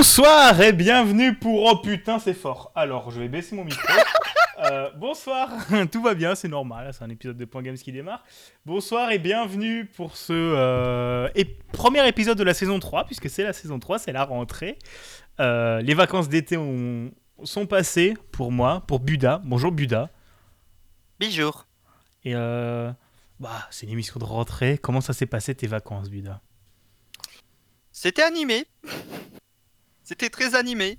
Bonsoir et bienvenue pour Oh putain c'est fort. Alors je vais baisser mon micro. Euh, bonsoir, tout va bien, c'est normal, c'est un épisode de Point Games qui démarre. Bonsoir et bienvenue pour ce euh, et premier épisode de la saison 3, puisque c'est la saison 3, c'est la rentrée. Euh, les vacances d'été ont- sont passées pour moi, pour Buda. Bonjour Buda. Bonjour. Et euh, bah, c'est une émission de rentrée. Comment ça s'est passé tes vacances Buda? C'était animé. C'était très animé.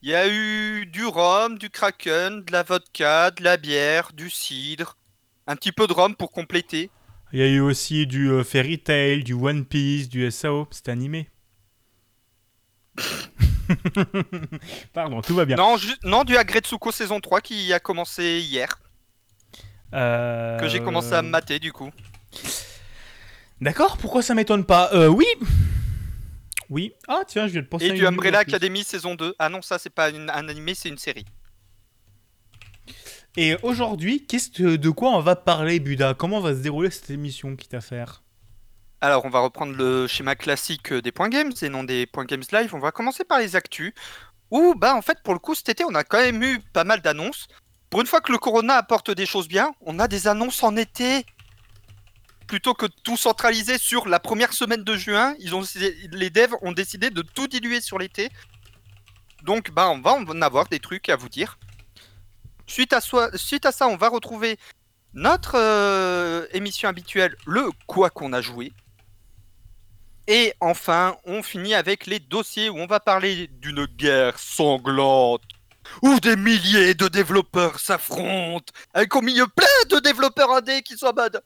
Il y a eu du rhum, du kraken, de la vodka, de la bière, du cidre, un petit peu de rhum pour compléter. Il y a eu aussi du euh, Fairy Tail, du One Piece, du SAO. C'était animé. Pardon, tout va bien. Non, non, du Agretsuko saison 3 qui a commencé hier, Euh, que j'ai commencé à mater du coup. D'accord, pourquoi ça m'étonne pas? Euh, Oui Oui. Ah, tiens, je viens de penser à Et une du news Umbrella en plus. Academy saison 2. Ah non, ça c'est pas une- un animé, c'est une série. Et aujourd'hui, qu'est-ce que- de quoi on va parler, Buda? Comment va se dérouler cette émission, quitte à faire? Alors, on va reprendre le schéma classique des points games et non des points games live. On va commencer par les actus. Où, bah, en fait, pour le coup, cet été, on a quand même eu pas mal d'annonces. Pour une fois que le Corona apporte des choses bien, on a des annonces en été. Plutôt que tout centraliser sur la première semaine de juin, les devs ont décidé de tout diluer sur l'été. Donc, bah, on va en avoir des trucs à vous dire. Suite à, suite à ça, on va retrouver notre euh, émission habituelle, le Quoi qu'on a joué. Et enfin, on finit avec les dossiers où on va parler d'une guerre sanglante où des milliers de développeurs s'affrontent avec au milieu plein de développeurs indés qui sont en mode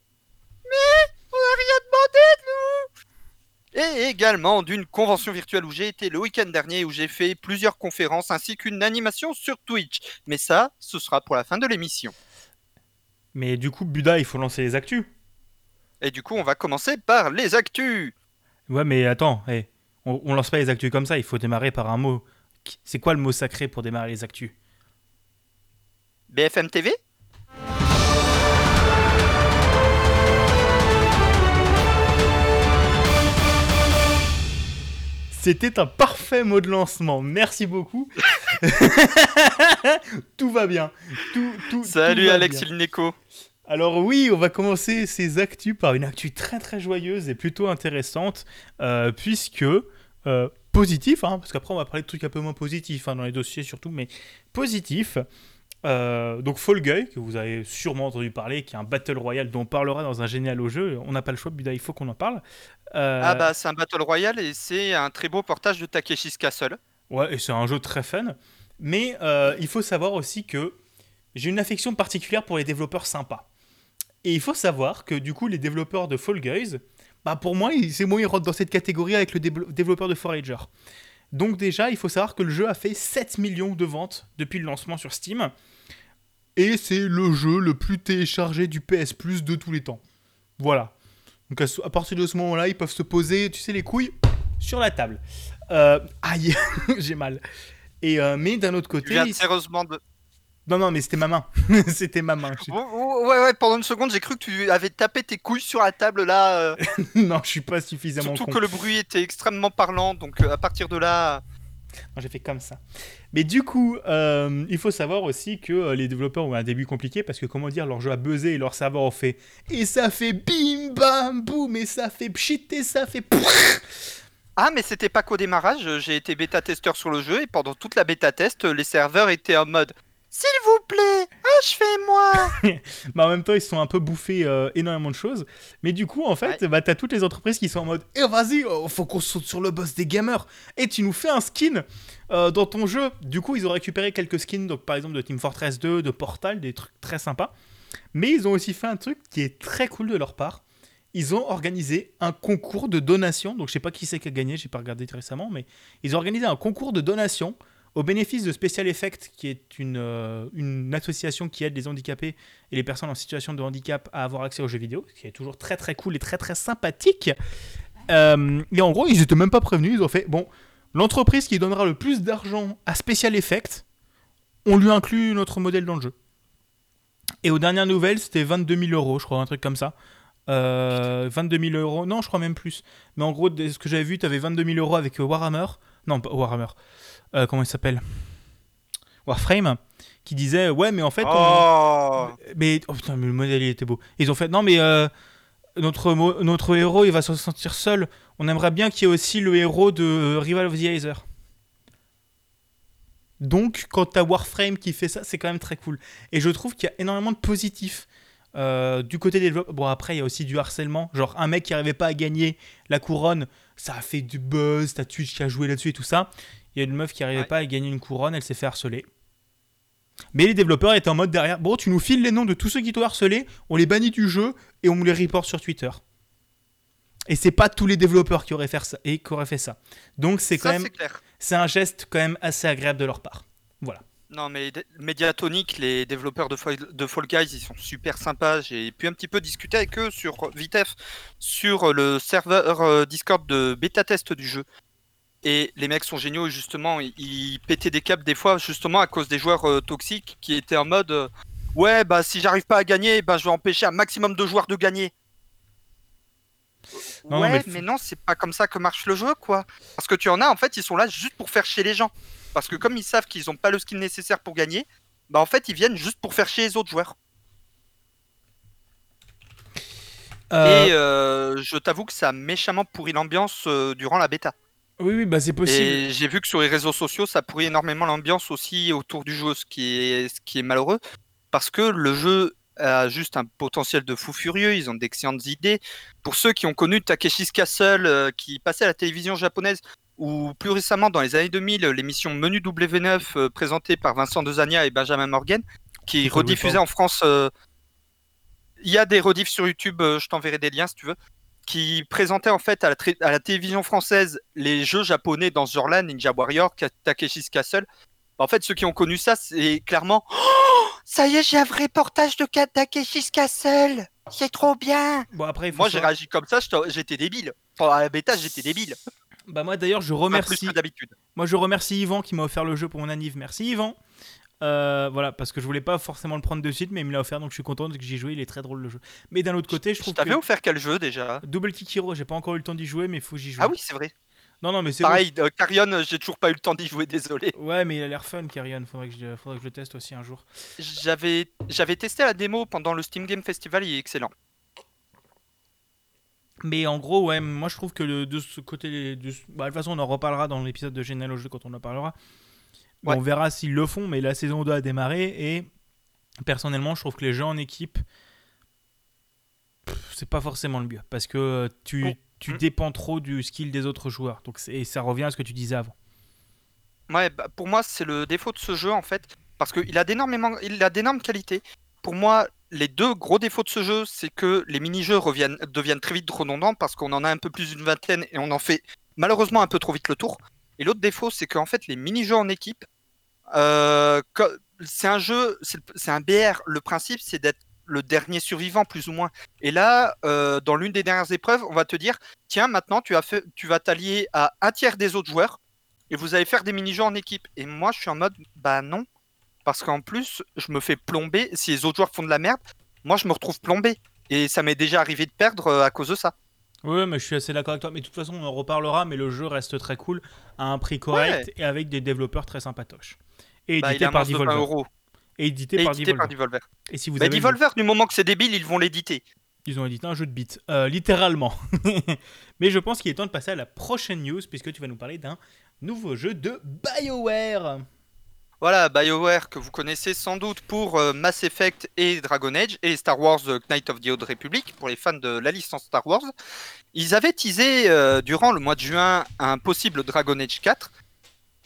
Mais on n'a rien demandé de nous Et également d'une convention virtuelle où j'ai été le week-end dernier où j'ai fait plusieurs conférences ainsi qu'une animation sur Twitch. Mais ça, ce sera pour la fin de l'émission. Mais du coup, Buda, il faut lancer les actus. Et du coup, on va commencer par les actus. Ouais, mais attends, hé, on, on lance pas les actus comme ça, il faut démarrer par un mot. C'est quoi le mot sacré pour démarrer les actus? BFM TV C'était un parfait mot de lancement. Merci beaucoup. tout va bien. Tout, tout, Salut tout va Alex bien. Ilneco. Alors oui, on va commencer ces actus par une actu très très joyeuse et plutôt intéressante, euh, puisque euh, positif, hein, parce qu'après on va parler de trucs un peu moins positifs hein, dans les dossiers surtout, mais positif. Euh, donc Fall Guy, que vous avez sûrement entendu parler, qui est un battle royale dont on parlera dans un génial au jeu. On n'a pas le choix, Buda, il faut qu'on en parle. Euh, Ah bah c'est un Battle Royale et c'est un très beau portage de Takeshi's Castle. Ouais, et c'est un jeu très fun. Mais euh, il faut savoir aussi que j'ai une affection particulière pour les développeurs sympas. Et il faut savoir que du coup, les développeurs de Fall Guys, bah pour moi, c'est moi, ils rentrent dans cette catégorie avec le développeur de Forager. Donc déjà, il faut savoir que le jeu a fait 7 millions de ventes depuis le lancement sur Steam. Et c'est le jeu le plus téléchargé du PS Plus de tous les temps. Voilà. Donc à, partir de ce moment-là, ils peuvent se poser, tu sais, les couilles sur la table. Euh, aïe, j'ai mal. Et euh, mais d'un autre côté, ils- sérieusement de... non non, mais c'était ma main, c'était ma main. Oh, oh, ouais ouais, pendant une seconde j'ai cru que tu avais tapé tes couilles sur la table là. euh, non, je suis pas suffisamment surtout con. que le bruit était extrêmement parlant donc à partir de là... J'ai fait comme ça. Mais du coup, euh, il faut savoir aussi que euh, les développeurs ont un début compliqué parce que, comment dire, leur jeu a buzzé et leur serveur ont fait. Et ça fait bim bam boum et ça fait pchit et ça fait. Ah mais c'était pas qu'au démarrage, j'ai été bêta-testeur sur le jeu et pendant toute la bêta-test, les serveurs étaient en mode S'il vous plaît, achevez-moi Mais en même temps, ils se sont un peu bouffés euh, énormément de choses. Mais du coup, en fait, bah, t'as toutes les entreprises qui sont en mode Eh vas-y, oh, faut qu'on saute sur le boss des gamers. Et tu nous fais un skin euh, dans ton jeu. Du coup, ils ont récupéré quelques skins, donc par exemple de Team Fortress 2, de Portal, des trucs très sympas. Mais ils ont aussi fait un truc qui est très cool de leur part. Ils ont organisé un concours de donation. Donc je sais pas qui c'est qui a gagné, j'ai pas regardé récemment, mais ils ont organisé un concours de donation au bénéfice de Special Effect, qui est une, euh, une association qui aide les handicapés et les personnes en situation de handicap à avoir accès aux jeux vidéo, ce qui est toujours très très cool et très très sympathique. Euh, et en gros, ils étaient même pas prévenus, ils ont fait bon, l'entreprise qui donnera le plus d'argent à Special Effect, on lui inclut notre modèle dans le jeu. Et aux dernières nouvelles, c'était 22 000 euros, je crois, un truc comme ça. Euh, 22 000 euros, non, je crois même plus. Mais en gros, ce que j'avais vu, tu avais 22 000 euros avec euh, Warhammer, non, pas Warhammer, Euh, comment il s'appelle? Warframe, qui disait ouais, mais en fait, on- Oh mais oh putain, mais le modèle il était beau. Ils ont fait non, mais euh, notre mo- notre héros il va se sentir seul. On aimerait bien qu'il y ait aussi le héros de Rival of the Aether. Donc, quand t'as Warframe qui fait ça, c'est quand même très cool. Et je trouve qu'il y a énormément de positifs euh, du côté des développeurs. Bon, après, il y a aussi du harcèlement. Genre, un mec qui n'arrivait pas à gagner la couronne, ça a fait du buzz. T'as Twitch qui a joué là-dessus et tout ça. Il y a une meuf qui n'arrivait Ouais. pas à gagner une couronne, elle s'est fait harceler. Mais les développeurs étaient en mode derrière. Bon, tu nous files les noms de tous ceux qui t'ont harcelé, on les bannit du jeu et on les reporte sur Twitter. Et c'est pas tous les développeurs qui auraient fait ça. Et qui auraient fait ça. Donc c'est quand Ça, même, c'est un geste quand même assez agréable de leur part. Voilà. Non, mais Mediatonic, les développeurs de Fall, de Fall Guys, ils sont super sympas. J'ai pu un petit peu discuter avec eux sur Vitef, sur le serveur euh, Discord de bêta test du jeu. Et les mecs sont géniaux, justement, ils, ils pétaient des câbles des fois, justement, à cause des joueurs euh, toxiques qui étaient en mode euh, Ouais, bah si j'arrive pas à gagner, bah je vais empêcher un maximum de joueurs de gagner. Non, ouais, mais non, c'est pas comme ça que marche le jeu, quoi. Parce que tu en as, en fait, ils sont là juste pour faire chier les gens. Parce que comme ils savent qu'ils ont pas le skill nécessaire pour gagner, bah en fait, ils viennent juste pour faire chier les autres joueurs. Euh, Et euh, je t'avoue que ça a méchamment pourri l'ambiance euh, durant la bêta. Oui, oui, bah c'est possible. Et j'ai vu que sur les réseaux sociaux, ça pourrit énormément l'ambiance aussi autour du jeu, ce qui est, ce qui est malheureux. Parce que le jeu a juste un potentiel de fou furieux, ils ont d'excellentes idées. Pour ceux qui ont connu Takeshi's Castle, euh, qui passait à la télévision japonaise, ou plus récemment dans les années 2000, l'émission Menu W9 euh, présentée par Vincent Dezania et Benjamin Morgan, qui rediffusait en France. euh, Il y a des rediffs sur YouTube, euh, je t'enverrai des liens si tu veux qui présentait en fait à la, tré- à la télévision française les jeux japonais dans ce genre-là, Ninja Warrior, Takeshi's Castle. En fait, ceux qui ont connu ça, c'est clairement Oh, ça y est, j'ai un vrai portage de Takeshi's Castle. C'est trop bien. Bon, après, Moi, j'ai réagi comme ça, j'étais- débile. Pendant la bêta, j'étais débile. Bah, moi d'ailleurs, je remercie. que d'habitude. Moi, je remercie Yvan qui m'a offert le jeu pour mon anniv. Merci Yvan. Euh, voilà, parce que je voulais pas forcément le prendre de suite, mais il me l'a offert, donc je suis content que j'y joué. Il est très drôle le jeu. Mais d'un autre côté, je Je trouve t'avais que offert quel jeu déjà? Double Kick Hero, j'ai pas encore eu le temps d'y jouer, mais il faut que j'y joue. Ah oui, c'est vrai. Non, non, mais c'est Pareil, euh, Carrion, euh, j'ai toujours pas eu le temps d'y jouer, désolé. Ouais, mais il a l'air fun, Carrion. Faudrait que, je... Faudrait que je le teste aussi un jour. J'avais j'avais testé la démo pendant le Steam Game Festival, il est excellent. Mais en gros, ouais, moi je trouve que le- de ce côté. de bah, de toute façon, on en reparlera dans l'épisode de jeu quand on en parlera. Ouais. On verra s'ils le font, mais la saison 2 a démarré et personnellement, je trouve que les jeux en équipe, c'est pas forcément le mieux parce que tu, Mm. dépends trop du skill des autres joueurs. Donc, et ça revient à ce que tu disais avant. Ouais, bah, pour moi, c'est le défaut de ce jeu en fait, parce qu'il a d'énormes qualités. Pour moi, les deux gros défauts de ce jeu, c'est que les mini-jeux deviennent très vite redondants parce qu'on en a un peu plus d'une vingtaine et on en fait malheureusement un peu trop vite le tour. Et l'autre défaut, c'est qu'en fait, les mini-jeux en équipe, c'est un jeu, c'est un BR. Le principe, c'est d'être le dernier survivant, plus ou moins. Et là, euh, dans l'une des dernières épreuves, on va te dire tiens, maintenant, tu, tu vas t'allier à un tiers des autres joueurs et vous allez faire des mini-jeux en équipe. Et moi, je suis en mode bah non. Parce qu'en plus, je me fais plomber. Si les autres joueurs font de la merde, moi, je me retrouve plombé. Et ça m'est déjà arrivé de perdre euh, à cause de ça. Ouais, mais je suis assez d'accord avec toi. Mais de toute façon, on en reparlera. Mais le jeu reste très cool, à un prix correct et avec des développeurs très sympatoches. Et Bah, édité par moins de 20 Devolver. euros. Et édité Et par édité par. Devolver. Et si vous Bah, avez Devolver, du moment que c'est débile, ils vont l'éditer. Ils ont édité un jeu de beat, euh, littéralement. Mais je pense qu'il est temps de passer à la prochaine news, puisque tu vas nous parler d'un nouveau jeu de BioWare. Voilà, BioWare que vous connaissez sans doute pour euh, Mass Effect et Dragon Age et Star Wars euh, Knight of the Old Republic pour les fans de la licence Star Wars. Ils avaient teasé euh, durant le mois de juin un possible Dragon Age 4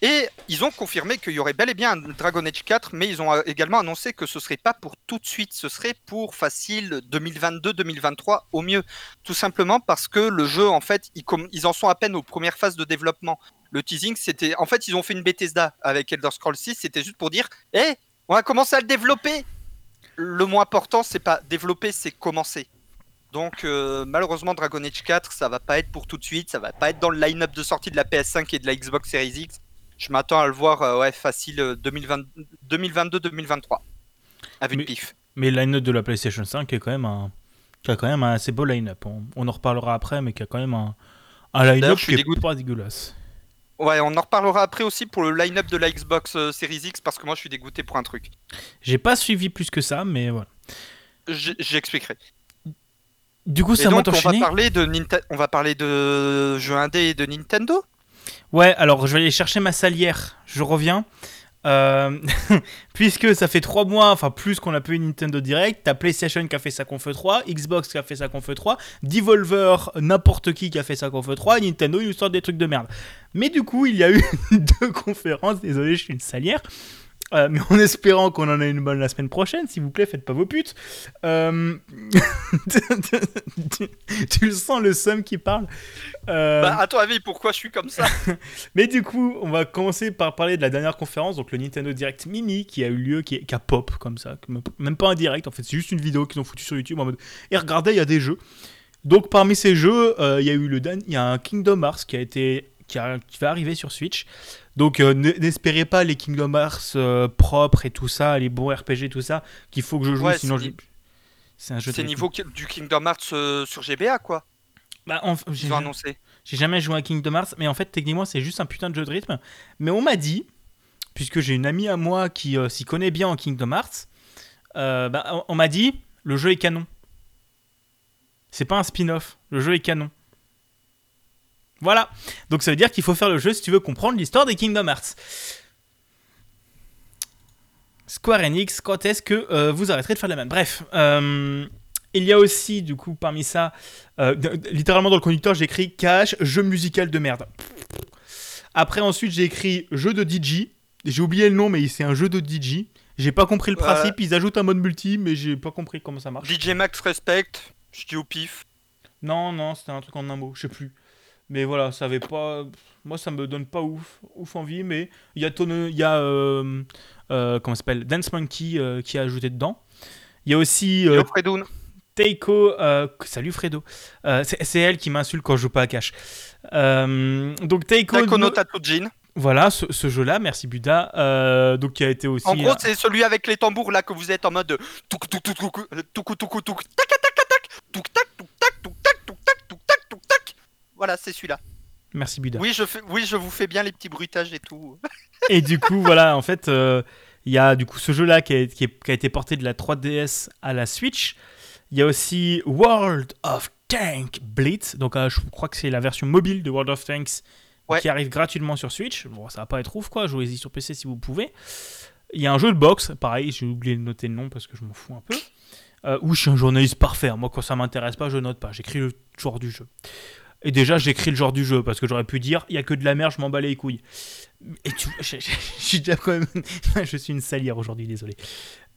et ils ont confirmé qu'il y aurait bel et bien un Dragon Age 4 mais ils ont euh, également annoncé que ce serait pas pour tout de suite, ce serait pour facile 2022-2023 au mieux. Tout simplement parce que le jeu en fait, ils, en sont à peine aux premières phases de développement. Le teasing, c'était. En fait, ils ont fait une Bethesda avec Elder Scrolls 6, c'était juste pour dire Hé, on va commencer à le développer Le moins important, c'est pas développer, c'est commencer. Donc, euh, malheureusement, Dragon Age 4, ça va pas être pour tout de suite, ça va pas être dans le line-up de sortie de la PS5 et de la Xbox Series X. Je m'attends à le voir, euh, ouais, facile euh, 2020 2022-2023. Avec Mais- pif. Mais le line-up de la PlayStation 5 est quand même un, qui a quand même un assez beau line-up. On, on en reparlera après, mais qui a quand même un, un line-up qui suis est dégoûté. pas dégueulasse. Ouais, on en reparlera après aussi pour le line-up de la Xbox euh, Series X parce que moi je suis dégoûté pour un truc. J'ai pas suivi plus que ça, mais voilà. J'expliquerai. Du coup, c'est moi donc on va parler de Ninta- on va parler de jeux indés et de Nintendo? Ouais, alors je vais aller chercher ma salière. Je reviens. Euh, puisque ça fait 3 mois, enfin plus qu'on a pu une Nintendo Direct, t'as PlayStation qui a fait sa conf 3, Xbox qui a fait sa conf 3, Devolver, n'importe qui qui a fait sa conf 3, et Nintendo ils nous sortent des trucs de merde. Mais du coup, il y a eu deux conférences, désolé, je suis une salière. Euh, mais en espérant qu'on en ait une bonne la semaine prochaine, s'il vous plaît, faites pas vos putes. Euh, tu, tu le sens le seum qui parle. Euh, Bah à ton avis pourquoi je suis comme ça? Mais du coup, on va commencer par parler de la dernière conférence, donc le Nintendo Direct Mini qui a eu lieu, qui, est- qui a pop comme ça, même pas un direct en fait, c'est juste une vidéo qu'ils ont foutu sur YouTube en mode et regardez, il y a des jeux. Donc parmi ces jeux, euh, il y a eu le il y a un Kingdom Hearts qui a été qui, a- qui va arriver sur Switch. Donc euh, n'espérez pas les Kingdom Hearts euh, propres et tout ça, les bons RPG tout ça qu'il faut que je joue Ouais, sinon c'est- je c'est un jeu C'est niveau du Kingdom Hearts euh, sur GBA quoi. Bah, en- Ils ont annoncé. J'ai jamais joué à Kingdom Hearts, mais en fait, techniquement, c'est juste un putain de jeu de rythme. Mais on m'a dit, puisque j'ai une amie à moi qui euh, s'y connaît bien en Kingdom Hearts, bah, on- on m'a dit, le jeu est canon. C'est pas un spin-off, le jeu est canon. Voilà. Donc ça veut dire qu'il faut faire le jeu si tu veux comprendre l'histoire des Kingdom Hearts. Square Enix, quand est-ce que euh, vous arrêterez de faire la même? Bref, euh, il y a aussi, du coup, parmi ça, euh, littéralement dans le conducteur, j'ai écrit cache, jeu musical de merde. Après, ensuite, j'ai écrit jeu de DJ. J'ai oublié le nom, mais c'est un jeu de DJ. J'ai pas compris le principe. Ils ajoutent un mode multi, mais j'ai pas compris comment ça marche. DJ Max Respect, je dis au pif. Non, non, c'était un truc en un mot, je sais plus. Mais voilà, ça avait pas. Moi, ça me donne pas ouf, ouf envie, mais il y a, Tono- il y a euh, euh, comment ça s'appelle Dance Monkey euh, qui a ajouté dedans. Il y a aussi Fredoun. Teiko. salut Fredo. C'est elle qui m'insulte quand je joue pas à cash. Donc Teiko. No Tatsujin. Voilà, ce, ce jeu-là, merci euh, donc qui a été aussi. En gros, c'est celui avec les tambours là que vous êtes en mode touk touk touk euh, touk touk touk touk tac tac touk tac touk tac touk tac touk tac. Voilà, c'est celui-là. merci Buddha. Oui, je fais, oui, je vous fais bien les petits bruitages et tout. Et du coup, voilà, en fait, euh, il y a du coup ce jeu-là qui, a- qui est- qui a été porté de la 3DS à la Switch. Il y a aussi World of Tank Blitz. Donc, euh, je crois que c'est la version mobile de World of Tanks Ouais. qui arrive gratuitement sur Switch. Bon, ça va pas être ouf, quoi. Jouez-y sur PC si vous pouvez. Il y a un jeu de boxe, pareil, j'ai oublié de noter le nom parce que je m'en fous un peu. Euh, où je suis un journaliste parfait. Moi, quand ça m'intéresse pas, je note pas. J'écris le genre du jeu. Et déjà, j'écris le genre du jeu parce que j'aurais pu dire il y a que de la merde, je m'en bats les couilles. Et tu vois, je, je- je suis déjà quand même. je suis une salière aujourd'hui, désolé.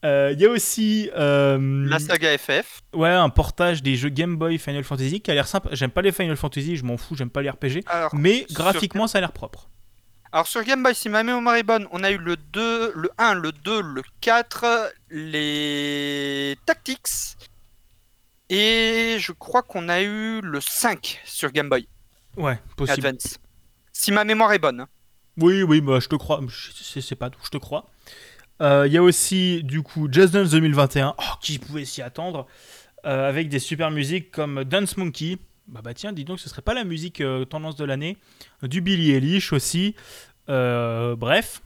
Euh, Il y a aussi euh, La saga FF. ouais, un portage des jeux Game Boy Final Fantasy qui a l'air sympa. J'aime pas les Final Fantasy, je m'en fous, j'aime pas les RPG. Alors, Mais sur- graphiquement, ça a l'air propre. alors sur Game Boy, si ma mémoire est bonne, on a eu le 2, le 1, le 2, le 4, les Tactics. Et je crois qu'on a eu le 5 sur Game Boy Ouais, possible. Advance. Si ma mémoire est bonne. Oui, oui, bah, je te crois. Je sais- c'est pas tout, je te crois. Euh, Il y a aussi, du coup, Just Dance 2021. Oh, qui pouvait s'y attendre Euh, Avec des super musiques comme Dance Monkey. Bah, bah tiens, dis donc, ce serait pas la musique euh, tendance de l'année. Du Billy Eilish aussi. Bref,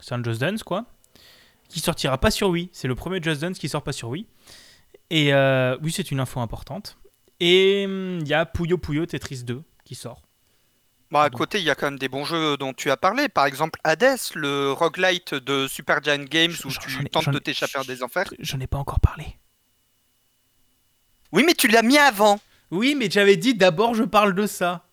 c'est un Just Dance, quoi. Qui sortira pas sur Wii. C'est le premier Just Dance qui sort pas sur Wii. Et euh, oui, c'est une info importante. Et hum, il y a Puyo Puyo Tetris 2 qui sort. Bon, à Bon. côté, il y a quand même des bons jeux dont tu as parlé. Par exemple, Hades, le roguelite de Super Giant Games où tu ai- tentes de t'échapper des enfers. J'en ai pas encore parlé. Oui, mais tu l'as mis avant. Oui, mais j'avais dit d'abord je parle de ça.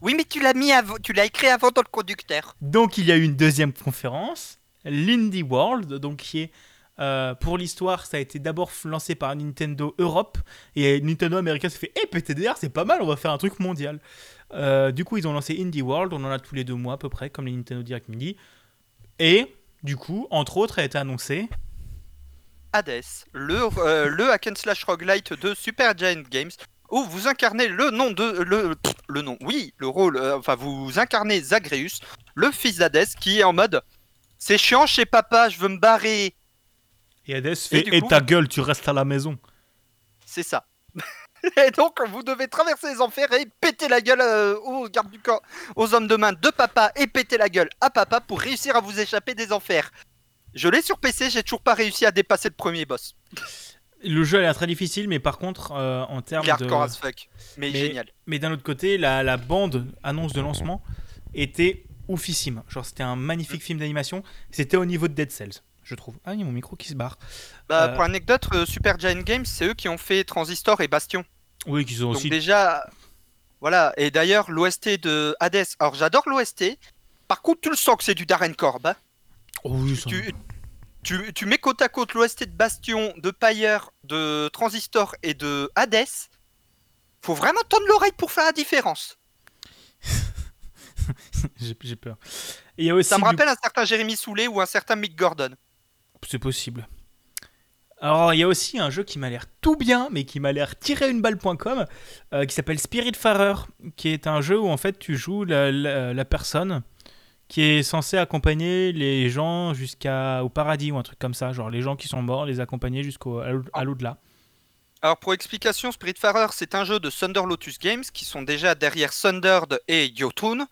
Oui, mais tu l'as mis avant. Tu l'as écrit avant dans le conducteur. Donc il y a eu une deuxième conférence, l'Indie World, donc qui est euh, pour l'histoire, ça a été d'abord lancé par Nintendo Europe et Nintendo américain s'est fait "Eh PTDR, c'est pas mal, on va faire un truc mondial." Euh, du coup, ils ont lancé Indie World, on en a tous les deux mois à peu près comme les Nintendo Direct Mini. Et du coup, entre autres, a été annoncé Hades, le, euh, hack and slash roguelite de Super Giant Games, où vous incarnez le nom de le le nom, oui, le rôle, enfin vous incarnez Zagreus, le fils d'Hadès, qui est en mode c'est chiant chez papa, je veux me barrer. Et Hades fait "Et coup- ta gueule, tu restes à la maison." C'est ça. Et donc, vous devez traverser les enfers et péter la gueule euh, aux gardes du corps, aux hommes de main de papa et péter la gueule à papa pour réussir à vous échapper des enfers. Je l'ai sur PC, j'ai toujours pas réussi à dépasser le premier boss. Le jeu a l'air très difficile, mais par contre, euh, en termes est de. as fuck, mais, Mais- génial. Mais d'un autre côté, la, la bande annonce de lancement était oufissime. Genre, c'était un magnifique film d'animation. C'était au niveau de Dead Cells, je trouve. Ah, il y a mon micro qui se barre. Bah, Euh, Pour anecdote, euh, Super Giant Games, c'est eux qui ont fait Transistor et Bastion. Oui, qu'ils ont Donc aussi. déjà, voilà. Et d'ailleurs, l'OST de Hades. Alors j'adore l'OST. Par contre, tu le sens que c'est du Darren Korb. hein. Oh oui, ça- Tu, tu, tu mets côte à côte l'OST de Bastion, de Pyre, de Transistor et de Hades. Faut vraiment tendre l'oreille pour faire la différence. j'ai peur. Et il y a aussi. Ça me du- rappelle un certain Jérémy Soulet ou un certain Mick Gordon. C'est possible. Alors, il y a aussi un jeu qui m'a l'air tout bien, mais qui m'a l'air tiré une balle.com, euh, qui s'appelle Spiritfarer, qui est un jeu où en fait tu joues la, personne qui est censée accompagner les gens jusqu'au paradis ou un truc comme ça, genre les gens qui sont morts, les accompagner jusqu'au à l'au- à l'au-delà. Alors pour explication, Spiritfarer, c'est un jeu de Thunder Lotus Games qui sont déjà derrière Thundered et Yotun.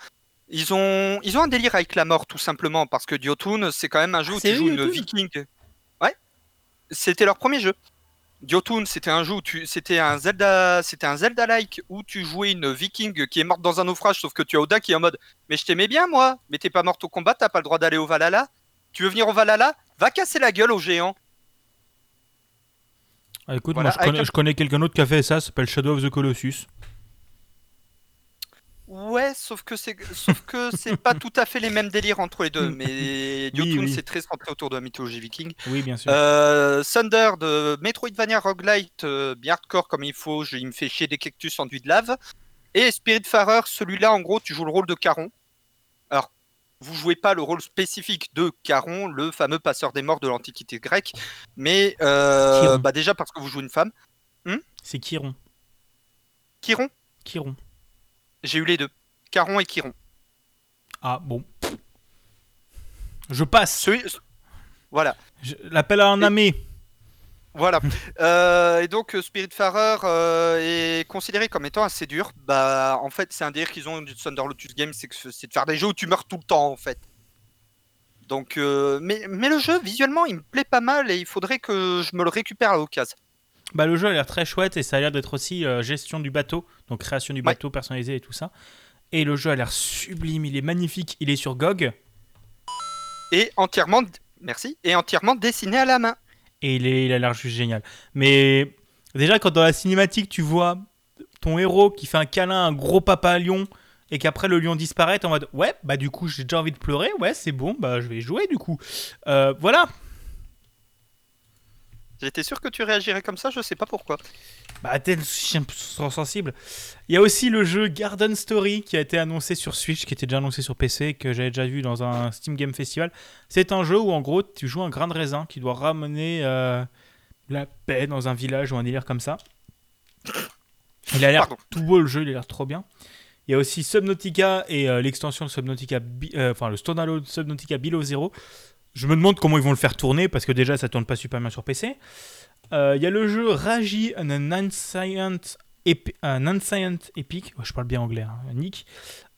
Ils ont, ils ont un délire avec la mort tout simplement parce que Yotun c'est quand même un jeu Ah, où tu joues une viking. Ouais, c'était leur premier jeu. Yotun c'était un jeu où tu, c'était un Zelda, c'était un Zelda-like où tu jouais une viking qui est morte dans un naufrage sauf que tu as Oda qui est en mode mais je t'aimais bien moi, mais t'es pas morte au combat, t'as pas le droit d'aller au Valhalla. Tu veux venir au Valhalla? Va casser la gueule aux géants. Ah, écoute, Voilà, moi je connais, un- je connais quelqu'un d'autre qui a fait ça, ça s'appelle Shadow of the Colossus. Ouais, sauf que c'est sauf que c'est pas tout à fait les mêmes délires entre les deux. Mais Jotun oui. c'est très centré autour de la mythologie viking. Oui, bien sûr. Euh, Thunder de Metroidvania roguelite euh, bien hardcore comme il faut. Je, il me fait chier des cactus enduits de lave. Et Spiritfarer, celui-là en gros tu joues le rôle de Caron. Alors vous jouez pas le rôle spécifique de Caron, le fameux passeur des morts de l'Antiquité grecque, mais euh, bah déjà parce que vous jouez une femme. C'est Chiron. Chiron, Chiron. J'ai eu les deux. Caron et Chiron. Ah, bon. Je passe. Celui- Voilà. L'appel à un amé. Voilà. Euh, et donc euh, Spiritfarer euh, est considéré comme étant assez dur. Bah en fait c'est un délire qu'ils ont du Thunder Lotus Games, c'est que c'est de faire des jeux où tu meurs tout le temps en fait. Donc euh, mais, mais le jeu visuellement il me plaît pas mal et il faudrait que je me le récupère à l'occasion. Bah, le jeu a l'air très chouette et ça a l'air d'être aussi euh, gestion du bateau, donc création du Ouais. bateau personnalisé et tout ça. Et le jeu a l'air sublime, il est magnifique, il est sur GOG Et entièrement merci et entièrement dessiné à la main. et il, est, il a l'air juste génial. Mais déjà, quand dans la cinématique tu vois ton héros qui fait un câlin à un gros papa lion et qu'après le lion disparaît, en mode ouais, bah du coup j'ai déjà envie de pleurer, ouais, c'est bon, bah je vais jouer du coup. Euh, voilà, J'étais sûr que tu réagirais comme ça, je sais pas pourquoi. Bah, t'es chien sensible. Il y a aussi le jeu Garden Story qui a été annoncé sur Switch, qui était déjà annoncé sur PC, que j'avais déjà vu dans un Steam Game Festival. C'est un jeu où en gros tu joues un grain de raisin qui doit ramener euh, la paix dans un village ou un délire comme ça. Il a l'air tout beau le jeu, il a l'air trop bien. Il y a aussi Subnautica et euh, l'extension de Subnautica, euh, enfin le standalone Subnautica Below Zero. Je me demande comment ils vont le faire tourner parce que déjà ça tourne pas super bien sur PC. Euh, Il y a le jeu Raji, un Ancient, Epi- un Ancient Epic, je parle bien anglais, hein, Nick,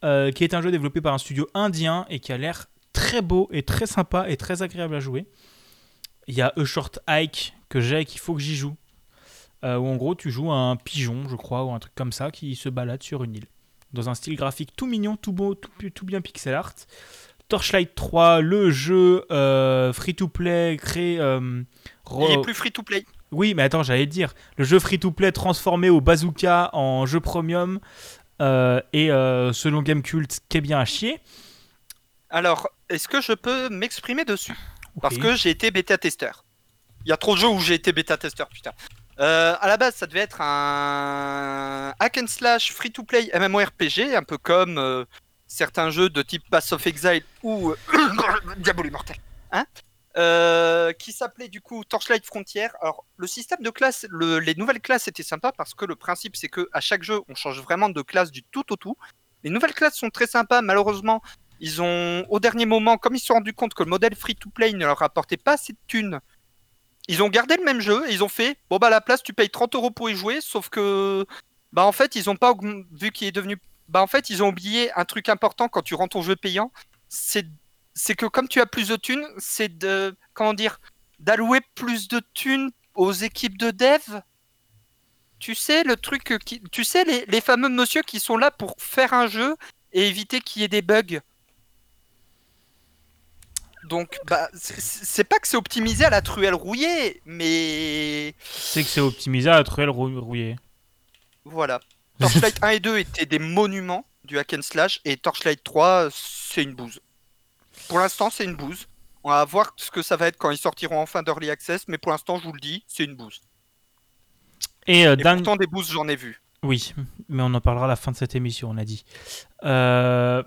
euh, qui est un jeu développé par un studio indien et qui a l'air très beau et très sympa et très agréable à jouer. Il y a A Short Hike que j'ai et qu'il faut que j'y joue. euh, où en gros tu joues un pigeon, je crois, ou un truc comme ça, qui se balade sur une île. Dans un style graphique tout mignon, tout beau, tout, tout bien pixel art. Torchlight 3, le jeu euh, free-to-play créé... euh, Il est plus free to play. oui, mais attends, j'allais te dire. Le jeu free-to-play transformé au bazooka en jeu premium euh, et selon Gamecult, qui est bien à chier. Alors, est-ce que je peux m'exprimer dessus? Parce que j'ai été bêta-testeur. Il y a trop de jeux où j'ai été bêta-testeur, putain. Euh, à la base, ça devait être un hack and slash free-to-play MMORPG, un peu comme euh, certains jeux de type Pass of Exile ou euh, Diablo Immortel. Hein Euh, qui s'appelait du coup Torchlight Frontier. Alors, le système de classe, le- les nouvelles classes étaient sympas parce que le principe c'est que à chaque jeu, on change vraiment de classe du tout au tout. Les nouvelles classes sont très sympas. Malheureusement, ils ont, au dernier moment, comme ils se sont rendus compte que le modèle free-to-play ne leur apportait pas assez de thunes, ils ont gardé le même jeu et ils ont fait bon bah à la place tu payes 30 euros pour y jouer, sauf que bah en fait ils ont pas vu qu'il est devenu bah en fait ils ont oublié un truc important quand tu rends ton jeu payant, c'est c'est que comme tu as plus de thunes, c'est de comment dire d'allouer plus de thunes aux équipes de dev. Tu sais le truc qui tu sais les, les fameux monsieur qui sont là pour faire un jeu et éviter qu'il y ait des bugs. Donc, bah, c'est- pas que c'est optimisé à la truelle rouillée, mais C'est que c'est optimisé à la truelle rou- rouillée. voilà. Torchlight 1 et 2 étaient des monuments du hack and slash, et Torchlight 3, c'est une bouse. Pour l'instant, c'est une bouse. On va voir ce que ça va être quand ils sortiront enfin d'Early Access, mais pour l'instant, je vous le dis, c'est une bouse. Et, euh, Et Dan- pourtant, des bouses, j'en ai vu. Oui, mais on en parlera à la fin de cette émission, on a dit. Euh,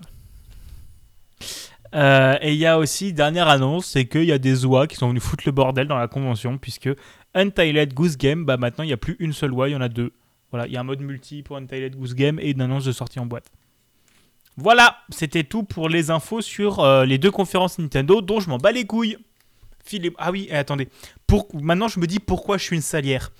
euh, et il y a aussi, dernière annonce, c'est qu'il y a des oies qui sont venus foutre le bordel dans la convention, puisque Untitled Goose Game, bah maintenant il n'y a plus une seule oie, il y en a deux. Voilà, il y a un mode multi pour Untitled Goose Game et une annonce de sortie en boîte. Voilà, c'était tout pour les infos sur euh, les deux conférences Nintendo dont je m'en bats les couilles. Philippe, ah oui, et attendez. Pour... Maintenant je me dis pourquoi je suis une salière.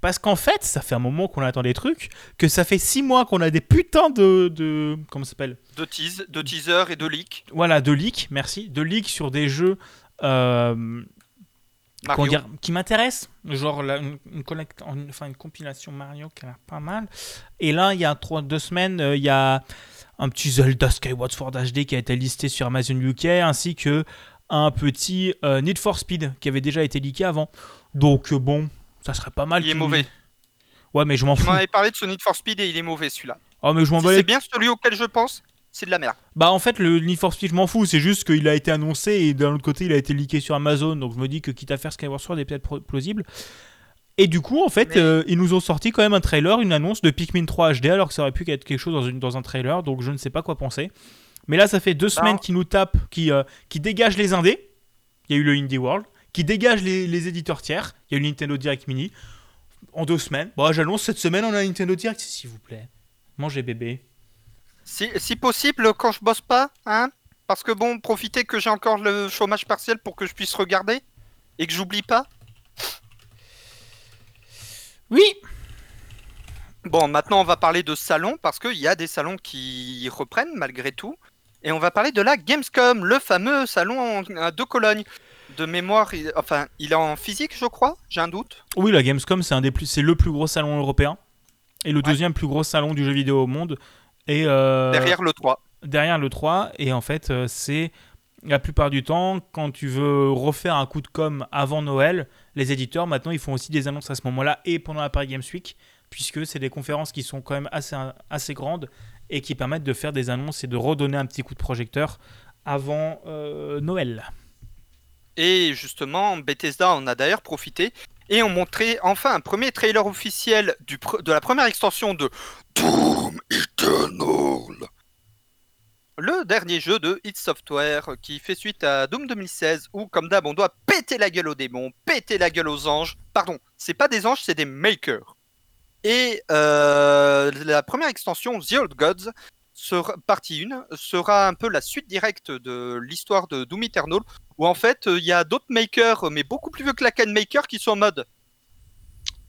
Parce qu'en fait, ça fait un moment qu'on attend des trucs, que ça fait six mois qu'on a des putains de. de comment ça s'appelle? De tease, de teaser et de leak. Voilà, de leaks, merci. De leaks sur des jeux euh, Mario. qui m'intéressent. Genre une, une enfin, une compilation Mario qui a l'air pas mal. Et là, il y a trois, deux semaines, euh, il y a un petit Zelda Skyward Sword HD qui a été listé sur Amazon UK, ainsi que un petit euh, Need for Speed qui avait déjà été leaké avant. Donc euh, bon, ça serait pas mal. Il est mauvais. Ouais, mais je m'en fous. m'en avais parlé de ce Need for Speed et il est mauvais celui-là. Oh, mais je m'en Si c'est bien celui auquel je pense, c'est de la merde. Bah en fait le Need for Speed je m'en fous, c'est juste qu'il a été annoncé et d'un autre côté il a été leaké sur Amazon, donc je me dis que quitte à faire Skyward Sword est peut-être plausible. Et du coup en fait Mais- euh, ils nous ont sorti quand même un trailer, une annonce de Pikmin 3 HD alors que ça aurait pu être quelque chose dans, une, dans un trailer, donc je ne sais pas quoi penser. Mais là ça fait deux Bah, semaines qu'ils nous tapent, qui, euh, qui dégagent les indés, il y a eu le Indie World, qui dégagent les, les éditeurs tiers, il y a eu le Nintendo Direct Mini, en deux semaines. Bon j'annonce cette semaine on a un Nintendo Direct s'il vous plaît. Mangez bébé. Si, si possible, quand je bosse pas, hein Parce que bon, profitez que j'ai encore le chômage partiel pour que je puisse regarder et que j'oublie pas. Oui Bon, maintenant on va parler de salons parce qu'il y a des salons qui reprennent malgré tout. Et on va parler de la Gamescom, le fameux salon euh, de Cologne. De mémoire, il- enfin, il est en physique, je crois, j'ai un doute. Oui, la Gamescom, c'est un des plus, c'est le plus gros salon européen et le Ouais. deuxième plus gros salon du jeu vidéo au monde. Et euh, Derrière le 3. derrière le 3. Et en fait, euh, c'est la plupart du temps quand tu veux refaire un coup de com avant Noël, les éditeurs maintenant ils font aussi des annonces à ce moment-là et pendant la Paris Games Week, puisque c'est des conférences qui sont quand même assez assez grandes et qui permettent de faire des annonces et de redonner un petit coup de projecteur avant euh, Noël. Et justement, Bethesda en a d'ailleurs profité et ont montré enfin un premier trailer officiel de la première extension de Doom Eternal. Le dernier jeu de It Software qui fait suite à Doom 2016 où, comme d'hab, on doit péter la gueule aux démons, péter la gueule aux anges. Pardon, c'est pas des anges, c'est des makers. Et euh, la première extension, The Old Gods, partie 1, sera un peu la suite directe de l'histoire de Doom Eternal où en fait il y a d'autres makers, mais beaucoup plus vieux que la Ken Maker, qui sont en mode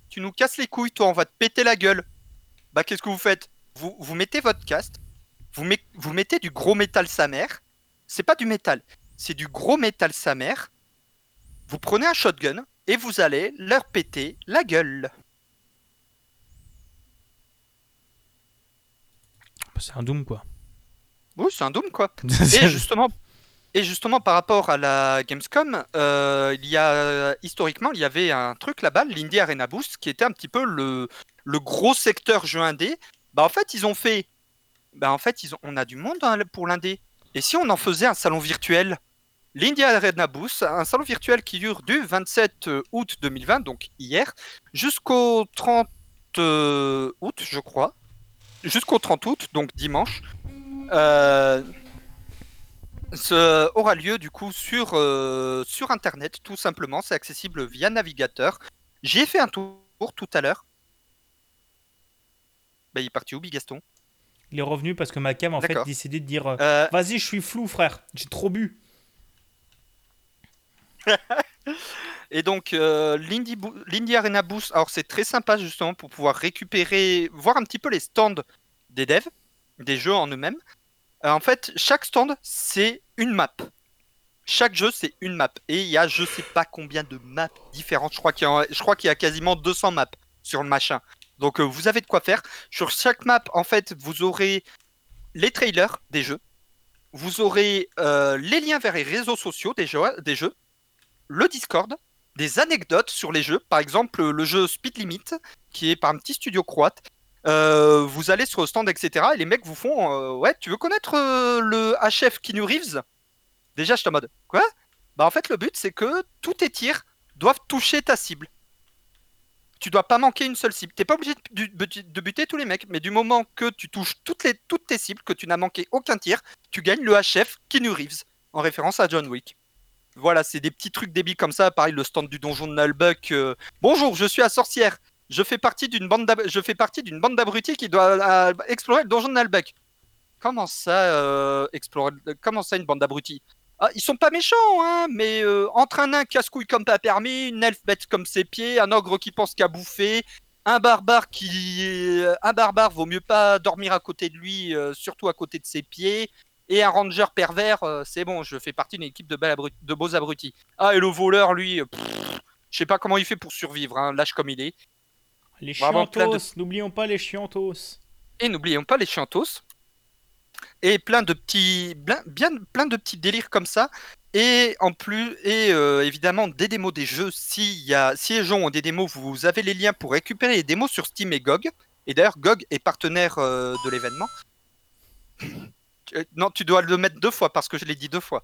Tu nous casses les couilles, toi, on va te péter la gueule. Bah, qu'est-ce que vous faites? Vous, vous mettez votre casque, vous, met- vous mettez du gros métal sa mère. C'est pas du métal, c'est du gros métal sa mère. Vous prenez un shotgun et vous allez leur péter la gueule. C'est un Doom quoi. Oui, c'est un Doom, quoi. Et justement, et justement, par rapport à la Gamescom, euh, il y a historiquement, il y avait un truc là-bas, l'Indie Arena Boost, qui était un petit peu le, le gros secteur jeu indé. Bah en fait, ils ont fait, bah en fait, ils ont, on a du monde hein, pour l'indé. Et si on en faisait un salon virtuel, l'Indie Arena Boost, un salon virtuel qui dure du 27 août 2020, donc hier, jusqu'au 30 euh, août, je crois, jusqu'au 30 août, donc dimanche. Euh, ce aura lieu du coup sur, euh, sur internet tout simplement, c'est accessible via navigateur. J'ai fait un tour tout à l'heure. Bah, il est parti où, Bigaston? Il est revenu parce que ma cam en fait décidé de dire euh, euh, Vas-y, je suis flou, frère. J'ai trop bu. Et donc, euh, l'Indie Arena Boost, alors c'est très sympa justement pour pouvoir récupérer, voir un petit peu les stands des devs, des jeux en eux-mêmes. Euh, en fait, chaque stand, c'est une map. Chaque jeu, c'est une map. Et il y a je sais pas combien de maps différentes. Je crois qu'il y, a- quasiment 200 maps sur le machin. Donc, euh, vous avez de quoi faire. Sur chaque map, en fait, vous aurez les trailers des jeux. Vous aurez euh, les liens vers les réseaux sociaux des jeux, le Discord, des anecdotes sur les jeux. Par exemple, le jeu Speed Limit, qui est par un petit studio croate. Euh, vous allez sur le stand, etc. Et les mecs vous font euh, Ouais, tu veux connaître euh, le HF Keanu Reeves? Déjà, je suis en mode Quoi? Bah, en fait, le but, c'est que tous tes tirs doivent toucher ta cible. Tu dois pas manquer une seule cible. T'es pas obligé de, bu- de buter tous les mecs, mais du moment que tu touches toutes, les, toutes tes cibles, que tu n'as manqué aucun tir, tu gagnes le HF Keanu Reeves, en référence à John Wick. Voilà, c'est des petits trucs débiles comme ça. Pareil, le stand du donjon de Nullbuck. euh, Bonjour, je suis la sorcière. Je fais partie d'une bande je fais partie d'une bande d'abrutis qui doit euh, explorer le donjon de Nullbuck. Comment ça, euh, explorer Comment ça, une bande d'abrutis? Ah, Ils sont pas méchants, hein, mais euh, entre un nain casse-couille comme pas permis, une elfe bête comme ses pieds, un ogre qui pense qu'à bouffer, un barbare qui, euh, un barbare vaut mieux pas dormir à côté de lui, euh, surtout à côté de ses pieds. Et un ranger pervers, euh, c'est bon, je fais partie d'une équipe de, de beaux abrutis. Ah, et le voleur, lui, euh, je sais pas comment il fait pour survivre, hein, lâche comme il est. Les Vraiment plein de- chiantos, n'oublions pas les chiantos. Et n'oublions pas les chiantos. Et plein de petits, bien, bien- plein de petits délires comme ça. Et en plus, et euh, évidemment des démos des jeux. Si, y a, si les gens ont des démos, vous avez les liens pour récupérer les démos sur Steam et GOG. Et d'ailleurs, GOG est partenaire euh, de l'événement. Euh, Non, tu dois le mettre deux fois parce que je l'ai dit deux fois.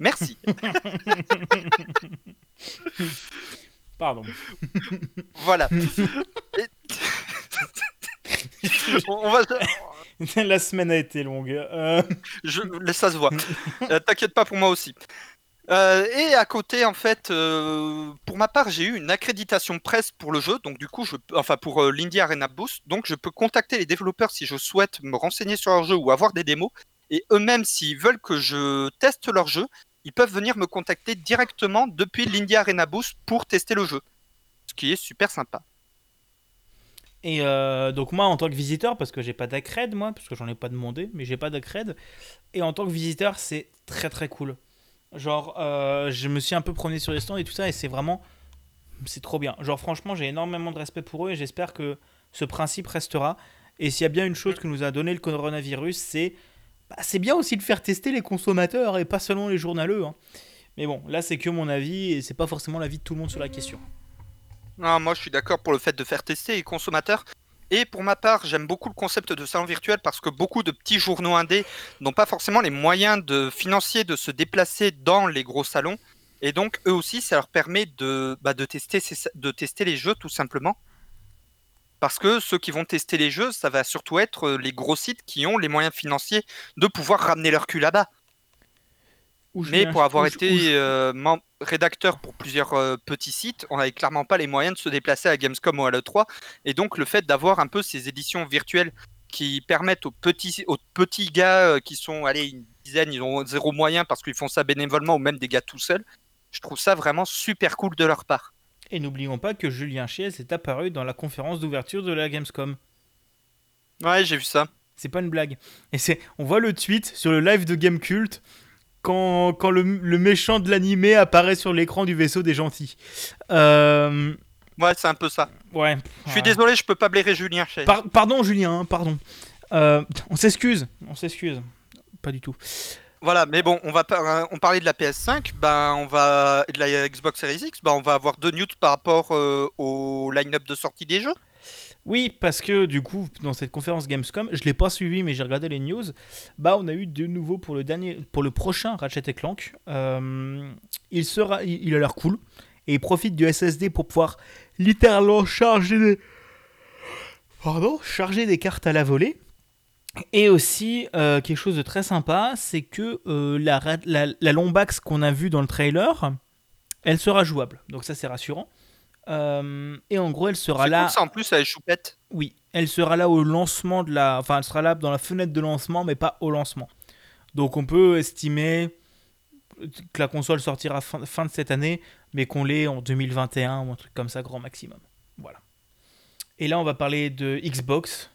Merci. Pardon. voilà. Et- on va, La semaine a été longue. Euh, Je, ça se voit. Euh, T'inquiète pas pour moi aussi. Euh, et à côté, en fait, euh, pour ma part, j'ai eu une accréditation presse pour le jeu, donc du coup, je, enfin pour euh, l'Indie Arena Boost, donc je peux contacter les développeurs si je souhaite me renseigner sur leur jeu ou avoir des démos. Et eux-mêmes, s'ils veulent que je teste leur jeu, ils peuvent venir me contacter directement depuis l'Indie Arena Boost pour tester le jeu, ce qui est super sympa. Et euh, donc moi, en tant que visiteur, parce que j'ai pas d'accred, moi, parce que j'en ai pas demandé, mais j'ai pas d'accred. Et en tant que visiteur, c'est très très cool. Genre, euh, je me suis un peu promené sur les stands et tout ça, et c'est vraiment, c'est trop bien. Genre, franchement, j'ai énormément de respect pour eux, et j'espère que ce principe restera. Et s'il y a bien une chose que nous a donné le coronavirus, c'est, bah, c'est bien aussi de faire tester les consommateurs et pas seulement les journaleux. hein. Mais bon, là, c'est que mon avis, et c'est pas forcément l'avis de tout le monde sur la question. Moi je suis d'accord pour le fait de faire tester les consommateurs. Et pour ma part, j'aime beaucoup le concept de salon virtuel parce que beaucoup de petits journaux indés n'ont pas forcément les moyens de, financiers de se déplacer dans les gros salons. Et donc, eux aussi, ça leur permet de, bah, tester les jeux tout simplement. Parce que ceux qui vont tester les jeux, ça va surtout être euh, les gros sites qui ont les moyens financiers de pouvoir ramener leur cul là-bas. Mais pour avoir été euh, rédacteur pour plusieurs euh, petits sites, on n'avait clairement pas les moyens de se déplacer à Gamescom ou à l'E3. Et donc le fait d'avoir un peu ces éditions virtuelles qui permettent aux petits, aux petits gars euh, qui sont, allez, une dizaine, ils ont zéro moyen parce qu'ils font ça bénévolement ou même des gars tout seuls, je trouve ça vraiment super cool de leur part. Et n'oublions pas que Julien Chiez est apparu dans la conférence d'ouverture de la Gamescom. Ouais, j'ai vu ça. C'est pas une blague. Et c'est, on voit le tweet sur le live de Gamecult quand, quand le, le méchant de l'animé apparaît sur l'écran du vaisseau des gentils. Euh, Ouais, c'est un peu ça. ouais. Je suis ouais. désolé, je peux pas blairer Julien. Chez... Par- pardon Julien, hein, pardon. Euh, on s'excuse, on s'excuse. Pas du tout. Voilà, mais bon, on va par- on parlait de la PS5, ben on va et de la Xbox Series X, ben on va avoir deux news par rapport euh, au line-up de sortie des jeux. Oui, parce que du coup, dans cette conférence Gamescom, je l'ai pas suivi, mais j'ai regardé les news. Bah, on a eu de nouveau pour le dernier, pour le prochain Ratchet Clank. Euh, il sera, il a l'air cool et il profite du SSD pour pouvoir littéralement charger des, pardon, charger des cartes à la volée. Et aussi euh, quelque chose de très sympa, c'est que euh, la, la, la Lombax qu'on a vue dans le trailer, elle sera jouable. Donc ça c'est rassurant. Euh, et en gros, elle sera C'est là. cool, ça en plus, elle choupette. Oui, elle sera là au lancement de la. Enfin, elle sera là dans la fenêtre de lancement, mais pas au lancement. Donc on peut estimer que la console sortira fin, fin de cette année, mais qu'on l'ait en 2021 ou un truc comme ça, grand maximum. Voilà. Et là, on va parler de Xbox.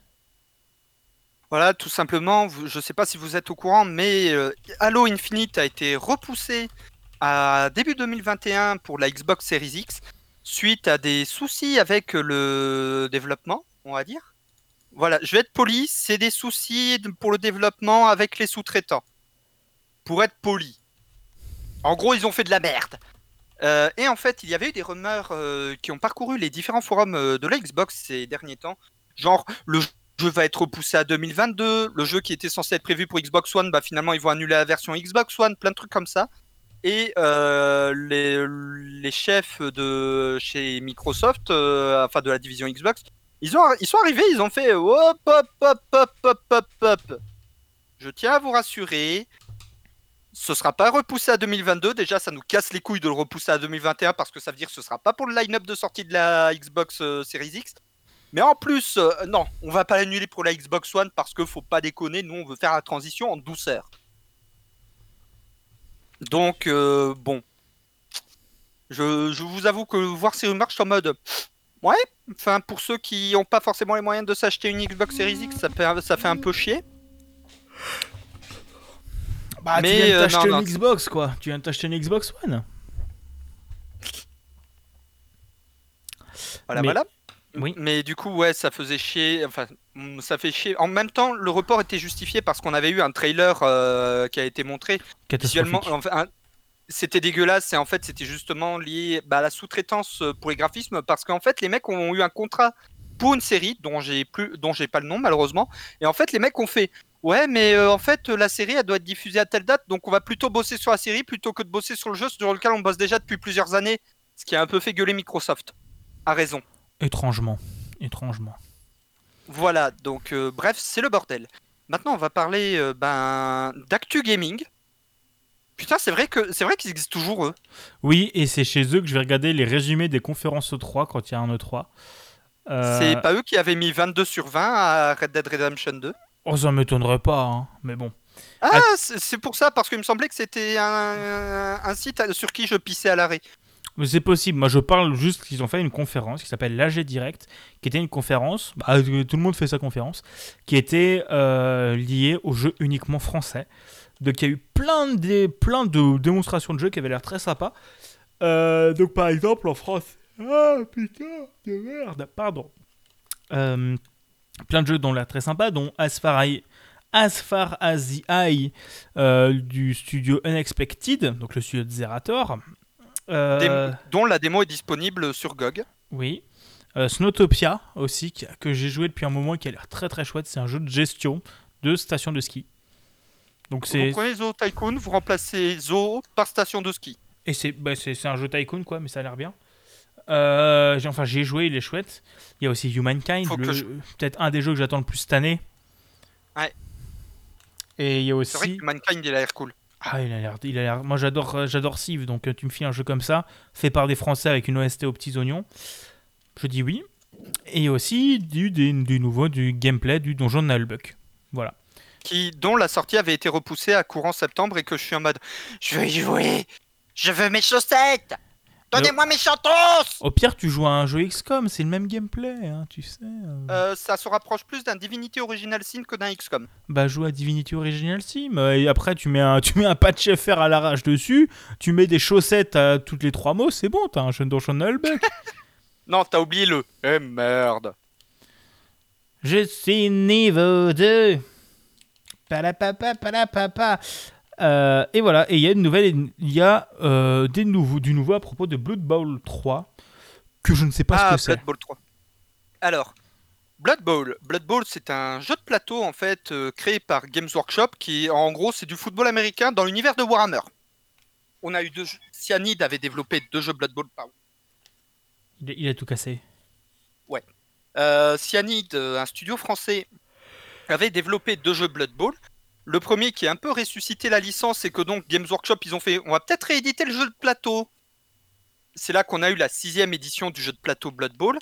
Voilà, tout simplement, je ne sais pas si vous êtes au courant, mais euh, Halo Infinite a été repoussé à début 2021 pour la Xbox Series X suite à des soucis avec le développement, on va dire. Voilà, je vais être poli, c'est des soucis pour le développement avec les sous-traitants. Pour être poli. En gros, ils ont fait de la merde. Euh, et en fait, il y avait eu des rumeurs euh, qui ont parcouru les différents forums de la Xbox ces derniers temps. Genre, le jeu va être repoussé à 2022. Le jeu qui était censé être prévu pour Xbox One, bah finalement ils vont annuler la version Xbox One, plein de trucs comme ça. Et euh, les, les chefs de chez Microsoft, euh, enfin de la division Xbox, ils, ont, ils sont arrivés, ils ont fait hop hop hop hop hop hop hop. Je tiens à vous rassurer, ce sera pas repoussé à 2022. Déjà, ça nous casse les couilles de le repousser à 2021 parce que ça veut dire que ce sera pas pour le line-up de sortie de la Xbox euh, Series X. Mais en plus, euh, non, on va pas l'annuler pour la Xbox One parce que faut pas déconner, nous on veut faire la transition en douceur. Donc, euh, bon. Je, je vous avoue que voir ces rumeurs, je suis en mode. Ouais, enfin, pour ceux qui n'ont pas forcément les moyens de s'acheter une Xbox Series X, ça fait, ça fait un peu chier. Bah, Mais, tu viens de euh, t'acheter une. Xbox, quoi. Tu viens de t'acheter une Xbox One. Voilà, Mais- voilà. Oui. Mais du coup, ouais, ça faisait chier. Enfin, ça fait chier. En même temps, le report était justifié parce qu'on avait eu un trailer euh, qui a été montré. Visuellement, enfin, c'était dégueulasse et en fait, c'était justement lié bah, à la sous-traitance euh, pour les graphismes parce qu'en fait, les mecs ont eu un contrat pour une série dont j'ai plus, dont j'ai pas le nom malheureusement. Et en fait, les mecs ont fait. Ouais, mais euh, en fait, la série, elle doit être diffusée à telle date, donc on va plutôt bosser sur la série plutôt que de bosser sur le jeu sur lequel on bosse déjà depuis plusieurs années, ce qui a un peu fait gueuler Microsoft. A raison. Étrangement. Étrangement. Voilà, donc euh, bref, c'est le bordel. Maintenant, on va parler euh, ben, d'actu gaming. Putain, c'est vrai que c'est vrai qu'ils existent toujours eux. Oui, et c'est chez eux que je vais regarder les résumés des conférences E3 quand il y a un E3. Euh, C'est pas eux qui avaient mis 22 sur 20 à Red Dead Redemption 2. Oh, ça m'étonnerait pas, hein. mais bon. Ah, c'est c'est pour ça, parce qu'il me semblait que c'était un, un site sur qui je pissais à l'arrêt. C'est possible. Moi, je parle juste qu'ils ont fait une conférence qui s'appelle l'AG Direct, qui était une conférence, bah, euh, tout le monde fait sa conférence, qui était euh, liée aux jeux uniquement français. Donc, il y a eu plein de, plein de démonstrations de jeux qui avaient l'air très sympas. Euh, donc, par exemple, en France. Ah, putain de merde, pardon. Euh, plein de jeux dont l'air très sympa, dont As Far, I- As Eye du studio Unexpected, donc le studio de Zerator. Euh, Démo- dont la démo est disponible sur GOG. oui. Euh, Snowtopia aussi, que j'ai joué depuis un moment et qui a l'air très très chouette. C'est un jeu de gestion de station de ski. Donc c'est Vous prenez Zo Tycoon, vous remplacez Zo par station de ski. et c'est bah, c'est c'est un jeu tycoon quoi, mais ça a l'air bien. Euh, enfin j'ai joué, il est chouette. Il y a aussi Humankind, je- peut-être un des jeux que j'attends le plus cette année. Ouais. Et il y a C'est vrai aussi que Mankind, il a l'air cool. Ah il a l'air il a l'air moi j'adore euh, j'adore Civ donc euh, tu me files un jeu comme ça fait par des Français avec une OST aux petits oignons. Je dis oui. Et aussi du, du, du nouveau du gameplay du donjon de Nullbuck. Voilà. Qui, dont la sortie avait été repoussée à courant septembre et que je suis en mode Je veux y jouer Je veux mes chaussettes Donnez-moi mes chantos Au pire, tu joues à un jeu XCOM, c'est le même gameplay, hein, tu sais. euh. Euh, Ça se rapproche plus d'un Divinity Original Sin que d'un XCOM. Bah, joue à Divinity Original Sim, euh, et après, tu mets un, tu mets un patch FR à l'arrache dessus, tu mets des chaussettes à toutes les trois mots, c'est bon, t'as un jeune donjon. Non, t'as oublié le Eh merde Je suis niveau 2. Palapapa, palapapa. Euh, et voilà, et il y a une nouvelle, il y a euh, des nouveaux, du nouveau à propos de Blood Bowl 3, que je ne sais pas Ah, ce que c'est. Blood Bowl 3. Alors, Blood Bowl. Blood Bowl, c'est un jeu de plateau en fait euh, créé par Games Workshop qui, en gros, c'est du football américain dans l'univers de Warhammer. On a eu deux jeux. Cyanide avait développé deux jeux Blood Bowl. pardon. Il, a- tout cassé. Euh, Cyanide, un studio français, avait développé deux jeux Blood Bowl. Le premier qui a un peu ressuscité la licence, c'est que donc Games Workshop, ils ont fait, on va peut-être rééditer le jeu de plateau. C'est là qu'on a eu la sixième édition du jeu de plateau Blood Bowl.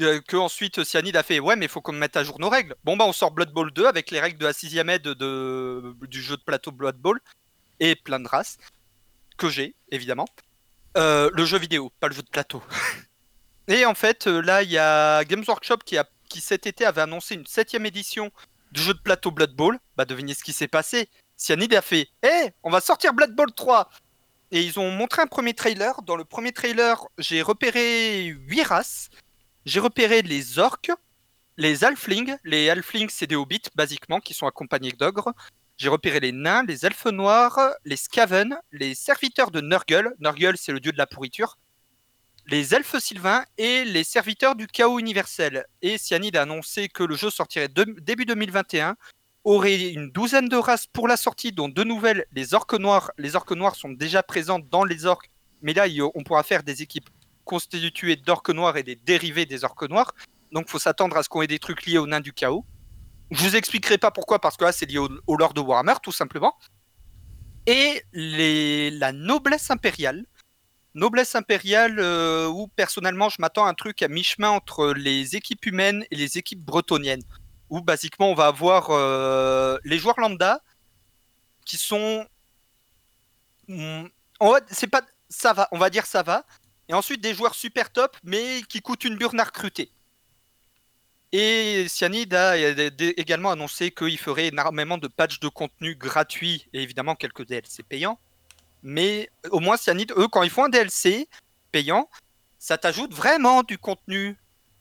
Euh, que ensuite Cyanide a fait, ouais, mais il faut qu'on mette à jour nos règles. Bon, bah, on sort Blood Bowl 2 avec les règles de la sixième aide de, du jeu de plateau Blood Bowl et plein de races. que j'ai, évidemment. Euh, le jeu vidéo, pas le jeu de plateau. Et en fait, euh, là, il y a Games Workshop qui, a, qui cet été avait annoncé une septième édition du jeu de plateau Blood Bowl. Bah, devinez ce qui s'est passé. Cyanide a fait Hé, on va sortir Blood Bowl 3 Et ils ont montré un premier trailer. Dans le premier trailer, j'ai repéré 8 races. J'ai repéré les orques, les halflings. Les halflings, c'est des hobbits, basiquement, qui sont accompagnés d'ogres. J'ai repéré les nains, les elfes noirs, les scaven, les serviteurs de Nurgle. Nurgle, c'est le dieu de la pourriture. Les elfes sylvains et les serviteurs du chaos universel. Et Cyanide a annoncé que le jeu sortirait début 2021 aurait une douzaine de races pour la sortie, dont deux nouvelles, les orques noirs. Les orques noirs sont déjà présentes dans les orques, mais là, il on pourra faire des équipes constituées d'orques noirs et des dérivés des orques noirs. Donc, faut s'attendre à ce qu'on ait des trucs liés aux nains du chaos. Je vous expliquerai pas pourquoi, parce que là, c'est lié au, au lore de Warhammer, tout simplement. Et la noblesse impériale. Noblesse impériale, euh, où personnellement, je m'attends à un truc à mi-chemin entre les équipes humaines et les équipes bretoniennes où basiquement on va avoir euh, les joueurs lambda qui sont Hmm, on va- c'est pas ça va on va dire ça va. Et ensuite des joueurs super top mais qui coûtent une burne à recruter. Et Cyanide a également annoncé qu'il ferait énormément de patchs de contenu gratuits et évidemment quelques DLC payants. Mais au moins Cyanide eux quand ils font un DLC payant ça t'ajoute vraiment du contenu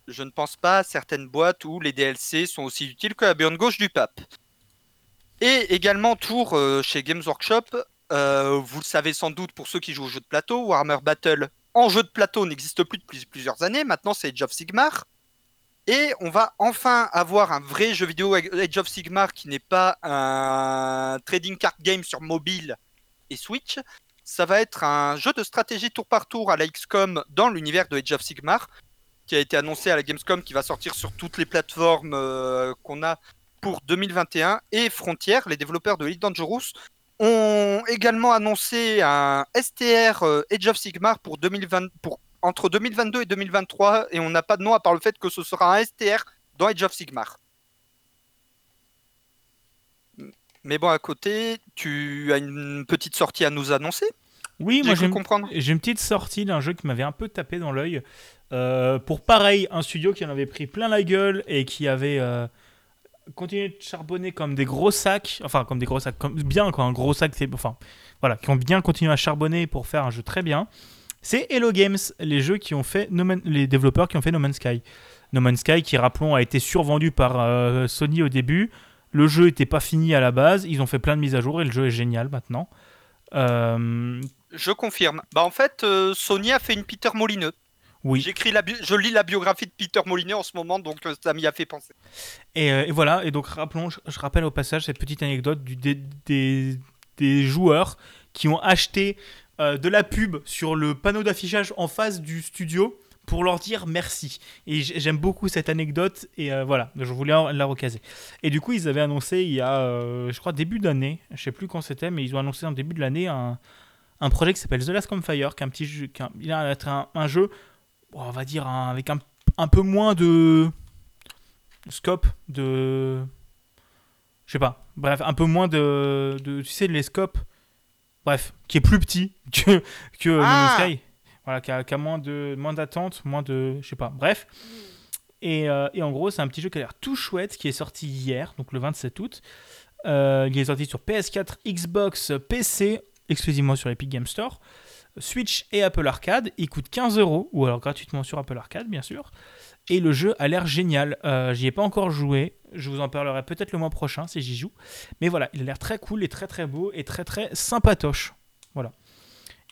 je ne pense pas à certaines boîtes où les DLC sont aussi utiles que la burne gauche du pape. Et également, tour euh, chez Games Workshop, euh, vous le savez sans doute pour ceux qui jouent aux jeux de plateau, Warhammer Battle en jeu de plateau n'existe plus depuis plusieurs années, maintenant c'est Age of Sigmar. Et on va enfin avoir un vrai jeu vidéo Age of Sigmar qui n'est pas un trading card game sur mobile et Switch. Ça va être un jeu de stratégie tour par tour à la XCOM dans l'univers de Age of Sigmar qui a été annoncé à la Gamescom, qui va sortir sur toutes les plateformes euh, qu'on a pour 2021. Et Frontier, les développeurs de Elite Dangerous, ont également annoncé un STR euh, Age of Sigmar pour 2020, pour, entre 2022 et 2023. Et on n'a pas de nom à part le fait que ce sera un STR dans Age of Sigmar. Mais bon, à côté, tu as une petite sortie à nous annoncer? Oui, moi j'ai une, comprendre. j'ai une petite sortie d'un jeu qui m'avait un peu tapé dans l'œil. Euh, pour pareil, un studio qui en avait pris plein la gueule et qui avait euh, continué de charbonner comme des gros sacs. Enfin, comme des gros sacs. Comme, bien, quoi. Un gros sac, c'est. Enfin, voilà. Qui ont bien continué à charbonner pour faire un jeu très bien. C'est Hello Games, les jeux qui ont fait. No Man- les développeurs qui ont fait No Man's Sky. No Man's Sky, qui rappelons, a été survendu par euh, Sony au début. Le jeu n'était pas fini à la base. Ils ont fait plein de mises à jour et le jeu est génial maintenant. Euh, Je confirme. Bah en fait, euh, Sony a fait une Peter Molineux. oui. J'écris la je lis la biographie de Peter Molineux en ce moment, donc euh, ça m'y a fait penser. Et, euh, et voilà, et donc rappelons, je, je rappelle au passage cette petite anecdote du, des, des, des joueurs qui ont acheté euh, de la pub sur le panneau d'affichage en face du studio pour leur dire merci. Et j'aime beaucoup cette anecdote, et euh, voilà, je voulais la recaser. Et du coup, ils avaient annoncé il y a, euh, je crois, début d'année, je sais plus quand c'était, mais ils ont annoncé en début de l'année un, un projet qui s'appelle The Last Campfire, qui est un petit jeu, qui est un- il a être un, un jeu, on va dire, un- avec un, un peu moins de scope de je sais pas bref un peu moins de, de tu sais les scopes bref qui est plus petit que que No Ah Sky. Voilà qui a, qui a moins de moins d'attente moins de je sais pas bref. Et, euh, et en gros c'est un petit jeu qui a l'air tout chouette qui est sorti hier donc le 27 août. Euh, il est sorti sur PS4 Xbox PC exclusivement sur Epic Game Store Switch et Apple Arcade il coûte 15 euros ou alors gratuitement sur Apple Arcade bien sûr et le jeu a l'air génial. Euh, j'y ai pas encore joué. Je vous en parlerai peut-être le mois prochain si j'y joue. Mais voilà, il a l'air très cool et très très beau et très très sympatoche. Voilà.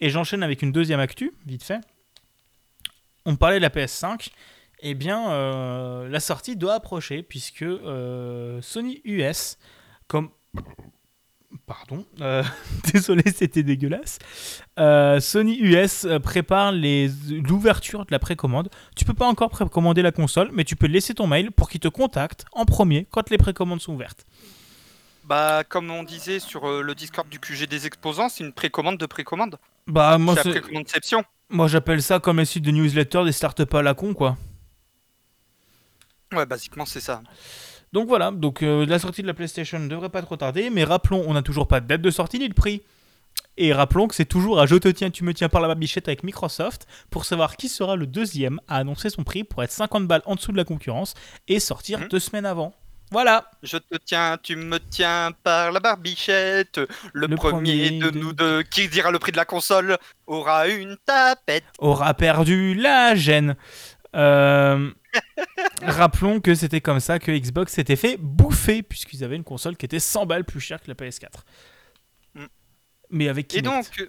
Et j'enchaîne avec une deuxième actu, vite fait. On parlait de la PS5. Eh bien, euh, la sortie doit approcher puisque euh, Sony US, comme Pardon, euh, désolé, c'était dégueulasse. Euh, Sony US euh, prépare les- l'ouverture de la précommande. Tu peux pas encore précommander la console, mais tu peux laisser ton mail pour qu'ils te contactent en premier quand les précommandes sont ouvertes. Bah, comme on disait sur le Discord du QG des exposants, c'est une précommande de précommande. Bah moi, C'est précommandeception. moi j'appelle ça comme les sites de newsletter des start-up à la con quoi. Ouais, basiquement, c'est ça. Donc voilà, donc euh, la sortie de la PlayStation ne devrait pas trop tarder, mais rappelons, on n'a toujours pas de date de sortie ni de prix. Et rappelons que c'est toujours à Je te tiens, tu me tiens par la barbichette avec Microsoft pour savoir qui sera le deuxième à annoncer son prix pour être 50 balles en dessous de la concurrence et sortir Mhm. deux semaines avant. Voilà. Je te tiens, tu me tiens par la barbichette. Le, Le premier, de- nous deux qui dira le prix de la console aura une tapette. Aura perdu la gêne. Euh, Rappelons que c'était comme ça que Xbox s'était fait bouffer puisqu'ils avaient une console qui était 100 balles plus chère que la PS4. Mm. Mais avec Et donc, euh,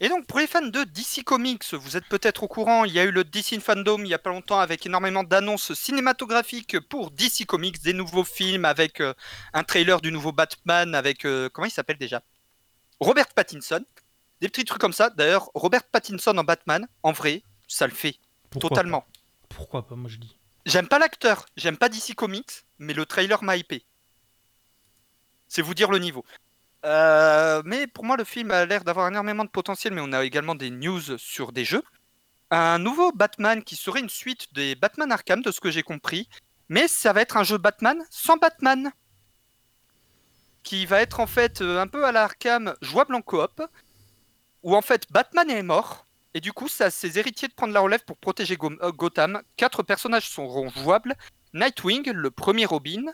et donc, pour les fans de DC Comics, vous êtes peut-être au courant, il y a eu le DC Fandom il y a pas longtemps avec énormément d'annonces cinématographiques pour DC Comics, des nouveaux films avec euh, un trailer du nouveau Batman avec euh, comment il s'appelle déjà? Robert Pattinson. Des petits trucs comme ça. D'ailleurs, Robert Pattinson en Batman, en vrai, ça le fait Pourquoi totalement. Pourquoi pas, moi je dis. J'aime pas l'acteur, j'aime pas DC Comics, mais le trailer m'a hypé. C'est vous dire le niveau. Euh, mais pour moi, le film a l'air d'avoir énormément de potentiel, mais on a également des news sur des jeux. Un nouveau Batman qui serait une suite des Batman Arkham, de ce que j'ai compris, mais ça va être un jeu Batman sans Batman. Qui va être en fait euh, un peu à la Arkham jouable en coop, où en fait Batman est mort, et du coup, c'est à ses héritiers de prendre la relève pour protéger euh, Gotham. Quatre personnages seront jouables. Nightwing, le premier Robin.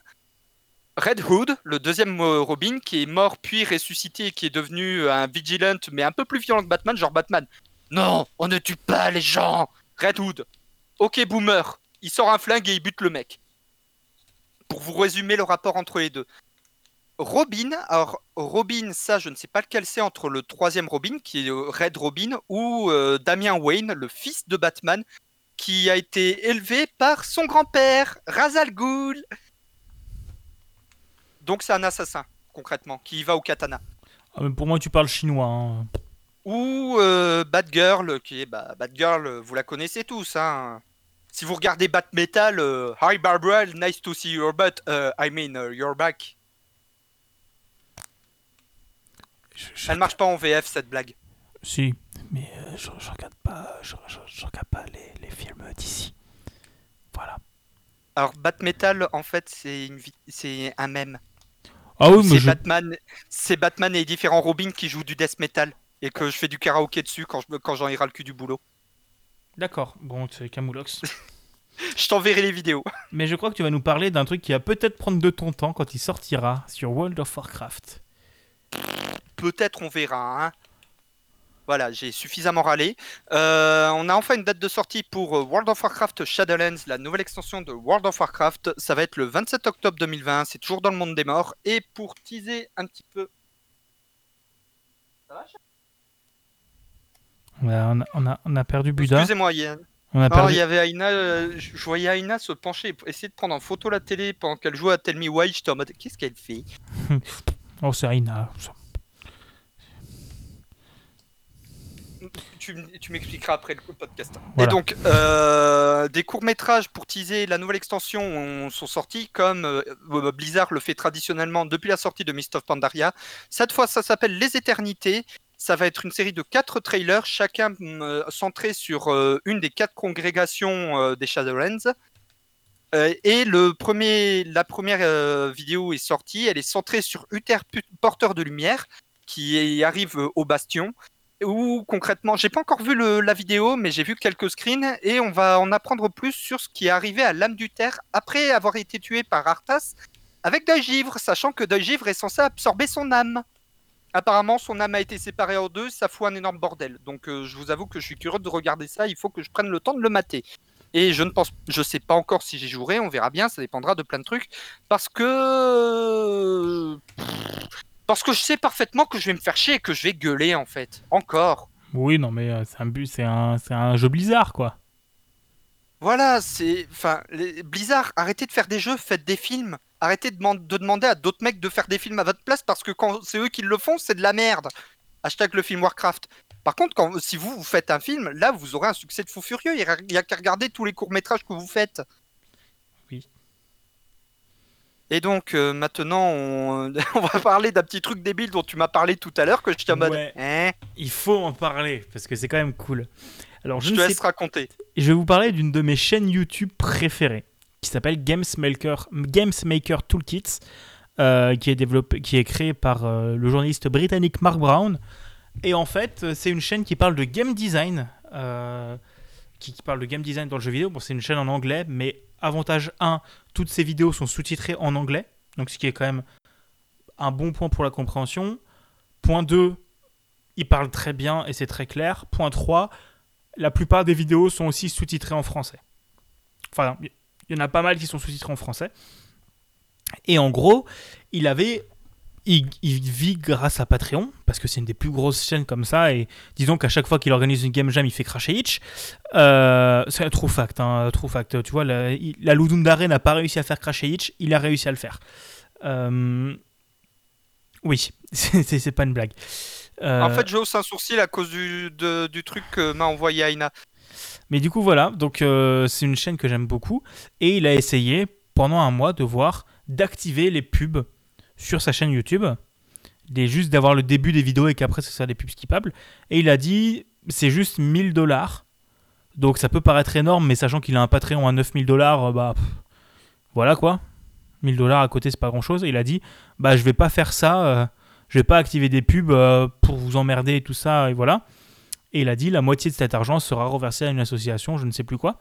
Red Hood, le deuxième euh, Robin, qui est mort puis ressuscité, qui est devenu euh, un Vigilant, mais un peu plus violent que Batman, genre Batman. Non, on ne tue pas les gens Red Hood. Ok, Boomer. Il sort un flingue et il bute le mec. Pour vous résumer le rapport entre les deux. Robin, alors Robin, ça je ne sais pas lequel c'est entre le troisième Robin, qui est euh, Red Robin, ou euh, Damien Wayne, le fils de Batman, qui a été élevé par son grand-père, Ra's al Ghul. Donc c'est un assassin, concrètement, qui va au katana. Ah, mais pour moi, tu parles chinois. hein. Ou euh, Batgirl, qui est bah, Batgirl, vous la connaissez tous. Hein. Si vous regardez Bat Metal, euh, Hi Barbara, nice to see your butt. I mean, uh, your back. Je- je- Elle marche pas en VF cette blague. Si, mais euh, je, je regarde pas, je, regarde pas les, les films d'ici. Voilà. Alors Bat Metal, en fait, c'est une vi- c'est un mème. Ah oui, mais C'est je... Batman, c'est Batman et les différents Robin qui jouent du death metal et que je fais du karaoké dessus quand je quand j'en ira le cul du boulot. D'accord, bon, c'est Camoulox. Je t'enverrai les vidéos. mais je crois que tu vas nous parler d'un truc qui va peut-être prendre de ton temps quand il sortira sur World of Warcraft. Peut-être on verra. hein. Voilà, j'ai suffisamment râlé. Euh, on a enfin une date de sortie pour euh, World of Warcraft Shadowlands, la nouvelle extension de World of Warcraft. Ça va être le 27 octobre 2020. C'est toujours dans le monde des morts. Et pour teaser un petit peu. Ça va, on, a, on, a, on a perdu Buda. Excusez-moi, Yann. On a perdu... il y avait Aina, euh, je voyais Aina se pencher, pour essayer de prendre en photo la télé pendant qu'elle jouait à Tell Me Why. J'étais en mode, qu'est-ce qu'elle fait? Oh, c'est Aina. ça. Tu, m'expliqueras après le podcast. Voilà. Et donc, euh, des courts-métrages pour teaser la nouvelle extension ont- sont sortis, comme euh, Blizzard le fait traditionnellement depuis la sortie de Mist of Pandaria. Cette fois, ça s'appelle Les Éternités. Ça va être une série de quatre trailers, chacun mm, euh, centré sur une des quatre congrégations des Shadowlands. Et le premier, la première euh, vidéo est sortie, elle est centrée sur Uther Porteur de Lumière, qui arrive au Bastion où concrètement, j'ai pas encore vu la vidéo, mais j'ai vu quelques screens et on va en apprendre plus sur ce qui est arrivé à l'âme du terre après avoir été tué par Arthas avec Deuil sachant que Deuil est censé absorber son âme. Apparemment, son âme a été séparée en deux, ça fout un énorme bordel. Donc, euh, je vous avoue que je suis curieux de regarder ça. Il faut que je prenne le temps de le mater. Et je ne pense, je sais pas encore si j'y jouerai. On verra bien. Ça dépendra de plein de trucs, parce que parce que je sais parfaitement que je vais me faire chier et que je vais gueuler en fait. Encore. Oui, non, mais euh, c'est un, but, c'est un, c'est un jeu Blizzard, quoi. Voilà, c'est. Enfin, les- Blizzard, arrêtez de faire des jeux, faites des films. Arrêtez de, man- de demander à d'autres mecs de faire des films à votre place parce que quand c'est eux qui le font, c'est de la merde. Hashtag le film Warcraft. Par contre, quand, si vous, vous faites un film, là, vous aurez un succès de fou furieux. Il n'y a, qu'à regarder tous les courts-métrages que vous faites. Et donc, euh, maintenant, on... on va parler d'un petit truc débile dont tu m'as parlé tout à l'heure, que je mode. Ouais. Hein Il faut en parler, parce que c'est quand même cool. Alors, je, te sais laisse raconter. je vais vous parler d'une de mes chaînes YouTube préférées, qui s'appelle Games Maker, Games Maker Toolkits, euh, qui, est développé, qui est créée par euh, le journaliste britannique Mark Brown. Et en fait, c'est une chaîne qui parle de game design. qui, qui parle de game design dans le jeu vidéo. Bon, c'est une chaîne en anglais, mais avantage 1, toutes ces vidéos sont sous-titrées en anglais. Donc, ce qui est quand même un bon point pour la compréhension. Point 2, il parle très bien et c'est très clair. Point 3, la plupart des vidéos sont aussi sous-titrées en français. Enfin, il y en a pas mal qui sont sous-titrés en français. Et en gros, il avait. Il, il vit grâce à Patreon, parce que c'est une des plus grosses chaînes comme ça, et disons qu'à chaque fois qu'il organise une game jam, il fait cracher Itch. Euh, c'est un true fact, hein, true fact. Tu vois, la, la Ludum Dare n'a pas réussi à faire cracher Itch, il a réussi à le faire. Euh, Oui, c'est pas une blague. Euh, En fait, je hausse un sourcil à cause du, de- du truc que m'a envoyé Aina. Mais du coup, voilà, donc euh, c'est une chaîne que j'aime beaucoup. Et il a essayé pendant un mois de voir d'activer les pubs sur sa chaîne YouTube. Des, juste d'avoir le début des vidéos et qu'après, ce soit des pubs skippables. Et il a dit c'est juste 1000 dollars. Donc ça peut paraître énorme, mais sachant qu'il a un Patreon à 9000 dollars, bah pff, voilà quoi. 1000 dollars à côté, c'est pas grand chose. Et il a dit bah je vais pas faire ça, euh, je vais pas activer des pubs euh, pour vous emmerder et tout ça, et voilà. Et il a dit la moitié de cet argent sera reversé à une association, je ne sais plus quoi.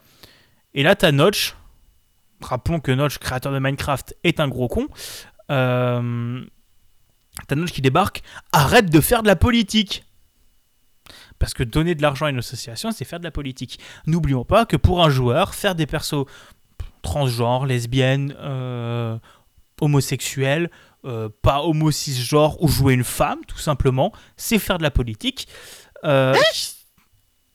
Et là, t'as Notch. Rappelons que Notch, créateur de Minecraft, est un gros con. Euh, Notch qui débarque. Arrête de faire de la politique. Parce que donner de l'argent à une association, c'est faire de la politique. N'oublions pas que pour un joueur, faire des persos transgenres, lesbiennes, euh, homosexuels, euh, pas homo cisgenre ou jouer une femme, tout simplement, c'est faire de la politique. Euh,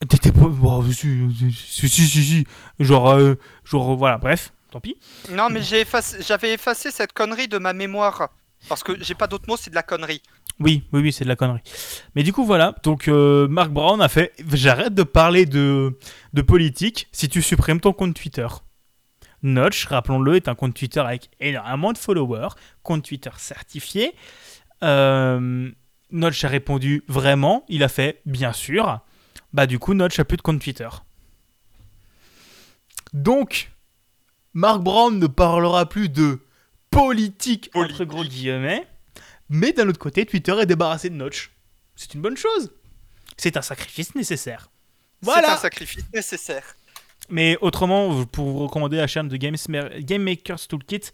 T'étais pas. bon, si, si, si, si, si. Genre, euh, genre, voilà, bref, tant pis. Non, mais j'ai effacé- j'avais effacé cette connerie de ma mémoire. Parce que j'ai pas d'autre mot, c'est de la connerie. Oui, oui, oui, c'est de la connerie. Mais du coup, voilà. Donc, euh, Mark Brown a fait J'arrête de parler de, de politique si tu supprimes ton compte Twitter. Notch, rappelons-le, est un compte Twitter avec énormément de followers, compte Twitter certifié. Euh, Notch a répondu Vraiment? Il a fait Bien sûr. Bah, du coup, Notch a plus de compte Twitter. Donc, Mark Brown ne parlera plus de politique, entre gros guillemets. Mais d'un autre côté, Twitter est débarrassé de Notch. C'est une bonne chose. C'est un sacrifice nécessaire. C'est un Voilà. sacrifice nécessaire. Mais autrement, pour vous recommander la chaîne de Game Makers Toolkit,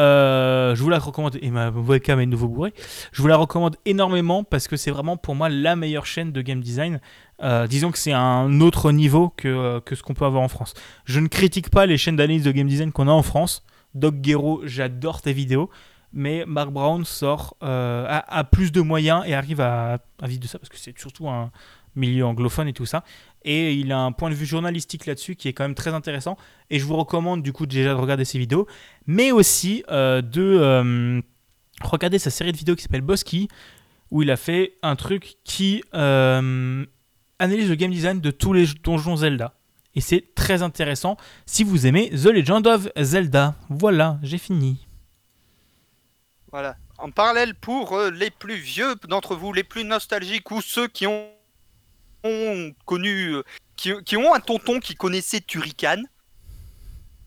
euh, je vous la recommande. Et ma webcam est de nouveau bourrée. Je vous la recommande énormément parce que c'est vraiment pour moi la meilleure chaîne de game design. Euh, disons que c'est un autre niveau que, euh, que ce qu'on peut avoir en France. Je ne critique pas les chaînes d'analyse de game design qu'on a en France. Doc Guéraud, j'adore tes vidéos. Mais Mark Brown sort, euh, a, a plus de moyens et arrive à, à vivre de ça parce que c'est surtout un milieu anglophone et tout ça. Et il a un point de vue journalistique là-dessus qui est quand même très intéressant. Et je vous recommande du coup déjà de regarder ses vidéos, mais aussi euh, de regarder sa série de vidéos qui s'appelle Bosky, où il a fait un truc qui analyse le game design de tous les donjons Zelda. Et c'est très intéressant si vous aimez The Legend of Zelda. Voilà, j'ai fini. Voilà. En parallèle, pour euh, les plus vieux d'entre vous, les plus nostalgiques ou ceux qui ont, connu, euh, qui, qui ont un tonton qui connaissait Turrican.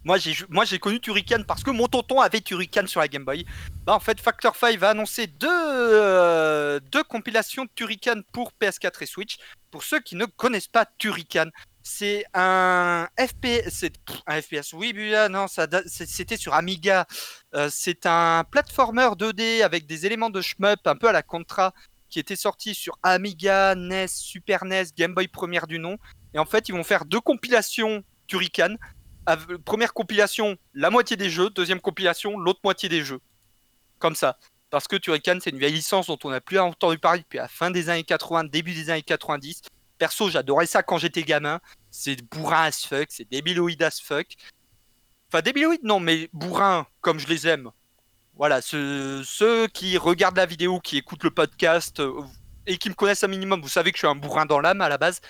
Moi j'ai, connu Turrican parce que mon tonton avait Turrican sur la Game Boy. Bah en fait Factor 5 va annoncer deux, euh, deux compilations de Turrican pour PS4 et Switch. Pour ceux qui ne connaissent pas Turrican, c'est un FPS, un FPS. Oui, non, c'était sur Amiga. Euh, c'est un platformer 2D avec des éléments de shmup un peu à la Contra qui était sorti sur Amiga, NES, Super NES, Game Boy première du nom. Et en fait, ils vont faire deux compilations Turrican. Première compilation, la moitié des jeux. Deuxième compilation, l'autre moitié des jeux. Comme ça. Parce que Turrican, c'est une vieille licence dont on n'a plus entendu parler depuis la fin des années 80, début des années 90. Perso, j'adorais ça quand j'étais gamin. C'est bourrin as fuck, c'est débiloïde as fuck. Enfin, débiloïde, non, mais bourrin, comme je les aime. Voilà, ceux, ceux qui regardent la vidéo, qui écoutent le podcast euh, et qui me connaissent un minimum, vous savez que je suis un bourrin dans l'âme à la base.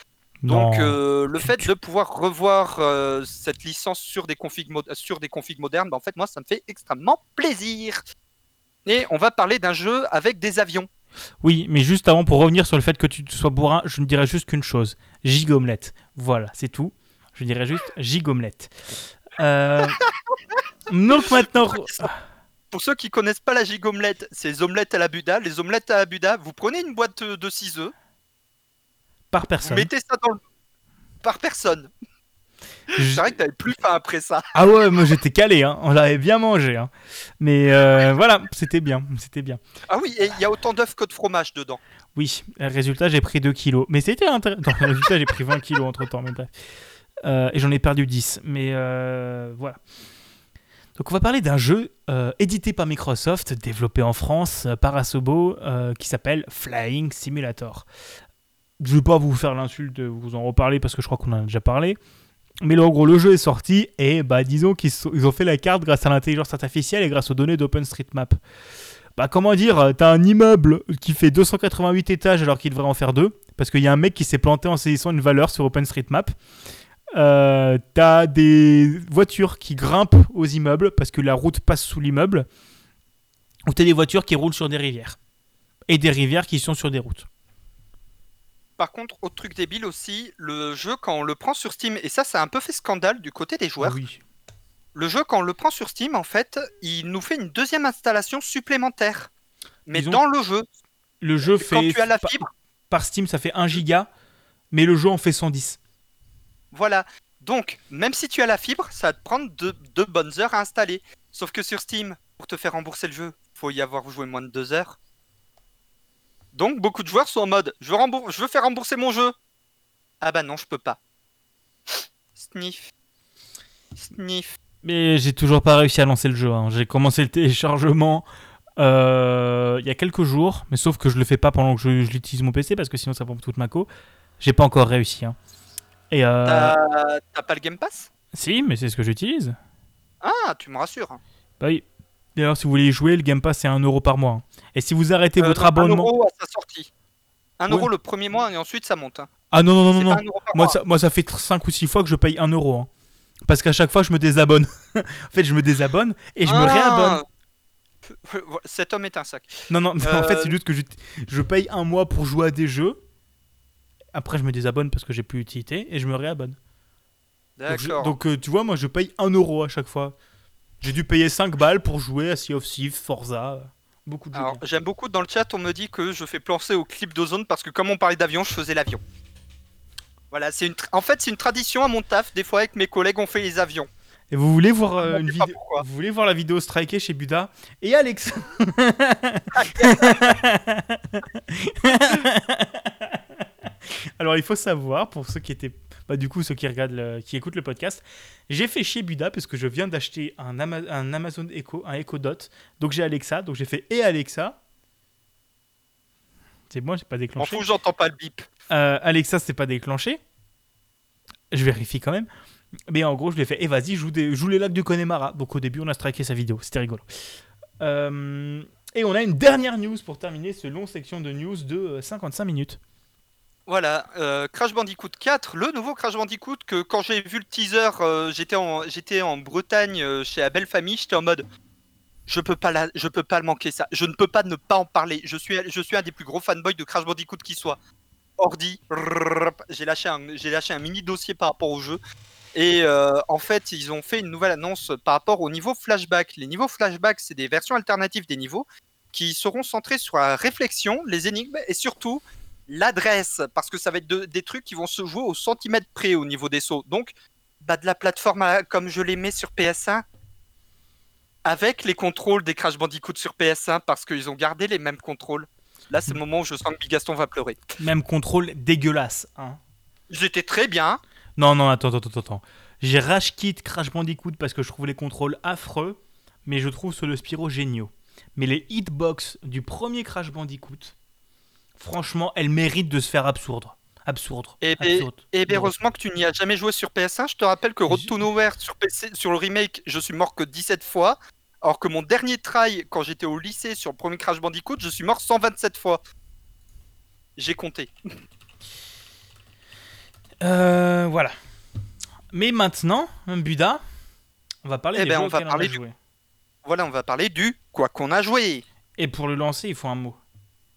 Donc, euh, le fait de pouvoir revoir euh, cette licence sur des configs, sur des configs modernes, bah, en fait, moi, ça me fait extrêmement plaisir. Et on va parler d'un jeu avec des avions. Oui, mais juste avant, pour revenir sur le fait que tu sois bourrin, je ne dirais juste qu'une chose. Gigomelette. Voilà, c'est tout. Je dirais juste gigomelette. Euh... Donc maintenant... Pour ceux qui connaissent pas la gigomelette, c'est les omelettes à la Buda. Les omelettes à la Buda, vous prenez une boîte de 6 œufs, par personne. mettez ça dans le... Par personne. Je- C'est vrai que t'avais plus faim après ça. Ah ouais, moi j'étais calé, hein. on l'avait bien mangé. Hein. Mais euh, voilà, c'était bien, c'était bien. Ah oui, et il y a autant d'œufs que de fromage dedans. Oui, résultat, j'ai pris 2 kilos. Mais c'était intéressant. Non, résultat, j'ai pris 20 kilos entre temps, mais bref. Euh, et j'en ai perdu 10. Mais euh, voilà. Donc, on va parler d'un jeu édité par Microsoft, développé en France par Asobo, qui s'appelle Flying Simulator. Je vais pas vous faire l'insulte de vous en reparler parce que je crois qu'on en a déjà parlé. Mais en gros, le jeu est sorti et bah, disons qu'ils ont fait la carte grâce à l'intelligence artificielle et grâce aux données d'OpenStreetMap. Bah, comment dire, euh, t'as un immeuble qui fait 288 étages alors qu'il devrait en faire deux, parce qu'il y a un mec qui s'est planté en saisissant une valeur sur OpenStreetMap. Euh, t'as des voitures qui grimpent aux immeubles parce que la route passe sous l'immeuble, ou t'as des voitures qui roulent sur des rivières, et des rivières qui sont sur des routes. Par contre, autre truc débile aussi, le jeu, quand on le prend sur Steam, et ça, ça a un peu fait scandale du côté des joueurs, Oui. le jeu, quand on le prend sur Steam, en fait, il nous fait une deuxième installation supplémentaire. Mais dans le jeu, Le jeu quand fait tu as la par- fibre, par Steam, ça fait 1 giga, mais le jeu en fait 110. voilà. Donc, même si tu as la fibre, ça va te prendre deux, deux bonnes heures à installer. Sauf que sur Steam, pour te faire rembourser le jeu, faut y avoir joué moins de deux heures. Donc, beaucoup de joueurs sont en mode je veux, rembour- je veux faire rembourser mon jeu. Ah bah non, je peux pas. Sniff. Sniff. Mais j'ai toujours pas réussi à lancer le jeu. hein. J'ai commencé le téléchargement euh, il y a quelques jours, mais sauf que je le fais pas pendant que je, je l'utilise mon PC parce que sinon ça prend toute ma co. J'ai pas encore réussi. hein. Et euh, T'as t'as pas le Game Pass? Si, mais c'est ce que j'utilise. Ah, tu me rassures. Bah oui. D'ailleurs, si vous voulez y jouer, le Game Pass c'est 1€ euro par mois. hein. Et si vous arrêtez Euh, votre non, abonnement. 1 euro à sa sortie. 1 Ouais. euro le premier mois et ensuite ça monte. hein. Ah non, non, non, non. pas non. 1 euro par Moi ça, moi, ça fait 5 ou 6 fois que je paye 1 euro. hein. Parce qu'à chaque fois, je me désabonne. en fait, je me désabonne et je me Ah réabonne. Cet homme est un sac. Non, non, en fait, Euh, c'est juste que je, je paye un mois pour jouer à des jeux. Après, je me désabonne parce que j'ai plus d'utilité et je me réabonne. Donc, je- D'accord. Donc, euh, tu vois, moi, je paye 1 euro à chaque fois. J'ai dû payer 5 balles pour jouer à Sea of Thieves, Forza. Beaucoup de jeux. Alors, j'aime beaucoup dans le chat, on me dit que je fais penser au clip d'Ozone parce que comme on parlait d'avion, je faisais l'avion. Voilà, c'est une tra- en fait c'est une tradition à mon taf. Des fois avec mes collègues, on fait les avions. Et vous voulez voir euh, une vidéo. Vous voulez voir la vidéo strikée chez Buda et Alex Alors il faut savoir pour ceux qui étaient bah, du coup ceux qui regardent le- qui écoutent le podcast, j'ai fait chier Buda parce que je viens d'acheter un, Ama- un Amazon Echo, un Echo Dot. Donc j'ai Alexa, donc j'ai fait et Alexa. C'est bon, j'ai pas M'en déclenché. fous, j'entends pas le bip. Euh, Alexa, c'est pas déclenché. Je vérifie quand même. Mais en gros, je lui ai fait, et vas-y, joue, des, joue les lacs du Connemara. Donc au début, on a striké sa vidéo. C'était rigolo. Euh, et on a une dernière news pour terminer ce long section de news de euh, 55 minutes. Voilà, euh, Crash Bandicoot 4, le nouveau Crash Bandicoot que quand j'ai vu le teaser, euh, j'étais en, j'étais en Bretagne euh, chez la belle famille, j'étais en mode je peux pas je peux pas le manquer ça, je ne peux pas ne pas en parler. Je suis, je suis un des plus gros fanboys de Crash Bandicoot qui soit. Ordi, j'ai lâché un, j'ai lâché un mini dossier par rapport au jeu. Et en fait, ils ont fait une nouvelle annonce par rapport au niveau flashback. Les niveaux flashback, c'est des versions alternatives des niveaux qui seront centrés sur la réflexion, les énigmes et surtout l'adresse, parce que ça va être de- des trucs qui vont se jouer au centimètre près au niveau des sauts. Donc, bah, de la plateforme à- comme je l'aimais sur PS1, avec les contrôles des Crash Bandicoot sur PS1, parce qu'ils ont gardé les mêmes contrôles. Là, c'est le moment où je sens que Bigaston va pleurer. Même contrôle dégueulasse. Hein. Étaient très bien. Non, non, attends, attends, attends. attends. J'ai rage quit Crash Bandicoot parce que je trouve les contrôles affreux, mais je trouve ceux de Spyro géniaux. Mais les hitbox du premier Crash Bandicoot, franchement, elles méritent de se faire absurde. Absurde. Et, et, absurde. et bien, heureusement que tu n'y as jamais joué sur PS1. Je te rappelle que Road to Nowhere sur PC, sur le remake, je suis mort que 17 fois. Alors que mon dernier try, quand j'étais au lycée sur le premier Crash Bandicoot, je suis mort 127 fois. J'ai compté. Euh, voilà. Mais maintenant, Buda, on va parler Eh des ben, jeux on va auxquels parler a du- joué. Voilà, on va parler du quoi qu'on a joué. Et pour le lancer, il faut un mot.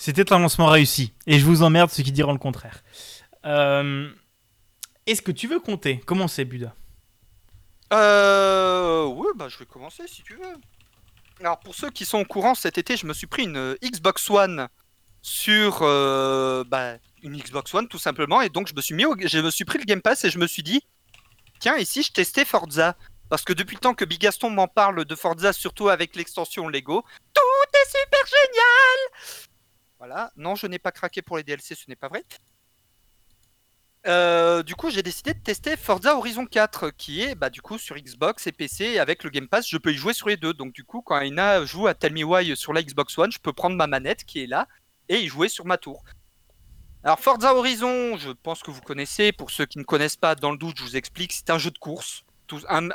C'était un lancement réussi. Et je vous emmerde ceux qui diront le contraire. Euh, Est-ce que tu veux compter? Comment c'est, Buda? Euh. Ouais, bah je vais commencer si tu veux. Alors pour ceux qui sont au courant, cet été, je me suis pris une euh, Xbox One sur euh, bah, une Xbox One tout simplement, et donc je me suis mis, au- je me suis pris le Game Pass et je me suis dit, tiens, ici je testais Forza? Parce que depuis le temps que Bigaston m'en parle de Forza, surtout avec l'extension Lego, tout est super génial Voilà, non, je n'ai pas craqué pour les DLC, ce n'est pas vrai. Euh, du coup, j'ai décidé de tester Forza Horizon 4, qui est bah, du coup sur Xbox et PC. Avec le Game Pass, je peux y jouer sur les deux. Donc, du coup, quand Aina joue à Tell Me Why sur la Xbox One, je peux prendre ma manette qui est là et y jouer sur ma tour. Alors, Forza Horizon, je pense que vous connaissez. Pour ceux qui ne connaissent pas, dans le doute, je vous explique. C'est un jeu de course,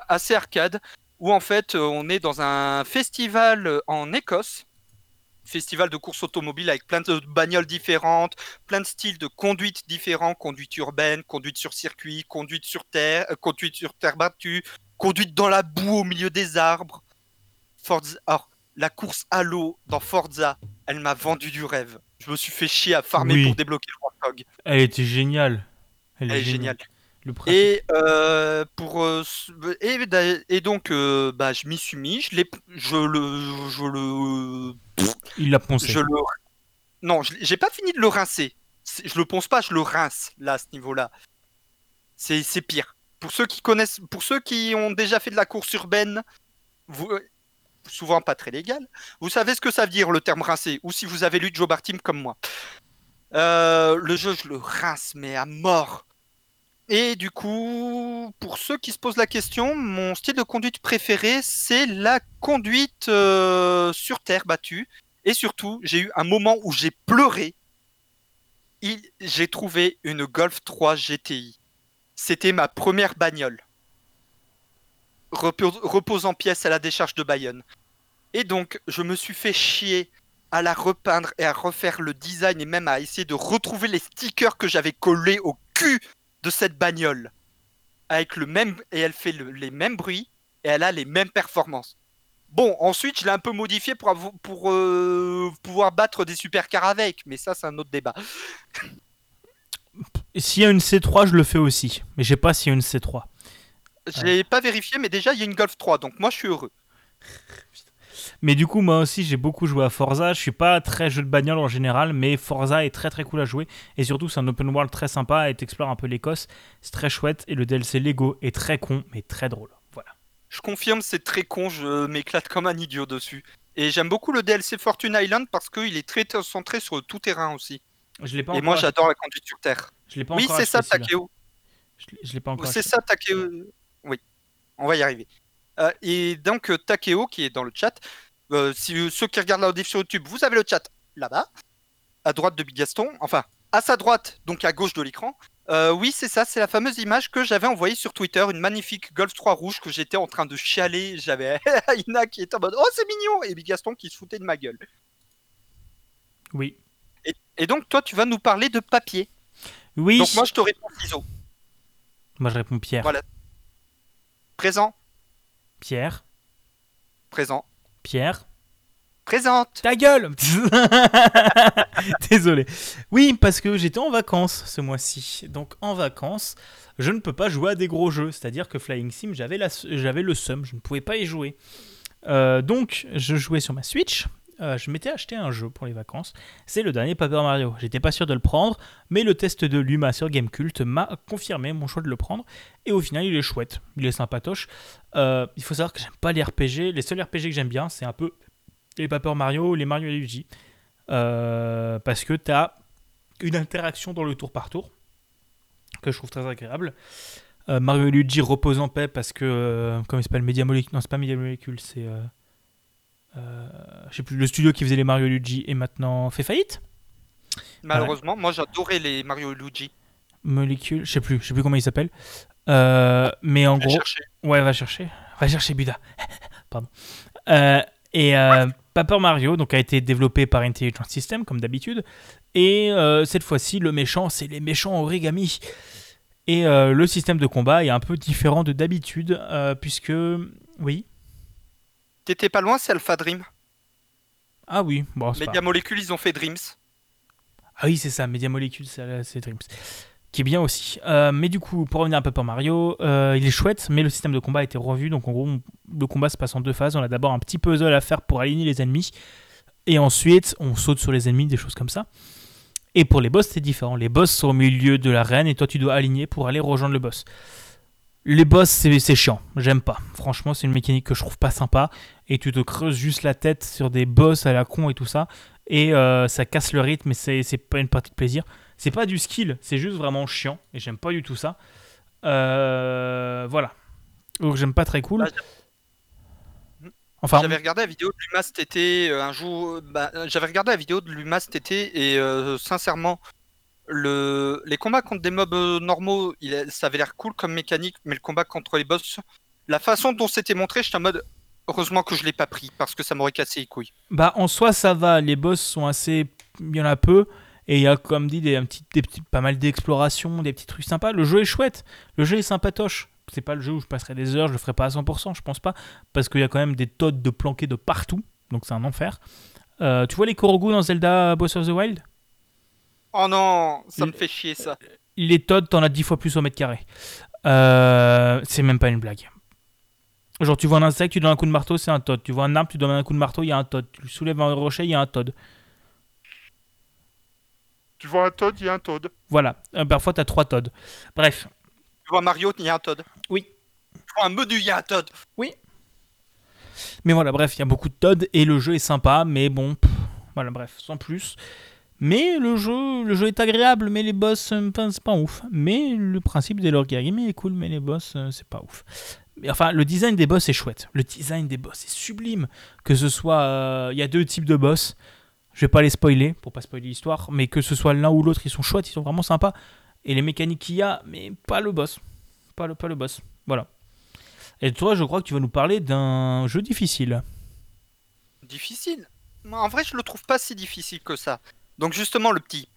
assez arcade, où en fait, on est dans un festival en Écosse. Festival de course automobile avec plein de bagnoles différentes, plein de styles de conduite différents, conduite urbaine, conduite sur circuit, conduite sur terre, euh, conduite sur terre battue, conduite dans la boue au milieu des arbres. Forza, alors, la course à l'eau dans Forza, elle m'a vendu du rêve. Je me suis fait chier à farmer Oui. pour débloquer le Warthog. Elle était géniale. Elle est géniale. Le Et euh, pour euh, s- et, donc euh, bah je m'y suis mis, je je le je le Il l'a poncé. je le non, j'ai pas fini de le rincer. Je le ponce pas, je le rince là à ce niveau-là. C'est pire. Pour ceux qui connaissent pour ceux qui ont déjà fait de la course urbaine, vous souvent pas très légal, vous savez ce que ça veut dire le terme rincer ou si vous avez lu Joe Bartim comme moi. Le jeu, je le rince mais à mort. Et du coup, pour ceux qui se posent la question, mon style de conduite préféré, c'est la conduite euh, sur terre battue. Et surtout, j'ai eu un moment où j'ai pleuré. J'ai trouvé une Golf 3 GTI. C'était ma première bagnole. Repos, repose en pièces à la décharge de Bayonne. Et donc, je me suis fait chier à la repeindre et à refaire le design et même à essayer de retrouver les stickers que j'avais collés au cul de cette bagnole. Avec le même. Et elle fait le- les mêmes bruits et elle a les mêmes performances. Bon, ensuite, je l'ai un peu modifié pour, pour euh, pouvoir battre des supercars avec, mais ça, c'est un autre débat. S'il y a une C3, je le fais aussi. Mais je sais pas s'il y a une C3. Je l'ai pas vérifié, mais déjà, il y a une Golf 3, donc moi, je suis heureux. Mais du coup, moi aussi, j'ai beaucoup joué à Forza. Je suis pas très jeu de bagnole en général, mais Forza est très très cool à jouer. Et surtout, c'est un open world très sympa et t'explores un peu l'Écosse. C'est très chouette. Et le DLC Lego est très con, mais très drôle. Voilà. Je confirme, c'est très con, je m'éclate comme un idiot dessus. Et j'aime beaucoup le DLC Fortune Island parce qu'il est très centré sur le tout-terrain aussi. Je l'ai pas Et moi, j'adore la conduite sur terre. Je l'ai pas Oui, c'est ça. Takeo. Je l'ai- pas encore. C'est ça, Takeo. Oui, on va y arriver. Euh, et donc, euh, Takeo, qui est dans le chat, euh, si euh, ceux qui regardent la audio sur YouTube, vous avez le chat là-bas, à droite de Bigaston, enfin, à sa droite, donc à gauche de l'écran. Euh, oui, c'est ça, c'est la fameuse image que j'avais envoyée sur Twitter, une magnifique Golf 3 rouge que j'étais en train de chialer. J'avais Aina qui était en mode Oh, c'est mignon Et Bigaston qui se foutait de ma gueule. Oui. Et, et donc, toi, tu vas nous parler de papier. Oui. Donc, moi, je te réponds ciseaux. Moi, je réponds Pierre. Voilà. Présent, Pierre. présent, Pierre. présente. Ta gueule Désolé. Oui, parce que j'étais en vacances ce mois-ci. Donc en vacances, je ne peux pas jouer à des gros jeux. C'est-à-dire que Flying Sim, j'avais, la, j'avais le seum, je ne pouvais pas y jouer. Euh, donc je jouais sur ma Switch. Euh, je m'étais acheté un jeu pour les vacances. C'est le dernier Paper Mario. J'étais pas sûr de le prendre, mais le test de Luma sur Gamecult m'a confirmé mon choix de le prendre. Et au final, il est chouette. Il est sympatoche. Euh, il faut savoir que j'aime pas les RPG. Les seuls RPG que j'aime bien, c'est un peu les Paper Mario, les Mario et Luigi. Euh, parce que tu as une interaction dans le tour par tour que je trouve très agréable. Mario et Luigi reposent en paix parce que, comment il s'appelle Media Molecule Non, c'est pas Media Molecule, c'est. Euh, je sais plus, le studio qui faisait les Mario Luigi est maintenant fait faillite Malheureusement, moi j'adorais les Mario Luigi. Molecule, je sais plus, je sais plus comment il s'appelle. Euh, mais en vais gros. chercher. Ouais, va chercher. Va chercher Buda. Pardon. Euh, et euh, Paper Mario donc, a été développé par Intelligent System, comme d'habitude. Et euh, cette fois-ci, le méchant, c'est les méchants origami. Et le système de combat est un peu différent de d'habitude, puisque. Oui. T'étais pas loin, c'est Alpha Dream. Ah oui, bon, c'est pas- Media Molecule, ils ont fait Dreams. Ah oui, c'est ça, Media Molecule, c'est Dreams. Qui est bien aussi. Euh, mais du coup, pour revenir à Paper Mario, euh, il est chouette, mais le système de combat a été revu. Donc en gros, on- le combat se passe en deux phases. On a d'abord un petit puzzle à faire pour aligner les ennemis. Et ensuite, on saute sur les ennemis, des choses comme ça. Et pour les boss, c'est différent. Les boss sont au milieu de l'arène et toi, tu dois aligner pour aller rejoindre le boss. Les boss, c'est c'est chiant. J'aime pas. Franchement, c'est une mécanique que je trouve pas sympa. Et tu te creuses juste la tête sur des boss à la con et tout ça. Et euh, ça casse le rythme et c'est c'est pas une partie de plaisir. C'est pas du skill, c'est juste vraiment chiant. Et j'aime pas du tout ça. Euh, voilà. Donc j'aime pas très cool. Bah, Enfin, J'avais regardé la vidéo de Luma cet été, euh, un jour. bah, J'avais regardé la vidéo de Luma cet été et euh, sincèrement, le... les combats contre des mobs normaux, il ça avait l'air cool comme mécanique, mais le combat contre les boss, la façon dont c'était montré, j'étais en mode. Heureusement que je l'ai pas pris parce que ça m'aurait cassé les couilles. Bah, en soi, ça va. Les boss sont assez. Il y en a peu. Et il y a, comme dit, des, un petit, des petits, pas mal d'explorations, des petits trucs sympas. Le jeu est chouette. Le jeu est sympatoche. C'est pas le jeu où je passerai des heures, je le ferai pas à 100%, je pense pas. Parce qu'il y a quand même des toads de planqués de partout. Donc c'est un enfer. Euh, tu vois les Korogu dans Zelda Breath of the Wild? Oh non, ça me fait chier ça. Les toads, t'en as 10 fois plus au mètre carré. Euh, c'est même pas une blague. Genre, tu vois un insecte, tu donnes un coup de marteau, c'est un toad. Tu vois un arbre, tu donnes un coup de marteau, il y a un toad. Tu soulèves un rocher, il y a un toad. Tu vois un Toad, il y a un Toad. Voilà. Euh, parfois, t'as trois toads. Bref. Tu vois Mario, il y a un Toad. Oui. Tu vois un menu, il y a un Toad. Mais voilà, bref, il y a beaucoup de Todd et le jeu est sympa, mais bon, pff, voilà, bref, sans plus. Mais le jeu, le jeu est agréable, mais les boss, euh, c'est pas ouf. Mais le principe des l'origami est cool, mais les boss, euh, c'est pas ouf. Enfin, le design des boss est chouette. Le design des boss est sublime. Que ce soit, euh, il y a deux types de boss. Je vais pas les spoiler pour pas spoiler l'histoire, mais que ce soit l'un ou l'autre, ils sont chouettes, ils sont vraiment sympas. Et les mécaniques qu'il y a, mais pas le boss, pas le, pas le boss. Voilà. Et toi, je crois que tu vas nous parler d'un jeu difficile. Difficile? En vrai, je le trouve pas si difficile que ça. Donc justement, le petit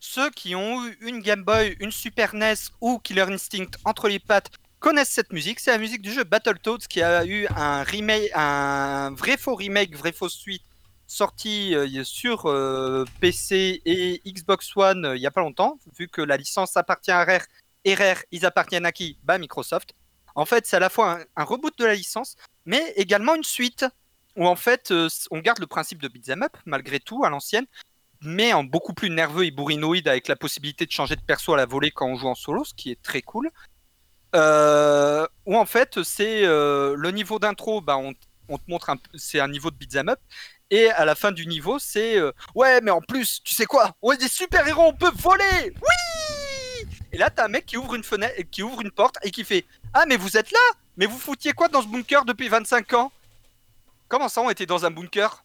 Ceux qui ont eu une Game Boy, une Super NES ou Killer Instinct entre les pattes connaissent cette musique. C'est la musique du jeu Battletoads qui a eu un vrai faux remake, vrai faux suite sorti euh, sur euh, PC et Xbox One euh, il y a pas longtemps, vu que la licence appartient à Rare et Rare, ils appartiennent à qui? Bah Microsoft. En fait, c'est à la fois un, reboot de la licence, mais également une suite où en fait on garde le principe de beat'em up malgré tout à l'ancienne, mais en beaucoup plus nerveux et bourrinoïde avec la possibilité de changer de perso à la volée quand on joue en solo, ce qui est très cool. Euh, où en fait c'est euh, le niveau d'intro, bah, on, te montre c'est un niveau de beat'em up. Et à la fin du niveau, c'est euh, ouais, mais en plus, tu sais quoi? On est des super héros, on peut voler. Oui Et là, t'as un mec qui ouvre une fenêtre, qui ouvre une porte et qui fait ah, mais vous êtes là? Mais vous foutiez quoi dans ce bunker depuis 25 ans? Comment ça, on était dans un bunker?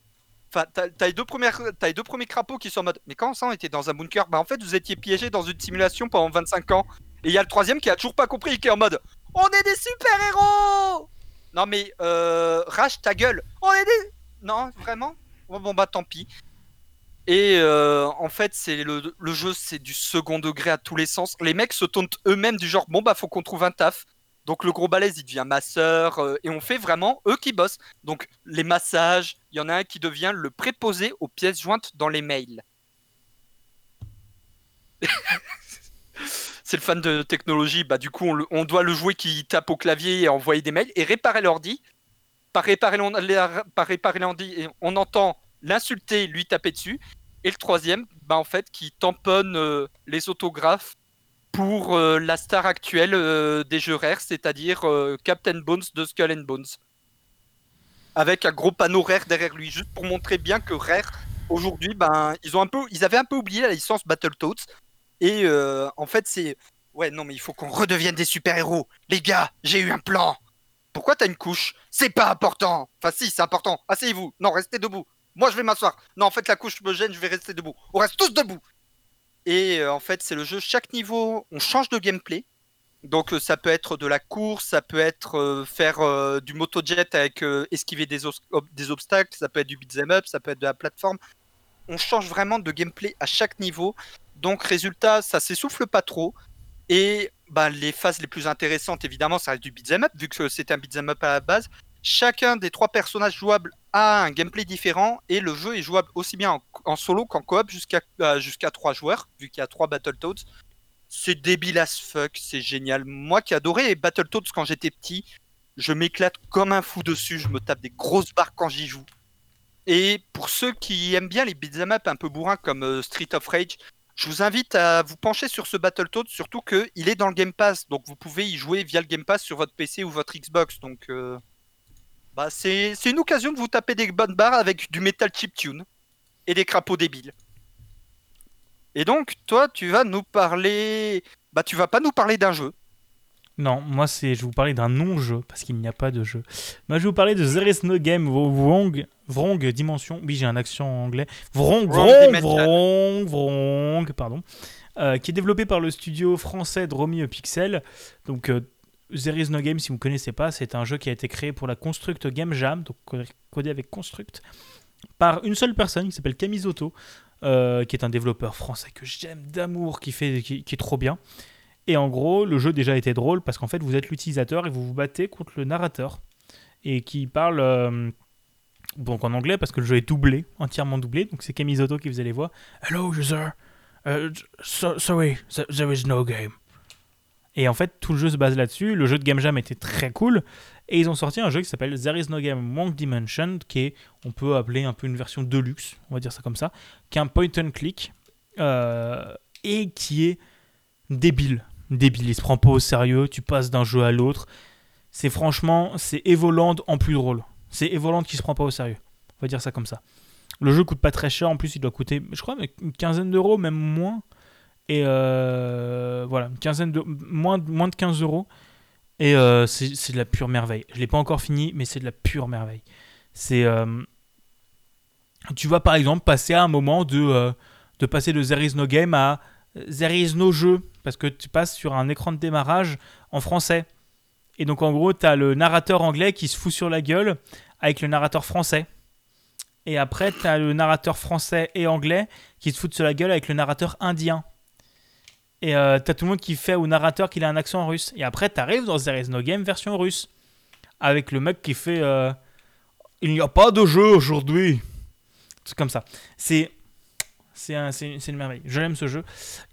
Enfin, t'as les, deux les deux premiers crapauds qui sont en mode Mais comment ça, on était dans un bunker? Bah, en fait, vous étiez piégés dans une simulation pendant 25 ans. Et il y a le troisième qui a toujours pas compris et qui est en mode On est des super-héros Non, mais, euh, ta gueule On est des. Non, vraiment? Bon, bah, tant pis. Et euh, en fait, c'est le, jeu, c'est du second degré à tous les sens. Les mecs se tauntent eux-mêmes du genre, bon bah faut qu'on trouve un taf. Donc le gros balèze, il devient masseur, euh, et on fait vraiment eux qui bossent. Donc les massages, il y en a un qui devient le préposé aux pièces jointes dans les mails. c'est le fan de technologie, bah du coup on, doit le jouer qui tape au clavier et envoyer des mails et réparer l'ordi. Par réparer l'ordi, on entend l'insulter, lui taper dessus. Et le troisième, bah en fait, qui tamponne euh, les autographes pour euh, la star actuelle euh, des jeux rares, c'est-à-dire euh, Captain Bones de Skull and Bones. Avec un gros panneau rare derrière lui, juste pour montrer bien que Rare, aujourd'hui, ben, ils, ont un peu, ils avaient un peu oublié la licence Battletoads. Et en fait, c'est. Ouais, non, mais il faut qu'on redevienne des super-héros. Les gars, j'ai eu un plan. Pourquoi t'as une couche? C'est pas important. Enfin, si, c'est important. Asseyez-vous. Non, restez debout. Moi, je vais m'asseoir. Non, en fait, la couche me gêne, je vais rester debout. On reste tous debout. Et euh, en fait, c'est le jeu. Chaque niveau, on change de gameplay. Donc, euh, ça peut être de la course, ça peut être euh, faire euh, du motojet avec esquiver des, obstacles, ça peut être du beat'em up, ça peut être de la plateforme. On change vraiment de gameplay à chaque niveau. Donc, résultat, ça s'essouffle pas trop. Et bah, les phases les plus intéressantes, évidemment, ça reste du beat'em up, vu que c'était un beat'em up à la base. Chacun des trois personnages jouables a un gameplay différent et le jeu est jouable aussi bien en, solo qu'en coop jusqu'à euh, jusqu'à trois joueurs, vu qu'il y a trois Battletoads. C'est débile as fuck, c'est génial. Moi qui adorais Battletoads quand j'étais petit, je m'éclate comme un fou dessus, je me tape des grosses barres quand j'y joue. Et pour ceux qui aiment bien les beat'em up un peu bourrins comme euh, Street of Rage, je vous invite à vous pencher sur ce Battletoads, surtout qu'il est dans le Game Pass, donc vous pouvez y jouer via le Game Pass sur votre PC ou votre Xbox. Euh, bah, c'est une occasion de vous taper des bonnes barres avec du metal chiptune et des crapauds débiles. Et donc, toi, tu vas nous parler. Bah, tu vas pas nous parler d'un jeu. Non, moi c'est, je vais vous parler d'un non-jeu parce qu'il n'y a pas de jeu. Moi je vais vous parler de There is no game Vrong, Vrong Dimension. Oui, j'ai un accent anglais. Vrong, Wrong. Vrong, Vrong, pardon. Euh, qui est développé par le studio français de Romy Pixel. Donc euh, There is no game, si vous ne connaissez pas, c'est un jeu qui a été créé pour la Construct Game Jam, donc codé avec Construct, par une seule personne qui s'appelle Camisoto, euh, qui est un développeur français que j'aime d'amour, qui, qui, est trop bien. Et en gros, le jeu déjà était drôle parce qu'en fait, vous êtes l'utilisateur et vous vous battez contre le narrateur et qui parle euh, donc en anglais parce que le jeu est doublé, entièrement doublé. Donc c'est Camisoto qui faisait les voix. Hello, user. Uh, so- sorry, th- there is no game. Et en fait, tout le jeu se base là-dessus. Le jeu de Game Jam était très cool. Et ils ont sorti un jeu qui s'appelle There is no game Wonk Dimension, qui est, on peut appeler un peu une version deluxe, on va dire ça comme ça, qui est un point and click euh, et qui est débile. Débile, il se prend pas au sérieux, tu passes d'un jeu à l'autre. C'est franchement, c'est Evoland en plus drôle. C'est Evoland qui se prend pas au sérieux. On va dire ça comme ça. Le jeu coûte pas très cher, en plus il doit coûter, je crois, une quinzaine d'euros, même moins. Et euh, voilà, une quinzaine de moins, moins de 15 euros. Et euh, c'est de la pure merveille. Je l'ai pas encore fini, mais c'est de la pure merveille. C'est, euh, tu vas par exemple passer à un moment de, euh, de passer de There is no game à There is no jeu, parce que tu passes sur un écran de démarrage en français. Et donc en gros, tu as le narrateur anglais qui se fout sur la gueule avec le narrateur français. Et après, tu as le narrateur français et anglais qui se foutent sur la gueule avec le narrateur indien. Et euh, t'as tout le monde qui fait au narrateur qu'il a un accent russe. Et après, t'arrives dans There is no game version russe. Avec le mec qui fait euh, Il n'y a pas de jeu aujourd'hui. C'est comme ça. C'est c'est un- une merveille. Je l'aime ce jeu.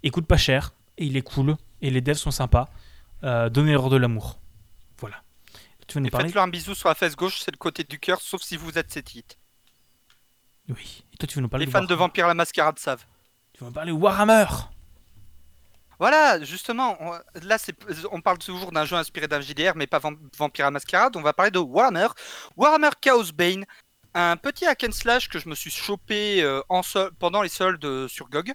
Il coûte pas cher. Et il est cool. Et les devs sont sympas. Euh, Donnez-leur de l'amour. Voilà. Tu veux nous parler faites-leur un bisou sur la fesse gauche, c'est le côté du cœur, sauf si vous êtes cette hit. Oui. Et toi, tu veux nous parler Les fans de Vampire la Mascarade savent. Tu veux nous parler Warhammer? Voilà, justement, on- là on parle toujours d'un jeu inspiré d'un JDR, mais pas Vam- Vampire la Mascarade. On va parler de Warhammer, Warhammer Chaos Bane, un petit hack and slash que je me suis chopé euh, en sol- pendant les soldes euh, sur GOG.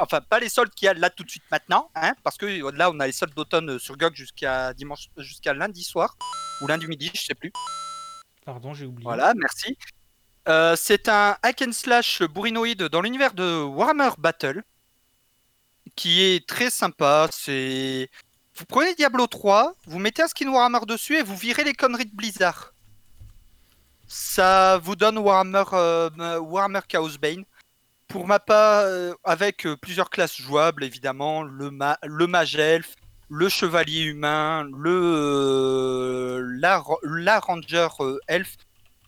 Enfin, pas les soldes qu'il y a là tout de suite maintenant, hein, parce que euh, là on a les soldes d'automne sur GOG jusqu'à dimanche, jusqu'à lundi soir ou lundi midi, je sais plus. Pardon, j'ai oublié. Voilà, merci. Euh, c'est un hack and slash bourrinoïde dans l'univers de Warhammer Battle qui est très sympa. C'est vous prenez Diablo 3, vous mettez un skin Warhammer dessus et vous virez les conneries de Blizzard. Ça vous donne Warhammer, euh, Warhammer Chaos Bane. Pour ma part, euh, avec euh, plusieurs classes jouables, évidemment, le, ma le mage elfe, le chevalier humain, le euh, la, ranger euh, elfe,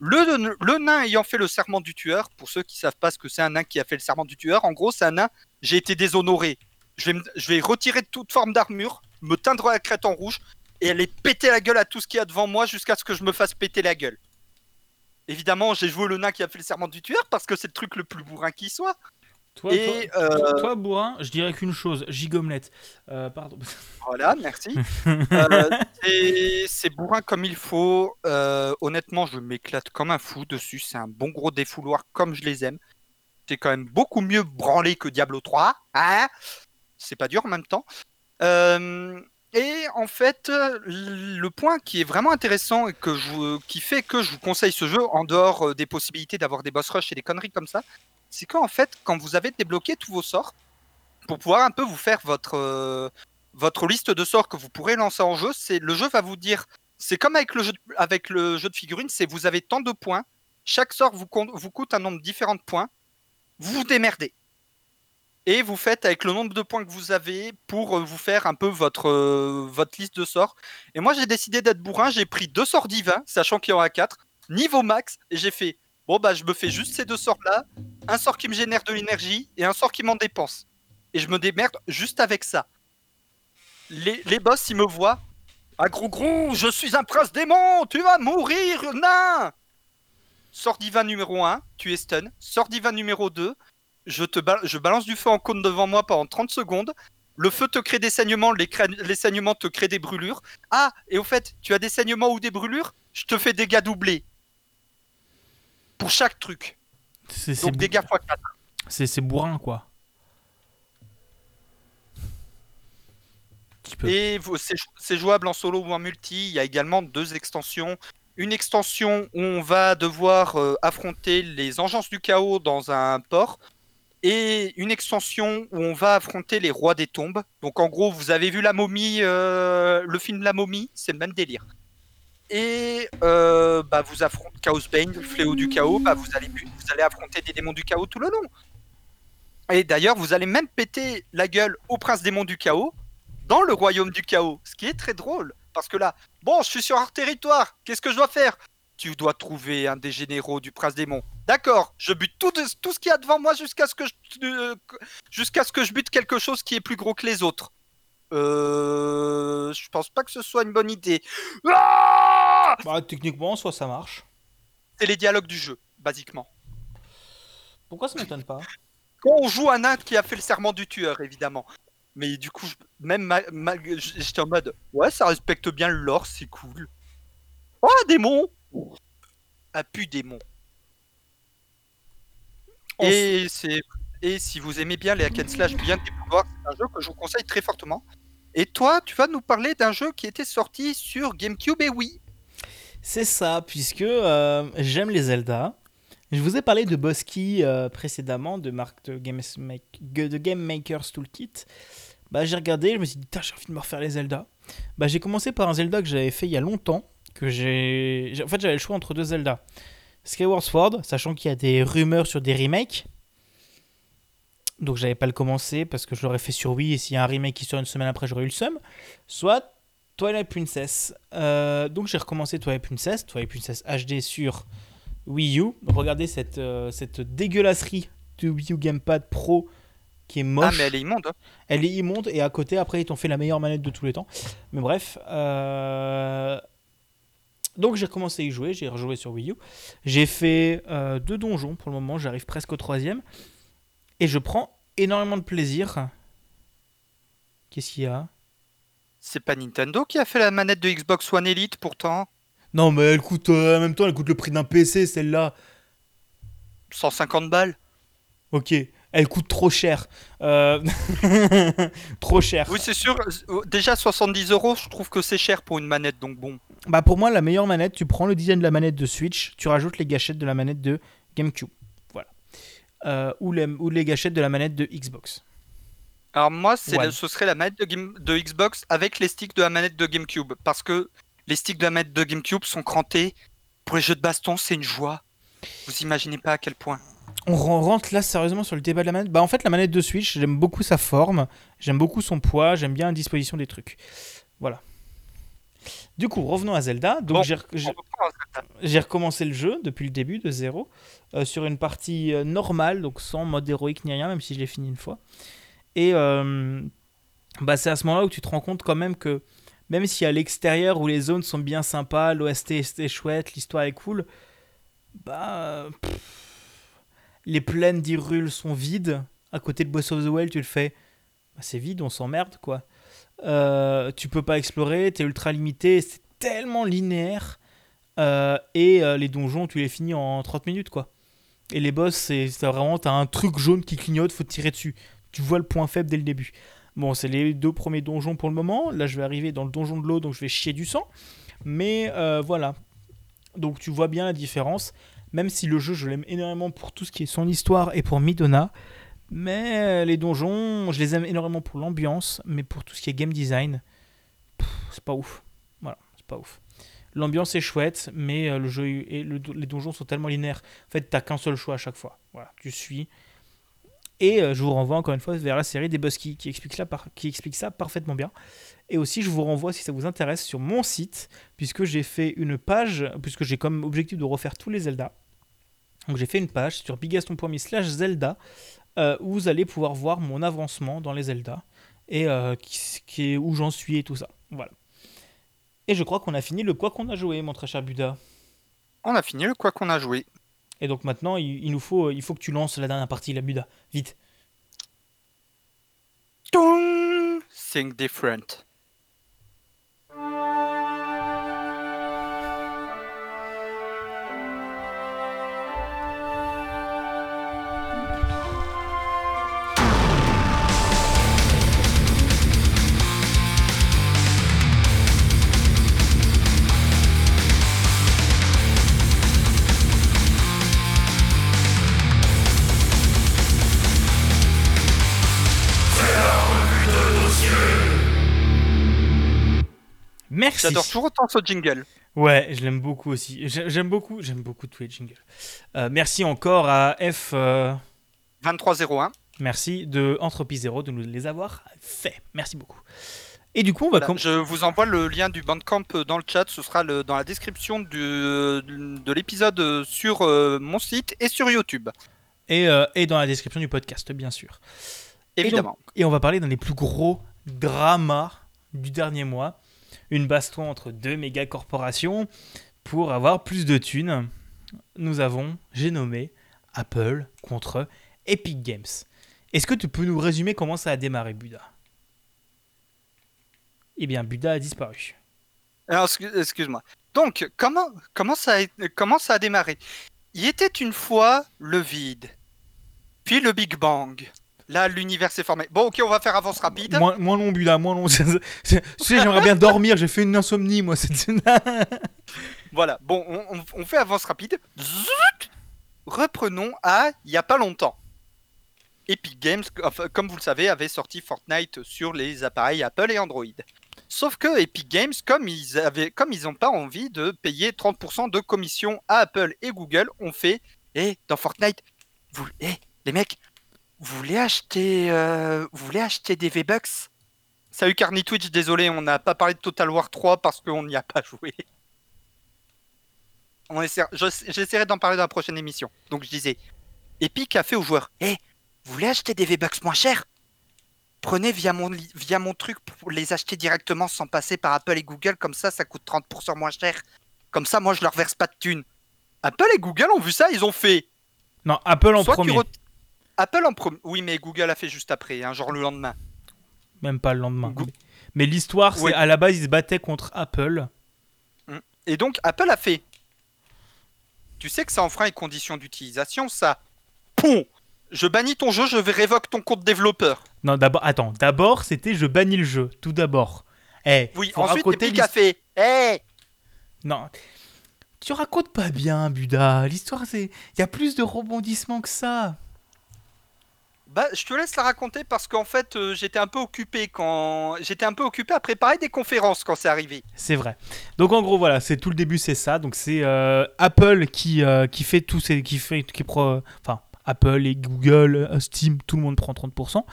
le, le nain ayant fait le serment du tueur. Pour ceux qui savent pas ce que c'est un nain qui a fait le serment du tueur, en gros, c'est un nain. J'ai été déshonoré. Je vais, me- je vais retirer toute forme d'armure, me teindre la crête en rouge et aller péter la gueule à tout ce qu'il y a devant moi jusqu'à ce que je me fasse péter la gueule. Évidemment, j'ai joué le nain qui a fait le serment du tueur parce que c'est le truc le plus bourrin qui soit. Toi, Et, toi, euh, toi, toi, bourrin, je dirais qu'une chose, gigomelette. Euh, pardon. Voilà, merci. Euh, c'est- bourrin comme il faut. Honnêtement, je m'éclate comme un fou dessus. C'est un bon gros défouloir comme je les aime. C'est quand même beaucoup mieux branlé que Diablo 3. Hein c'est pas dur en même temps. Euh, et en fait, le point qui est vraiment intéressant et que je, qui fait que je vous conseille ce jeu, en dehors euh, des possibilités d'avoir des boss rush et des conneries comme ça, c'est qu'en fait, quand vous avez débloqué tous vos sorts, pour pouvoir un peu vous faire votre, euh, votre liste de sorts que vous pourrez lancer en jeu, c'est le jeu va vous dire, c'est comme avec le jeu de, avec le jeu de figurines, c'est vous avez tant de points, chaque sort vous, vous coûte un nombre différent de points, vous vous démerdez. Et vous faites avec le nombre de points que vous avez pour euh, vous faire un peu votre, euh, votre liste de sorts. Et moi, j'ai décidé d'être bourrin. J'ai pris deux sorts divins, sachant qu'il y en a quatre, niveau max, et j'ai fait bon, bah, je me fais juste ces deux sorts-là, un sort qui me génère de l'énergie et un sort qui m'en dépense. Et je me démerde juste avec ça. Les, les boss, ils me voient. Ah, gros gros, je suis un prince démon, tu vas mourir, nain Sort divin numéro 1, tu es stun. Sort divin numéro 2, je, te ba- je balance du feu en cône devant moi pendant 30 secondes. Le feu te crée des saignements, les, saignements te créent des brûlures. Ah, et au fait, tu as des saignements ou des brûlures? Je te fais dégâts doublés. Pour chaque truc. C'est c'est Donc dégâts x 4. c'est- bourrin, quoi. Et c'est jouable en solo ou en multi. Il y a également deux extensions. Une extension où on va devoir euh, affronter les engences du chaos dans un port. Et une extension où on va affronter les rois des tombes. Donc en gros, vous avez vu la momie, euh, le film La momie, c'est le même délire. Et euh, bah, vous affrontez Chaos Bane, le fléau du chaos, bah, vous, allez, vous allez affronter des démons du chaos tout le long. Et d'ailleurs, vous allez même péter la gueule au prince démon du chaos dans le royaume du chaos. Ce qui est très drôle. Parce que là, bon, je suis sur leur territoire. Qu'est-ce que je dois faire? Tu dois trouver un des généraux du prince démon. D'accord, je bute tout, de- tout ce qu'il y a devant moi jusqu'à ce que je, euh, jusqu'à ce que je bute quelque chose qui est plus gros que les autres. Euh, je pense pas que ce soit une bonne idée. Ah Bah, techniquement, soit ça marche. C'est les dialogues du jeu, basiquement. Pourquoi ça m'étonne pas? Quand on joue un nain qui a fait le serment du tueur, évidemment. Mais du coup, je- même j'étais en mode, ouais, ça respecte bien le lore, c'est cool. Oh, un démon Ah, pu démon. On Et c'est et si vous aimez bien les hack and slash bien des pouvoirs, c'est un jeu que je vous conseille très fortement. Et toi, tu vas nous parler d'un jeu qui était sorti sur GameCube et Wii. C'est ça, puisque euh, j'aime les Zelda. Je vous ai parlé de Boss Key euh, précédemment, de marque de Game, Make- de Game Maker's Toolkit. Bah, j'ai regardé, je me suis dit, Putain, j'ai envie de me refaire les Zelda. Bah, j'ai commencé par un Zelda que j'avais fait il y a longtemps. Que j'ai... En fait, j'avais le choix entre deux Zelda. Skyward Sword, sachant qu'il y a des rumeurs sur des remakes. Donc, j'avais pas le commencé parce que je l'aurais fait sur Wii et s'il y a un remake qui sort une semaine après, j'aurais eu le seum. Soit Twilight Princess. Euh, donc j'ai recommencé Twilight Princess, Twilight Princess HD sur Wii U. Regardez cette, euh, cette dégueulasserie de Wii U Gamepad Pro qui est moche. Ah, mais elle est immonde. hein. Elle est immonde et à côté après ils t'ont fait la meilleure manette de tous les temps. Mais bref. euh, Donc j'ai recommencé à y jouer, j'ai rejoué sur Wii U. J'ai fait euh, deux donjons pour le moment, j'arrive presque au troisième. Et je prends énormément de plaisir. Qu'est-ce qu'il y a? C'est pas Nintendo qui a fait la manette de Xbox One Elite pourtant? Non mais elle coûte euh, en même temps elle coûte le prix d'un PC celle-là. 150 balles. Ok, elle coûte trop cher. Euh, trop cher. Oui, c'est sûr. Déjà 70 euros, je trouve que c'est cher pour une manette, donc bon. Bah pour moi, la meilleure manette, tu prends le design de la manette de Switch, tu rajoutes les gâchettes de la manette de GameCube. Voilà. Euh, ou, les, ou les gâchettes de la manette de Xbox. Alors moi, ce serait la manette de, Game- de Xbox avec les sticks de la manette de GameCube. Parce que les sticks de la manette de GameCube sont crantés. Pour les jeux de baston, c'est une joie. Vous imaginez pas à quel point. On ren- rentre là sérieusement sur le débat de la manette. Bah en fait, la manette de Switch, j'aime beaucoup sa forme, j'aime beaucoup son poids, j'aime bien la disposition des trucs. Voilà. Du coup, revenons à Zelda. Donc Bon, j'ai- recommencé le jeu depuis le début de zéro euh, sur une partie euh, normale, donc sans mode héroïque ni rien, même si je l'ai fini une fois. Et euh, bah, c'est à ce moment-là où tu te rends compte quand même que même si à l'extérieur où les zones sont bien sympas, l'OST est chouette, l'histoire est cool, bah pff, les plaines d'Hyrule sont vides. À côté de Boss of the Well, tu le fais, bah, c'est vide, on s'emmerde quoi. Euh, tu peux pas explorer, t'es ultra limité, c'est tellement linéaire. Euh, et euh, les donjons, tu les finis en 30 minutes, quoi. Et les boss, c'est vraiment, t'as un truc jaune qui clignote, faut tirer dessus. Tu vois le point faible dès le début. Bon, c'est les deux premiers donjons pour le moment. Là, je vais arriver dans le donjon de l'eau, donc je vais chier du sang. Mais voilà. Donc tu vois bien la différence. Même si le jeu, je l'aime énormément pour tout ce qui est son histoire et pour Midona. Mais euh, les donjons, je les aime énormément pour l'ambiance, mais pour tout ce qui est game design, c'est pas ouf. Voilà, c'est pas ouf. L'ambiance est chouette, mais euh, le jeu et le- les donjons sont tellement linéaires. En fait, t'as qu'un seul choix à chaque fois. Voilà, tu suis. Et euh, je vous renvoie encore une fois vers la série des Busky qui qui explique ça parfaitement bien. Et aussi, je vous renvoie, si ça vous intéresse, sur mon site, puisque j'ai fait une page, puisque j'ai comme objectif de refaire tous les Zelda. Donc j'ai fait une page sur bigaston.me slash Zelda, euh, où vous allez pouvoir voir mon avancement dans les Zelda, et euh, qui, qui est, où j'en suis et tout ça. Voilà. Et je crois qu'on a fini le quoi qu'on a joué, mon très cher Buda. On a fini le quoi qu'on a joué. Et donc maintenant, il, il nous faut, il faut que tu lances la dernière partie, la Buda. Vite. Think different. Merci. J'adore toujours autant ce jingle. Ouais, je l'aime beaucoup aussi. J'ai- J'aime beaucoup, j'aime beaucoup tous les jingles. Euh, merci encore à F. euh, 2301. merci de Entropie Zero de nous les avoir fait. Merci beaucoup. Et du coup, on va Voilà, Je vous envoie le lien du Bandcamp dans le chat. Ce sera le- dans la description du- de l'épisode sur euh, mon site et sur YouTube. et, euh, et dans la description du podcast, bien sûr. Et donc- Évidemment. Et on va parler d'un des plus gros dramas du dernier mois. Une baston entre deux méga corporations pour avoir plus de thunes. Nous avons, j'ai nommé, Apple contre Epic Games. Est-ce que tu peux nous résumer comment ça a démarré, Buda? Eh bien, Buda a disparu. Excuse-moi. Donc, comment, ça a, comment ça démarré? Il était une fois le vide, puis le Big Bang. Là, l'univers s'est formé. Bon, ok, on va faire avance rapide. Moins, moins long, Buda, moins long. tu sais, j'aimerais bien dormir, j'ai fait une insomnie, moi. cette Voilà, bon, on, on- on fait avance rapide. Zut Reprenons à il n'y a pas longtemps. Epic Games, comme vous le savez, avait sorti Fortnite sur les appareils Apple et Android. Sauf que Epic Games, comme ils avaient, comme ils n'ont pas envie de payer 30% de commission à Apple et Google, ont fait, et dans Fortnite, vous, eh, les mecs, vous voulez acheter, euh, vous voulez acheter des V-Bucks? Salut Carny Twitch, désolé, on n'a pas parlé de Total War 3 parce qu'on n'y a pas joué. On essaie- je- J'essaierai d'en parler dans la prochaine émission. Donc je disais, Epic a fait aux joueurs, hé, vous voulez acheter des V-Bucks moins chers? Prenez via mon, via mon truc pour les acheter directement sans passer par Apple et Google, comme ça ça coûte 30% moins cher. Comme ça moi je leur verse pas de thunes. Apple et Google ont vu ça, ils ont fait. non, Apple en Soit tu premier. re- Apple en premier. Oui mais Google a fait juste après, hein, genre le lendemain. Même pas le lendemain. Go- Mais, mais l'histoire, c'est à la base, ils se battaient contre Apple. Et donc Apple a fait. Tu sais que ça enfreint les conditions d'utilisation, ça. Pon Je bannis ton jeu, je vais révoque ton compte développeur. Non, d'abord, attends, d'abord, c'était je bannis le jeu, tout d'abord. Eh, Oui, ensuite raconter a fait. Hé Non. Tu racontes pas bien, Buda. L'histoire, c'est. Il y a plus de rebondissements que ça. Bah, je te laisse la raconter parce qu'en fait, euh, j'étais un peu occupé quand. J'étais un peu occupé à préparer des conférences quand c'est arrivé. C'est vrai. Donc, en gros, voilà, c'est tout le début, c'est ça. Donc, c'est euh, Apple qui, euh, qui fait tout ces. Qui fait, qui pro- Enfin, Apple et Google, euh, Steam, tout le monde prend 30%.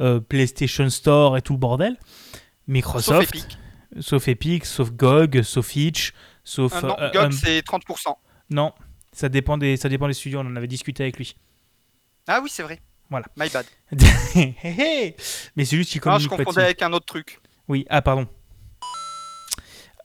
Euh, PlayStation Store et tout le bordel. Microsoft. Sauf Epic. Sauf Epic, sauf GOG, sauf Itch, sauf. Non, GOG um, c'est 30%. non, ça dépend, des, ça dépend des studios, on en avait discuté avec lui. Ah oui, c'est vrai. Voilà. My bad. Mais c'est juste qu'il Ah, je communique pas confondais dessus. avec un autre truc. Oui, ah pardon.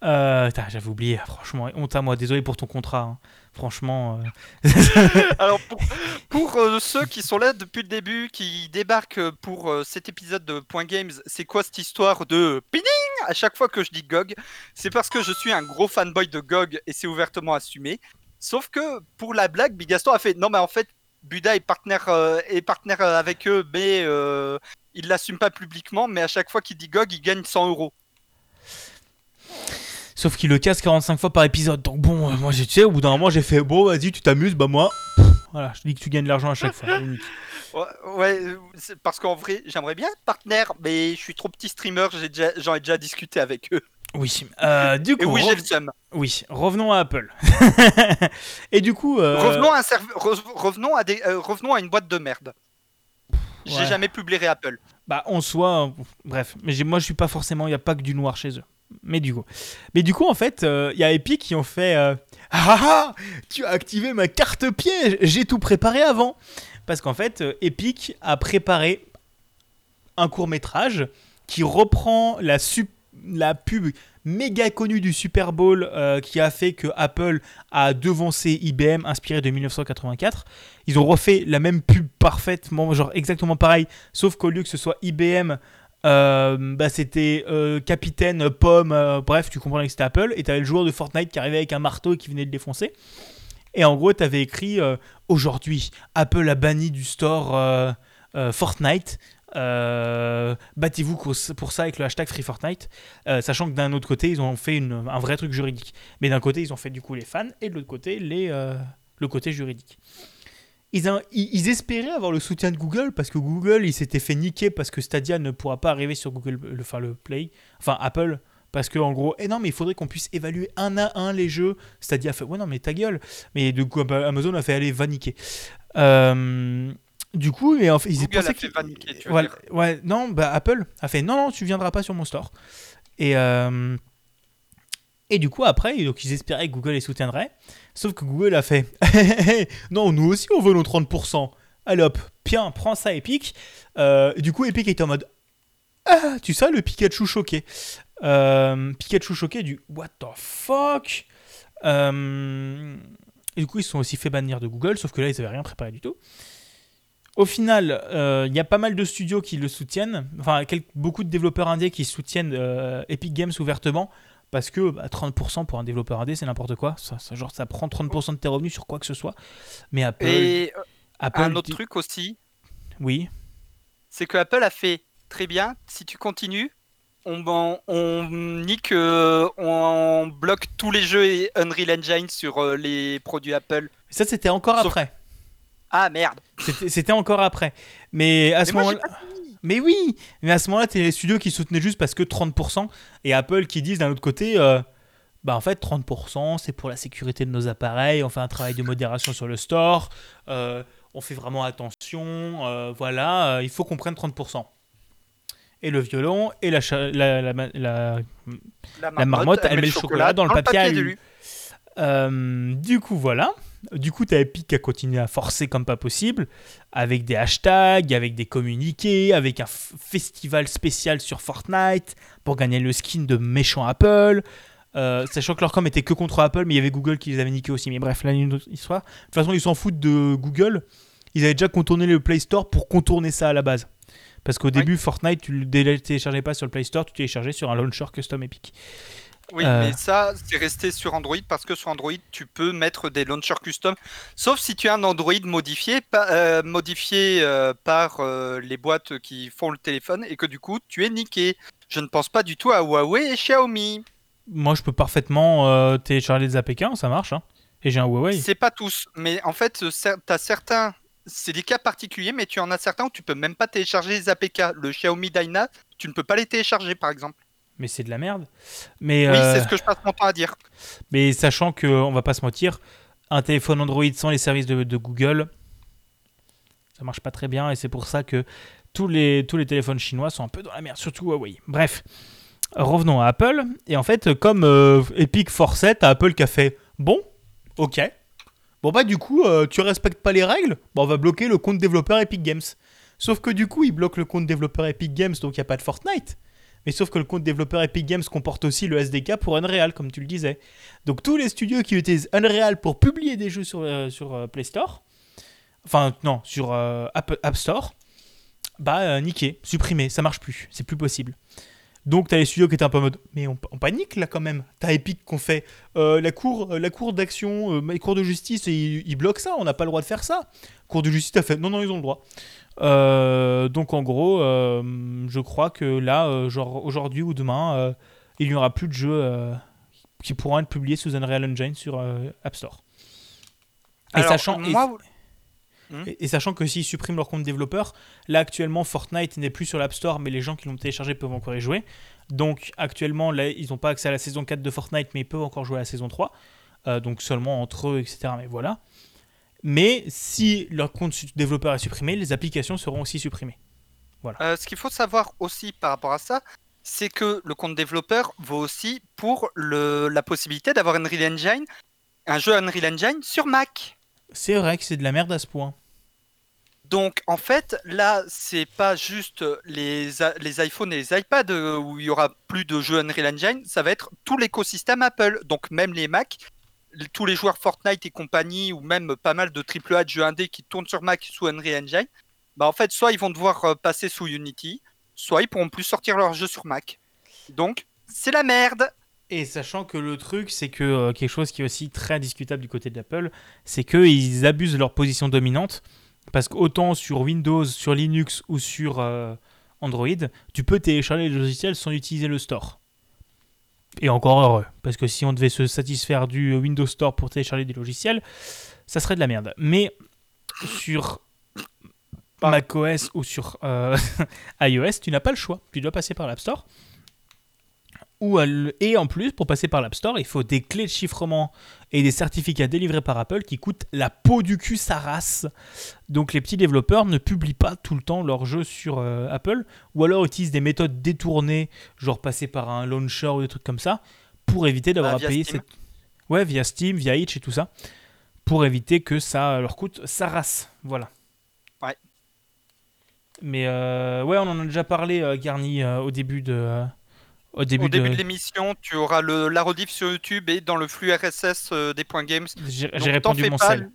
Euh, j'avais oublié, franchement, honte à moi, désolé pour ton contrat. hein. Franchement, euh, Alors, pour, pour, euh, ceux qui sont là depuis le début, qui débarquent pour cet épisode de Point Games, c'est quoi cette histoire de pining À chaque fois que je dis GOG, c'est parce que je suis un gros fanboy de GOG et c'est ouvertement assumé. Sauf que pour la blague, Bigaston a fait non, mais en fait, Buda est partenaire, euh, est partenaire euh, avec eux, mais euh, il l'assume pas publiquement. Mais à chaque fois qu'il dit GOG, il gagne 100 euros. sauf qu'il le casse 45 fois par épisode. Donc bon, euh, moi, j'ai- tu sais, au bout d'un moment, j'ai fait, bon, vas-y, tu t'amuses, bah moi, voilà, je dis que tu gagnes de l'argent à chaque fois. Ouais, parce qu'en vrai, j'aimerais bien être partenaire, mais je suis trop petit streamer, j'ai déjà- j'en ai déjà discuté avec eux. Oui, euh, du Et coup, oui, j'ai rev- le seum. oui, revenons à Apple. Et du coup, euh, Revenons, à un serve- re- revenons, à des, euh, revenons à une boîte de merde. J'ai jamais publié Apple. Bah, en soi, bref. Mais moi, je suis pas forcément. Il n'y a pas que du noir chez eux. Mais du coup. Mais du coup, en fait, il y a Epic qui ont fait. euh, ah ah Tu as activé ma carte piège J'ai tout préparé avant Parce qu'en fait, euh, Epic a préparé un court-métrage qui reprend la, sup- la pub méga connue du Super Bowl euh, qui a fait que Apple a devancé IBM, inspiré de 1984. Ils ont refait la même pub parfaitement, genre exactement pareil, sauf qu'au lieu que ce soit IBM, euh, bah, c'était euh, Capitaine, Pomme, bref, tu comprends que c'était Apple, et t'avais le joueur de Fortnite qui arrivait avec un marteau et qui venait le défoncer. Et en gros, t'avais écrit Aujourd'hui, Apple a banni du store Fortnite. Euh, Battez-vous pour ça avec le hashtag Free Fortnite. Euh, sachant que d'un autre côté, ils ont fait un vrai truc juridique. Mais d'un côté, ils ont fait du coup les fans, et de l'autre côté, euh, le côté juridique. Ils, espéraient avoir le soutien de Google parce que Google, il s'était fait niquer parce que Stadia ne pourra pas arriver sur Google, le, enfin le Play, enfin Apple, parce que en gros, eh non, mais il faudrait qu'on puisse évaluer un à un les jeux. Stadia fait, ouais, non, mais ta gueule. Mais du coup, Amazon a fait, allez, va niquer. Euh, du coup, et en fait, ils Google pensaient fait qu'ils- va niquer, tu Voilà, ouais, non, bah Apple a fait, non, non, tu viendras pas sur mon store. Et, euh, et du coup, après, donc, ils espéraient que Google les soutiendrait. Sauf que Google a fait Non, nous aussi, on veut nos 30%. Allez hop, bien, prends ça, Epic. Euh, du coup, Epic était en mode Ah, tu sais, le Pikachu choqué. Euh, Pikachu choqué du What the fuck? Euh, Et du coup, ils se sont aussi fait bannir de Google, sauf que là, ils avaient rien préparé du tout. Au final, euh, il y a pas mal de studios qui le soutiennent, enfin quelques- beaucoup de développeurs indés qui soutiennent euh, Epic Games ouvertement, parce que bah, 30% pour un développeur indé, c'est n'importe quoi. Ça, ça- genre, ça prend 30% de tes revenus sur quoi que ce soit. Mais Apple, Et euh, Apple un autre truc aussi, oui, c'est que Apple a fait très bien. Si tu continues, on, on, on nique, euh, on bloque tous les jeux et Unreal Engine sur les produits Apple. ça c'était encore Sauf- après. Ah merde. C'était encore après. Mais à ce moment-là. Mais oui, mais à ce moment-là, t'es les studios qui soutenaient juste parce que 30%, et Apple qui disent d'un autre côté, euh, bah en fait 30% c'est pour la sécurité de nos appareils, on fait un travail de modération sur le store, euh, on fait vraiment attention, euh, voilà, il faut qu'on prenne 30%. Et le violon et la, la, la, la- la- La marmotte, elle met le chocolat dans le papier à lui. du coup, voilà. Du coup, t'as Epic qui a continué à forcer comme pas possible, avec des hashtags, avec des communiqués, avec un festival spécial sur Fortnite pour gagner le skin de méchant Apple. Euh, sachant que leur com était que contre Apple, mais il y avait Google qui les avait niqués aussi. Mais bref, là, une autre histoire. De toute façon, ils s'en foutent de Google. Ils avaient déjà contourné le Play Store pour contourner ça à la base. Parce qu'au début, Fortnite, tu le dé- téléchargeais pas sur le Play Store, tu téléchargeais sur un launcher custom Epic. Oui, Euh. mais ça, c'est resté sur Android parce que sur Android, tu peux mettre des launchers custom, sauf si tu as un Android modifié, pa- euh, modifié euh, par les boîtes qui font le téléphone et que du coup, tu es niqué. Je ne pense pas du tout à Huawei et Xiaomi. Moi, je peux parfaitement euh, télécharger des APK, ça marche. hein. Et j'ai un Huawei. C'est pas tous, mais en fait, tu as certains. C'est des cas particuliers, mais tu en as certains où tu peux même pas télécharger les APK. Le Xiaomi Dyna, tu ne peux pas les télécharger, par exemple. Mais c'est de la merde. Mais, Oui, euh, c'est ce que je passe mon temps à dire. mais sachant que, on va pas se mentir, un téléphone Android sans les services de, de Google, ça marche pas très bien. Et c'est pour ça que tous les, tous les téléphones chinois sont un peu dans la merde, surtout Huawei. Bref, revenons à Apple. Et en fait, comme euh, Epic forçait, t'as Apple qui a fait Bon, ok. Bon, bah, du coup, euh, tu respectes pas les règles Bon, on va bloquer le compte développeur Epic Games. Sauf que du coup, ils bloquent le compte développeur Epic Games, donc il n'y a pas de Fortnite. Mais sauf que le compte développeur Epic Games comporte aussi le SDK pour Unreal, comme tu le disais. Donc tous les studios qui utilisent Unreal pour publier des jeux sur, euh, euh, Play Store, enfin non, sur euh, App, Store, bah niqué, supprimé, ça marche plus, c'est plus possible. Donc t'as les studios qui étaient un peu en mode, mais on, on panique là quand même. T'as Epic qu'on fait euh, la cour, euh, la cour d'action, euh, la cour de justice, et ils, ils bloquent ça, on n'a pas le droit de faire ça. Cour de justice a fait, non non ils ont le droit. Euh, donc en gros, je crois que là, genre aujourd'hui ou demain, il n'y aura plus de jeux qui pourront être publiés sous Unreal Engine sur App Store. Et Alors, sachant, et- moi, et, et sachant que s'ils suppriment leur compte développeur, là actuellement Fortnite n'est plus sur l'App Store, mais les gens qui l'ont téléchargé peuvent encore y jouer. Donc actuellement, là, ils n'ont pas accès à la saison 4 de Fortnite, mais ils peuvent encore jouer à la saison 3. Euh, donc seulement entre eux, etc. Mais voilà. Mais si leur compte développeur est supprimé, les applications seront aussi supprimées. Euh, ce qu'il faut savoir aussi par rapport à ça, c'est que le compte développeur vaut aussi pour le, la possibilité d'avoir Unreal Engine, un jeu Unreal Engine sur Mac. C'est vrai que c'est de la merde à ce point. Donc en fait, là, c'est pas juste les, iPhones et les iPads euh, où il y aura plus de jeux Unreal Engine, ça va être tout l'écosystème Apple, donc même les Mac, tous les joueurs Fortnite et compagnie, ou même pas mal de AAA de jeux indés qui tournent sur Mac sous Unreal Engine, bah en fait, soit ils vont devoir euh, passer sous Unity, soit ils pourront plus sortir leurs jeux sur Mac. Donc, c'est la merde Et sachant que le truc, c'est que euh, quelque chose qui est aussi très discutable du côté d'Apple, c'est qu'ils abusent de leur position dominante. Parce qu'autant sur Windows, sur Linux ou sur euh, Android, tu peux télécharger les logiciels sans utiliser le store. Et encore heureux. Parce que si on devait se satisfaire du Windows Store pour télécharger des logiciels, ça serait de la merde. Mais sur macOS ou sur euh, iOS, tu n'as pas le choix. Tu dois passer par l'App Store. Ou Et en plus, pour passer par l'App Store, il faut des clés de chiffrement et des certificats délivrés par Apple qui coûtent la peau du cul sa race. Donc les petits développeurs ne publient pas tout le temps leurs jeux sur euh, Apple, ou alors utilisent des méthodes détournées, genre passer par un launcher ou des trucs comme ça, pour éviter d'avoir Ah, à payer Steam. cette... Ouais, via Steam, via Itch et tout ça, pour éviter que ça leur coûte sa race. Voilà. Ouais. Mais euh, ouais, on en a déjà parlé, euh, Garni, euh, au début de... au début, Au début de de... l'émission, tu auras le, la rediff sur YouTube et dans le flux RSS euh, des points games. J'ai répondu mon sel.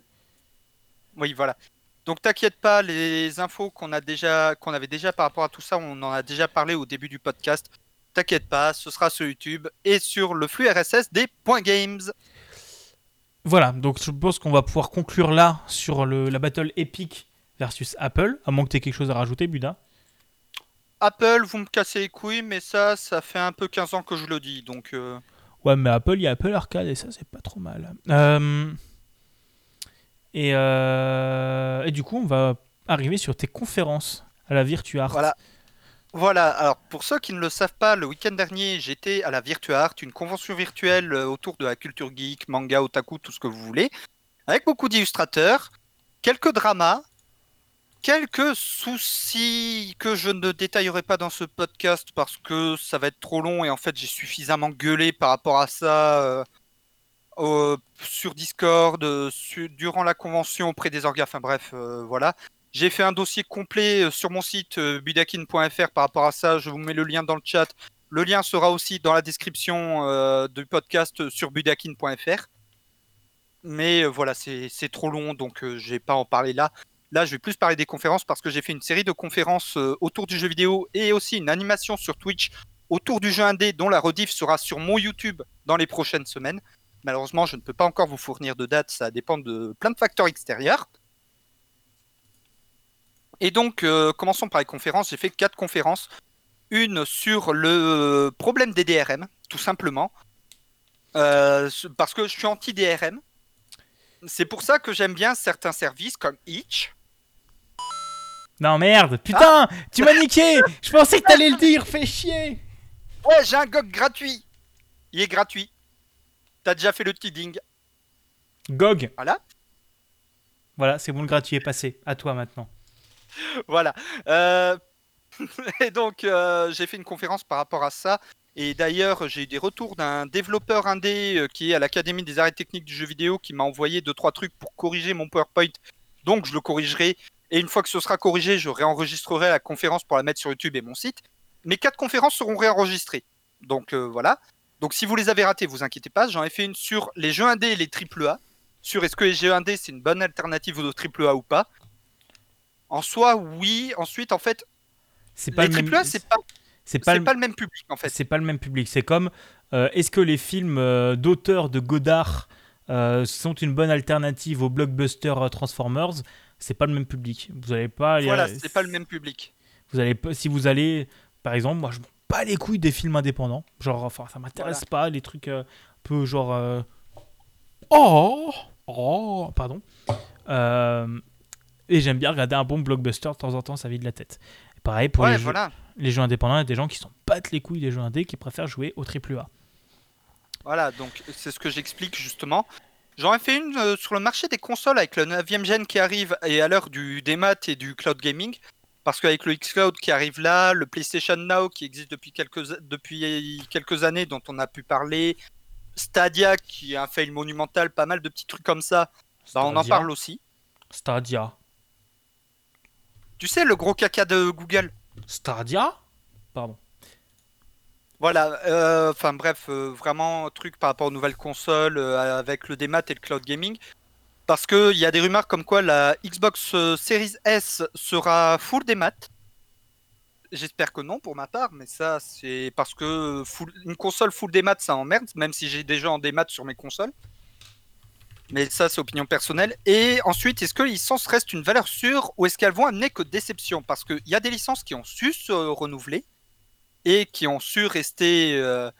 Oui, voilà. Donc t'inquiète pas, les infos qu'on a déjà, qu'on avait déjà par rapport à tout ça, on en a déjà parlé au début du podcast. T'inquiète pas, ce sera sur YouTube et sur le flux RSS des points games. Voilà, donc je pense qu'on va pouvoir conclure là sur le, la battle Epic versus Apple, à moins que tu aies quelque chose à rajouter, Buda. Apple, vous me cassez les couilles, mais ça, ça fait un peu 15 ans que je le dis, donc euh, Ouais, mais Apple, il y a Apple Arcade et ça, c'est pas trop mal. Euh, Et, euh, et du coup, on va arriver sur tes conférences à la VirtuArt. Voilà. Voilà, alors pour ceux qui ne le savent pas, le week-end dernier, j'étais à la VirtuArt, une convention virtuelle autour de la culture geek, manga, otaku, tout ce que vous voulez, avec beaucoup d'illustrateurs, quelques dramas, quelques soucis que je ne détaillerai pas dans ce podcast parce que ça va être trop long et en fait j'ai suffisamment gueulé par rapport à ça euh, sur Discord, euh, durant la convention auprès des orgas, enfin bref, euh, voilà. J'ai fait un dossier complet sur mon site budakin.fr par rapport à ça. Je vous mets le lien dans le chat. Le lien sera aussi dans la description du podcast sur budakin.fr. Mais voilà, c'est trop long, donc vais pas en parler là. Là, je vais plus parler des conférences parce que j'ai fait une série de conférences euh, autour du jeu vidéo et aussi une animation sur Twitch autour du jeu indé dont la rediff sera sur mon YouTube dans les prochaines semaines. Malheureusement, je ne peux pas encore vous fournir de date, ça dépend de plein de facteurs extérieurs. Et donc, euh, commençons par les conférences. J'ai fait quatre conférences. Une sur le problème des DRM, tout simplement. Euh, parce que je suis anti-DRM. C'est pour ça que j'aime bien certains services comme Itch. Non, merde, putain, tu m'as niqué Je pensais que t'allais le dire, fais chier Ouais, j'ai un GOG gratuit. Il est gratuit. T'as déjà fait le teasing. GOG. Voilà. Voilà, c'est bon, le gratuit est passé. À toi maintenant. voilà. Euh, et donc, euh, j'ai fait une conférence par rapport à ça. Et d'ailleurs, j'ai eu des retours d'un développeur indé euh, qui est à l'Académie des arts et techniques du jeu vidéo qui m'a envoyé deux trois trucs pour corriger mon PowerPoint. Donc, je le corrigerai. Et une fois que ce sera corrigé, je réenregistrerai la conférence pour la mettre sur YouTube et mon site. Mes quatre conférences seront réenregistrées. Donc, euh, voilà. Donc, si vous les avez ratées, vous inquiétez pas. J'en ai fait une sur les jeux indés et les AAA. Sur est-ce que les jeux indés, c'est une bonne alternative aux AAA ou pas? En soi, oui. Ensuite, en fait, C'est pas les le même. AAA, c'est pas, C'est pas, c'est le- pas le même public en fait. c'est pas le même public. C'est comme euh, est-ce que les films euh, d'auteurs de Godard euh, sont une bonne alternative aux blockbusters Transformers? C'est pas le même public. Vous allez pas. aller- Voilà, c'est pas le même public. Vous allez pas- si vous allez, par exemple, moi je m'en bats les couilles des films indépendants. Genre, enfin, ça m'intéresse pas les trucs euh, un peu genre. euh, Oh, oh, pardon. Euh, et j'aime bien regarder un bon blockbuster de temps en temps, ça vide la tête. Et pareil pour ouais, les, jeux, voilà. les jeux indépendants, il y a des gens qui s'en battent les couilles des jeux indés qui préfèrent jouer au triple A. Voilà, donc c'est ce que j'explique justement. J'en ai fait une euh, sur le marché des consoles avec le 9ème gen qui arrive et à l'heure du démat et du cloud gaming. Parce qu'avec le xCloud qui arrive là, le PlayStation Now qui existe depuis quelques, depuis quelques années, dont on a pu parler, Stadia qui a un fail monumental, pas mal de petits trucs comme ça, bah, on en parle aussi. Stadia. Tu sais, le gros caca de Google Stadia? Pardon. Voilà, euh, enfin bref, euh, vraiment truc par rapport aux nouvelles consoles euh, avec le démat et le cloud gaming. Parce qu'il y a des rumeurs comme quoi la Xbox Series S sera full démat. J'espère que non pour ma part, mais ça c'est parce que une console full démat ça emmerde, même si j'ai déjà en démat sur mes consoles. Mais ça c'est opinion personnelle. Et ensuite, est-ce que les licences restent une valeur sûre ou est-ce qu'elles vont amener que déception? Parce qu'il y a des licences qui ont su se renouveler et qui ont su rester euh,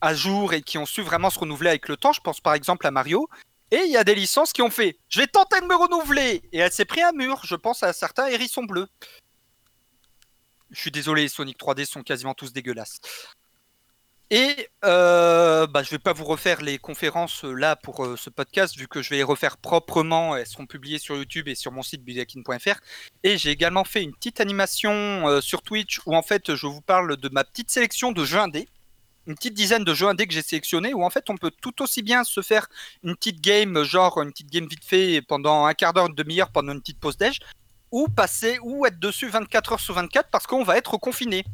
à jour et qui ont su vraiment se renouveler avec le temps. Je pense par exemple à Mario. Et il y a des licences qui ont fait Je vais tenter de me renouveler Et elle s'est pris un mur. Je pense à certains hérissons bleus. Je suis désolé, les Sonic 3D sont quasiment tous dégueulasses. Et euh, bah, je vais pas vous refaire les conférences euh, là pour euh, ce podcast, vu que je vais les refaire proprement. Elles seront publiées sur YouTube et sur mon site budakin.fr. Et j'ai également fait une petite animation sur Twitch où en fait je vous parle de ma petite sélection de jeux indés. Une petite dizaine de jeux indés que j'ai sélectionnés où en fait on peut tout aussi bien se faire une petite game, genre une petite game vite fait pendant un quart d'heure, une demi-heure pendant une petite pause déj, ou passer ou être dessus 24 heures sur 24 parce qu'on va être confiné.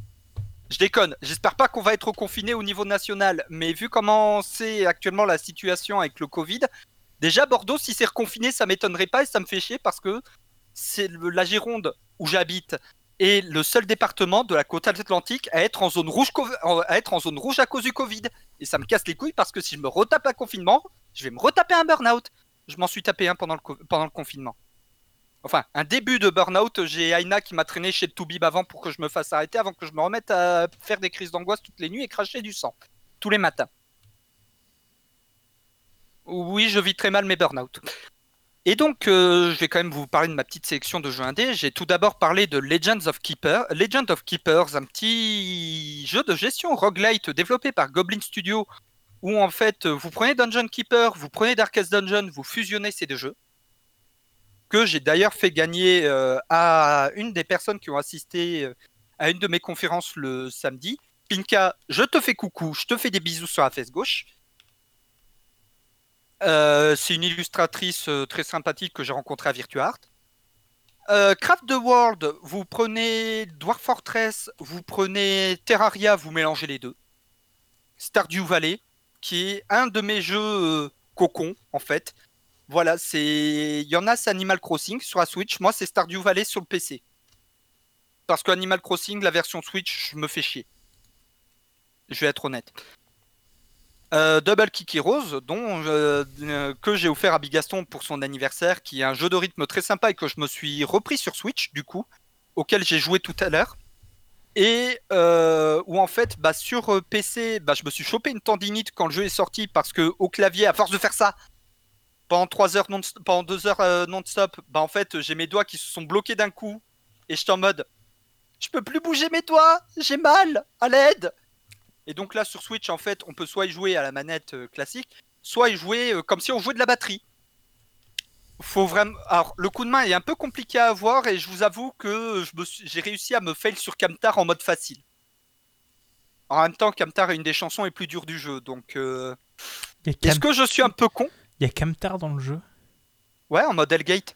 Je déconne, j'espère pas qu'on va être confiné au niveau national, mais vu comment c'est actuellement la situation avec le Covid, déjà Bordeaux, si c'est reconfiné, ça m'étonnerait pas et ça me fait chier parce que c'est la Gironde où j'habite est le seul département de la côte atlantique à être en zone rouge, à être en zone rouge à cause du Covid. Et ça me casse les couilles parce que si je me retape un confinement, je vais me retaper un burn-out. Je m'en suis tapé un pendant pendant le confinement. Enfin, un début de burn-out. J'ai Aina qui m'a traîné chez le Toubib avant pour que je me fasse arrêter, avant que je me remette à faire des crises d'angoisse toutes les nuits et cracher du sang. Tous les matins. Oui, je vis très mal mes burn-out. Et donc, euh, je vais quand même vous parler de ma petite sélection de jeux indés. J'ai tout d'abord parlé de Legends of Keeper. Legend of Keepers, un petit jeu de gestion roguelite développé par Goblin Studio, où en fait, vous prenez Dungeon Keeper, vous prenez Darkest Dungeon, vous fusionnez ces deux jeux. Que j'ai d'ailleurs fait gagner euh, à une des personnes qui ont assisté euh, à une de mes conférences le samedi. Pinka, je te fais coucou, je te fais des bisous sur la fesse gauche. Euh, c'est une illustratrice très sympathique que j'ai rencontrée à VirtuArt. Craft the World, vous prenez Dwarf Fortress, vous prenez Terraria, vous mélangez les deux. Stardew Valley, qui est un de mes jeux cocon, en fait. Voilà, c'est. Il y en a, c'est Animal Crossing sur la Switch. Moi, c'est Stardew Valley sur le PC. Parce que Animal Crossing, la version Switch, je me fais chier. Je vais être honnête. Euh, Double Kick Heroes, dont euh, euh, que j'ai offert à Bigaston pour son anniversaire, qui est un jeu de rythme très sympa et que je me suis repris sur Switch, du coup, auquel j'ai joué tout à l'heure. Et où en fait, bah, sur PC, bah, je me suis chopé une tendinite quand le jeu est sorti parce que au clavier, à force de faire ça, pendant 3 heures non pendant 2 heures euh, non-stop, bah en fait, j'ai mes doigts qui se sont bloqués d'un coup et j'étais en mode je peux plus bouger mes doigts, j'ai mal, à l'aide. Et donc là sur Switch en fait, on peut soit y jouer à la manette euh, classique, soit y jouer euh, comme si on jouait de la batterie. Faut vraiment alors le coup de main est un peu compliqué à avoir et je vous avoue que j'ai réussi à me fail sur Camtar en mode facile. En même temps, Camtar est une des chansons les plus dures du jeu, donc est-ce que je suis un peu con? Il y a Camtar dans le jeu? Ouais, en mode Hellgate.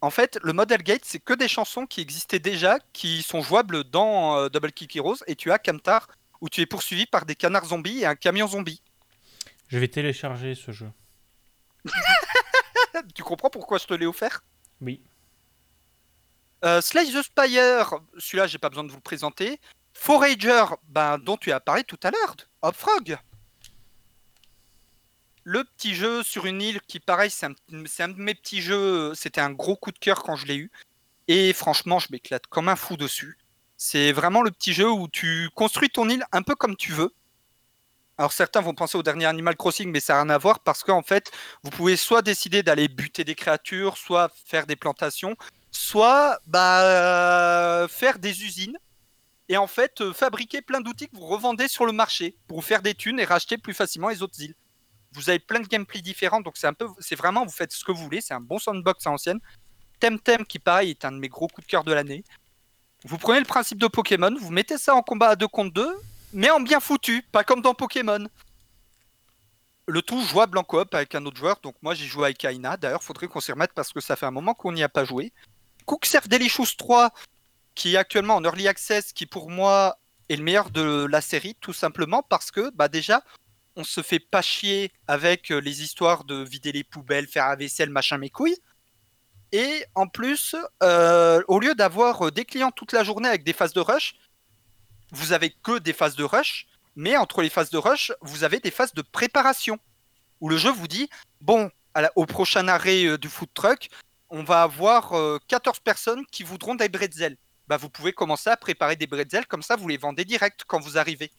En fait, le mode Hellgate, c'est que des chansons qui existaient déjà, qui sont jouables dans euh, Double Kick Heroes, et tu as Camtar, où tu es poursuivi par des canards zombies et un camion zombie. Je vais télécharger ce jeu. tu comprends pourquoi je te l'ai offert? Oui. euh, Slay the Spire, celui-là, j'ai pas besoin de vous le présenter. Forager, ben, dont tu as parlé tout à l'heure, Hopfrog. Le petit jeu sur une île qui, pareil, c'est un, de mes petits jeux. C'était un gros coup de cœur quand je l'ai eu. Et franchement, je m'éclate comme un fou dessus. C'est vraiment le petit jeu où tu construis ton île un peu comme tu veux. Alors certains vont penser au dernier Animal Crossing, mais ça n'a rien à voir parce qu'en fait, vous pouvez soit décider d'aller buter des créatures, soit faire des plantations, soit bah, faire des usines et en fait euh, fabriquer plein d'outils que vous revendez sur le marché pour faire des thunes et racheter plus facilement les autres îles. Vous avez plein de gameplay différents, donc c'est un peu, c'est vraiment, vous faites ce que vous voulez. C'est un bon sandbox à ancienne. Temtem, qui pareil est un de mes gros coups de cœur de l'année. Vous prenez le principe de Pokémon, vous mettez ça en combat à 2 contre 2, mais en bien foutu, pas comme dans Pokémon. Le tout jouable en coop avec un autre joueur, donc moi j'ai joué avec Aina, d'ailleurs faudrait qu'on s'y remette parce que ça fait un moment qu'on n'y a pas joué. Cookserve Delicious 3, qui est actuellement en Early Access, qui pour moi est le meilleur de la série, tout simplement parce que bah déjà, on se fait pas chier avec euh, les histoires de vider les poubelles, faire la vaisselle, machin mes couilles. Et en plus, euh, au lieu d'avoir euh, des clients toute la journée avec des phases de rush, vous avez que des phases de rush, mais entre les phases de rush, vous avez des phases de préparation, où le jeu vous dit, bon, au prochain arrêt du food truck, on va avoir euh, 14 personnes qui voudront des bretzels. Bah, vous pouvez commencer à préparer des bretzels, comme ça vous les vendez direct quand vous arrivez.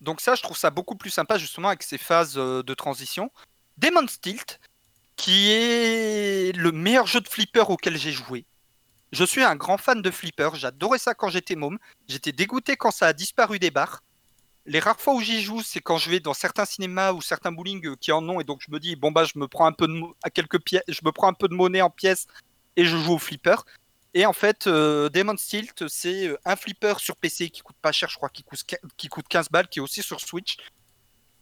Donc ça, je trouve ça beaucoup plus sympa justement avec ces phases euh, de transition. Demon's Tilt, qui est le meilleur jeu de flipper auquel j'ai joué. Je suis un grand fan de flipper, j'adorais ça quand j'étais môme. J'étais dégoûté quand ça a disparu des bars. Les rares fois où j'y joue, c'est quand je vais dans certains cinémas ou certains bowling euh, qui en ont, et donc je me dis bon bah je me prends un peu de à quelques pièces, je me prends un peu de monnaie en pièces et je joue au flipper. Et en fait, euh, Demon's Tilt, c'est euh, un flipper sur PC qui coûte pas cher, je crois, qui coûte, qui coûte 15 balles, qui est aussi sur Switch.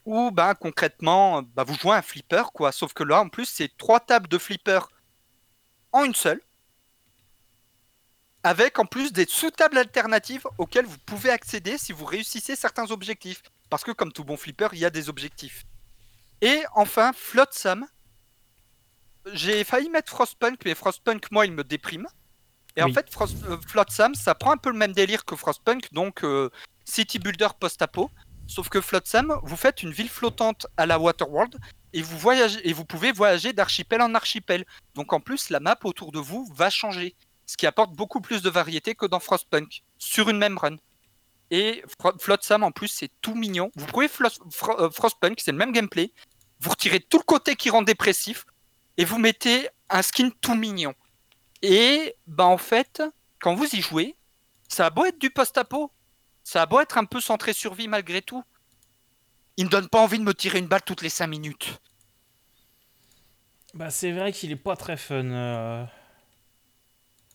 Où bah, concrètement, bah, vous jouez un flipper, quoi. Sauf que là, en plus, c'est trois tables de flipper en une seule. Avec en plus des sous-tables alternatives auxquelles vous pouvez accéder si vous réussissez certains objectifs. Parce que comme tout bon flipper, il y a des objectifs. Et enfin, Flotsam. J'ai failli mettre Frostpunk, mais Frostpunk, moi, il me déprime. Et en fait, Frost, euh, Flotsam, ça prend un peu le même délire que Frostpunk, donc euh, City Builder post-apo. Sauf que Flotsam, vous faites une ville flottante à la Waterworld et vous voyagez et vous pouvez voyager d'archipel en archipel. Donc en plus, la map autour de vous va changer, ce qui apporte beaucoup plus de variété que dans Frostpunk sur une même run. Et Fro- Flotsam en plus, c'est tout mignon. Vous pouvez Flo- Fro- euh, Frostpunk, c'est le même gameplay. Vous retirez tout le côté qui rend dépressif et vous mettez un skin tout mignon. Et bah en fait, quand vous y jouez, ça a beau être du post-apo, ça a beau être un peu centré survie malgré tout. Il me donne pas envie de me tirer une balle toutes les 5 minutes. Bah, c'est vrai qu'il est pas très fun. euh.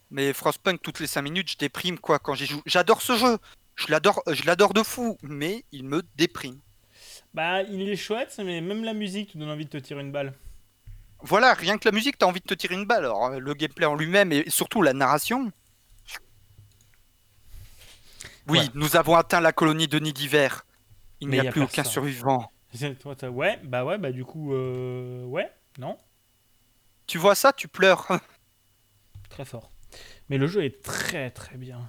Mais Frostpunk toutes les 5 minutes, je déprime quoi quand j'y joue. J'adore ce jeu. Je l'adore, je l'adore de fou, mais il me déprime. Bah, il est chouette, mais même la musique te donne envie de te tirer une balle. Voilà, rien que la musique, t'as envie de te tirer une balle. Alors, le gameplay en lui-même et surtout la narration. Oui, Ouais. nous avons atteint la colonie de nid d'hiver. Il n'y a a plus aucun survivant. Ouais, bah ouais, bah du coup, euh... ouais, non, Tu vois ça, tu pleures. très fort. Mais le jeu est très très bien.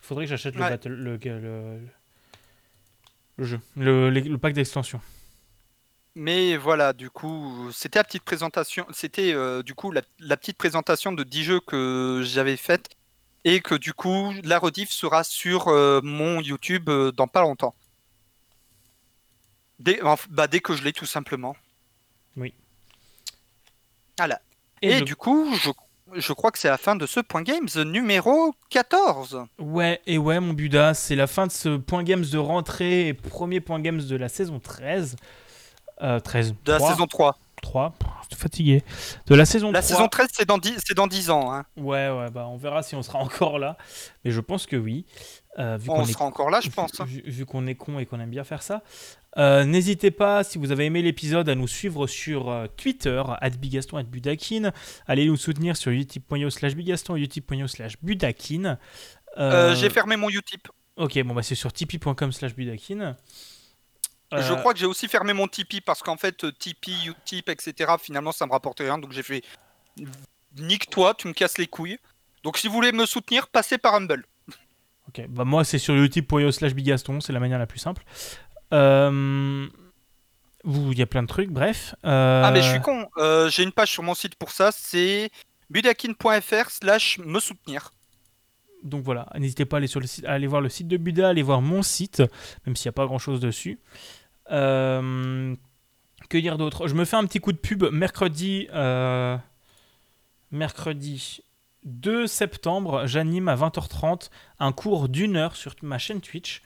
Faudrait que j'achète le, Ouais. battle- le, le, le- le jeu, le pack d'extension. Mais voilà, du coup, c'était la petite présentation. C'était euh, du coup la, la petite présentation de 10 jeux que j'avais faite et que du coup la rediff sera sur euh, mon YouTube euh, dans pas longtemps. Dès, bah, dès que je l'ai tout simplement. Oui. Voilà. Et, je- du coup, je, je crois que c'est la fin de ce point games numéro 14. Ouais, et ouais, mon Buda, c'est la fin de ce point games de rentrée et premier point games de la saison 13. Euh, 13. De la 3, saison 3. 3. Pff, Je suis fatigué. De la saison La 3. saison 13, c'est dans 10, c'est dans 10 ans. hein. Ouais, ouais, bah on verra si on sera encore là. Mais je pense que oui. Euh, vu On qu'on est sera encore là, je pense. hein. Vu, vu qu'on est con et qu'on aime bien faire ça. Euh, N'hésitez pas, si vous avez aimé l'épisode, à nous suivre sur euh, Twitter, @bigaston, @budakin. Allez nous soutenir sur utip.io slash bigaston, utip.io slash budakin. Euh, Euh, J'ai fermé mon Utip. Ok, bon bah c'est sur tipeee.com slash budakin. Je Euh, crois que j'ai aussi fermé mon Tipeee parce qu'en fait, euh, Tipeee, Utip, etc., finalement, ça me rapportait rien. Donc j'ai fait nique-toi, tu me casses les couilles. Donc si vous voulez me soutenir, passez par Humble. Ok, bah moi c'est sur utip.io slash bigaston, c'est la manière la plus simple. Euh, il y a plein de trucs, bref. Euh, Ah, mais je suis con. Euh, j'ai une page sur mon site pour ça. C'est budakin.fr slash me soutenir. Donc voilà, n'hésitez pas à aller, sur le site, à aller voir le site de Buda, à aller voir mon site, même s'il n'y a pas grand chose dessus. Euh, que dire d'autre? Je me fais un petit coup de pub mercredi, euh, mercredi 2 septembre, j'anime à 20h30 un cours d'une heure sur ma chaîne Twitch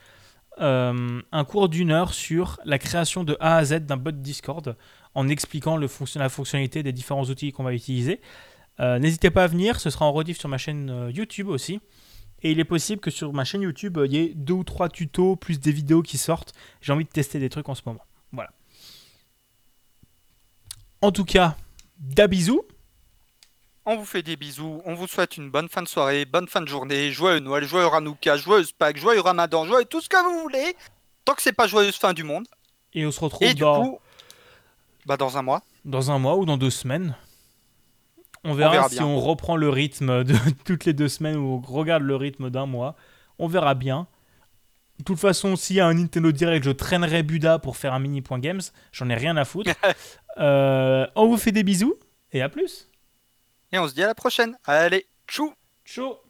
euh, un cours d'une heure sur la création de A à Z d'un bot Discord en expliquant la fonctionnalité des différents outils qu'on va utiliser. N'hésitez pas à venir, ce sera en rediff sur ma chaîne YouTube aussi. Et il est possible que sur ma chaîne YouTube, euh, il y ait deux ou trois tutos plus des vidéos qui sortent. J'ai envie de tester des trucs en ce moment. Voilà. En tout cas, da bisous. On vous fait des bisous, on vous souhaite une bonne fin de soirée, bonne fin de journée, joyeux Noël, joyeux Hanouka, joyeuse Pâques, joyeux Ramadan, joyeux tout ce que vous voulez. Tant que c'est pas joyeuse fin du monde. Et on se retrouve Et du dans, coup, bah dans un mois. dans un mois ou dans deux semaines. On verra, verra si bien. on reprend le rythme de toutes les deux semaines ou on regarde le rythme d'un mois. On verra bien. De toute façon, s'il y a un Nintendo Direct, je traînerai Buda pour faire un mini point games. J'en ai rien à foutre. Euh, on vous fait des bisous et à plus. Et on se dit à la prochaine. Allez, tchou Ciao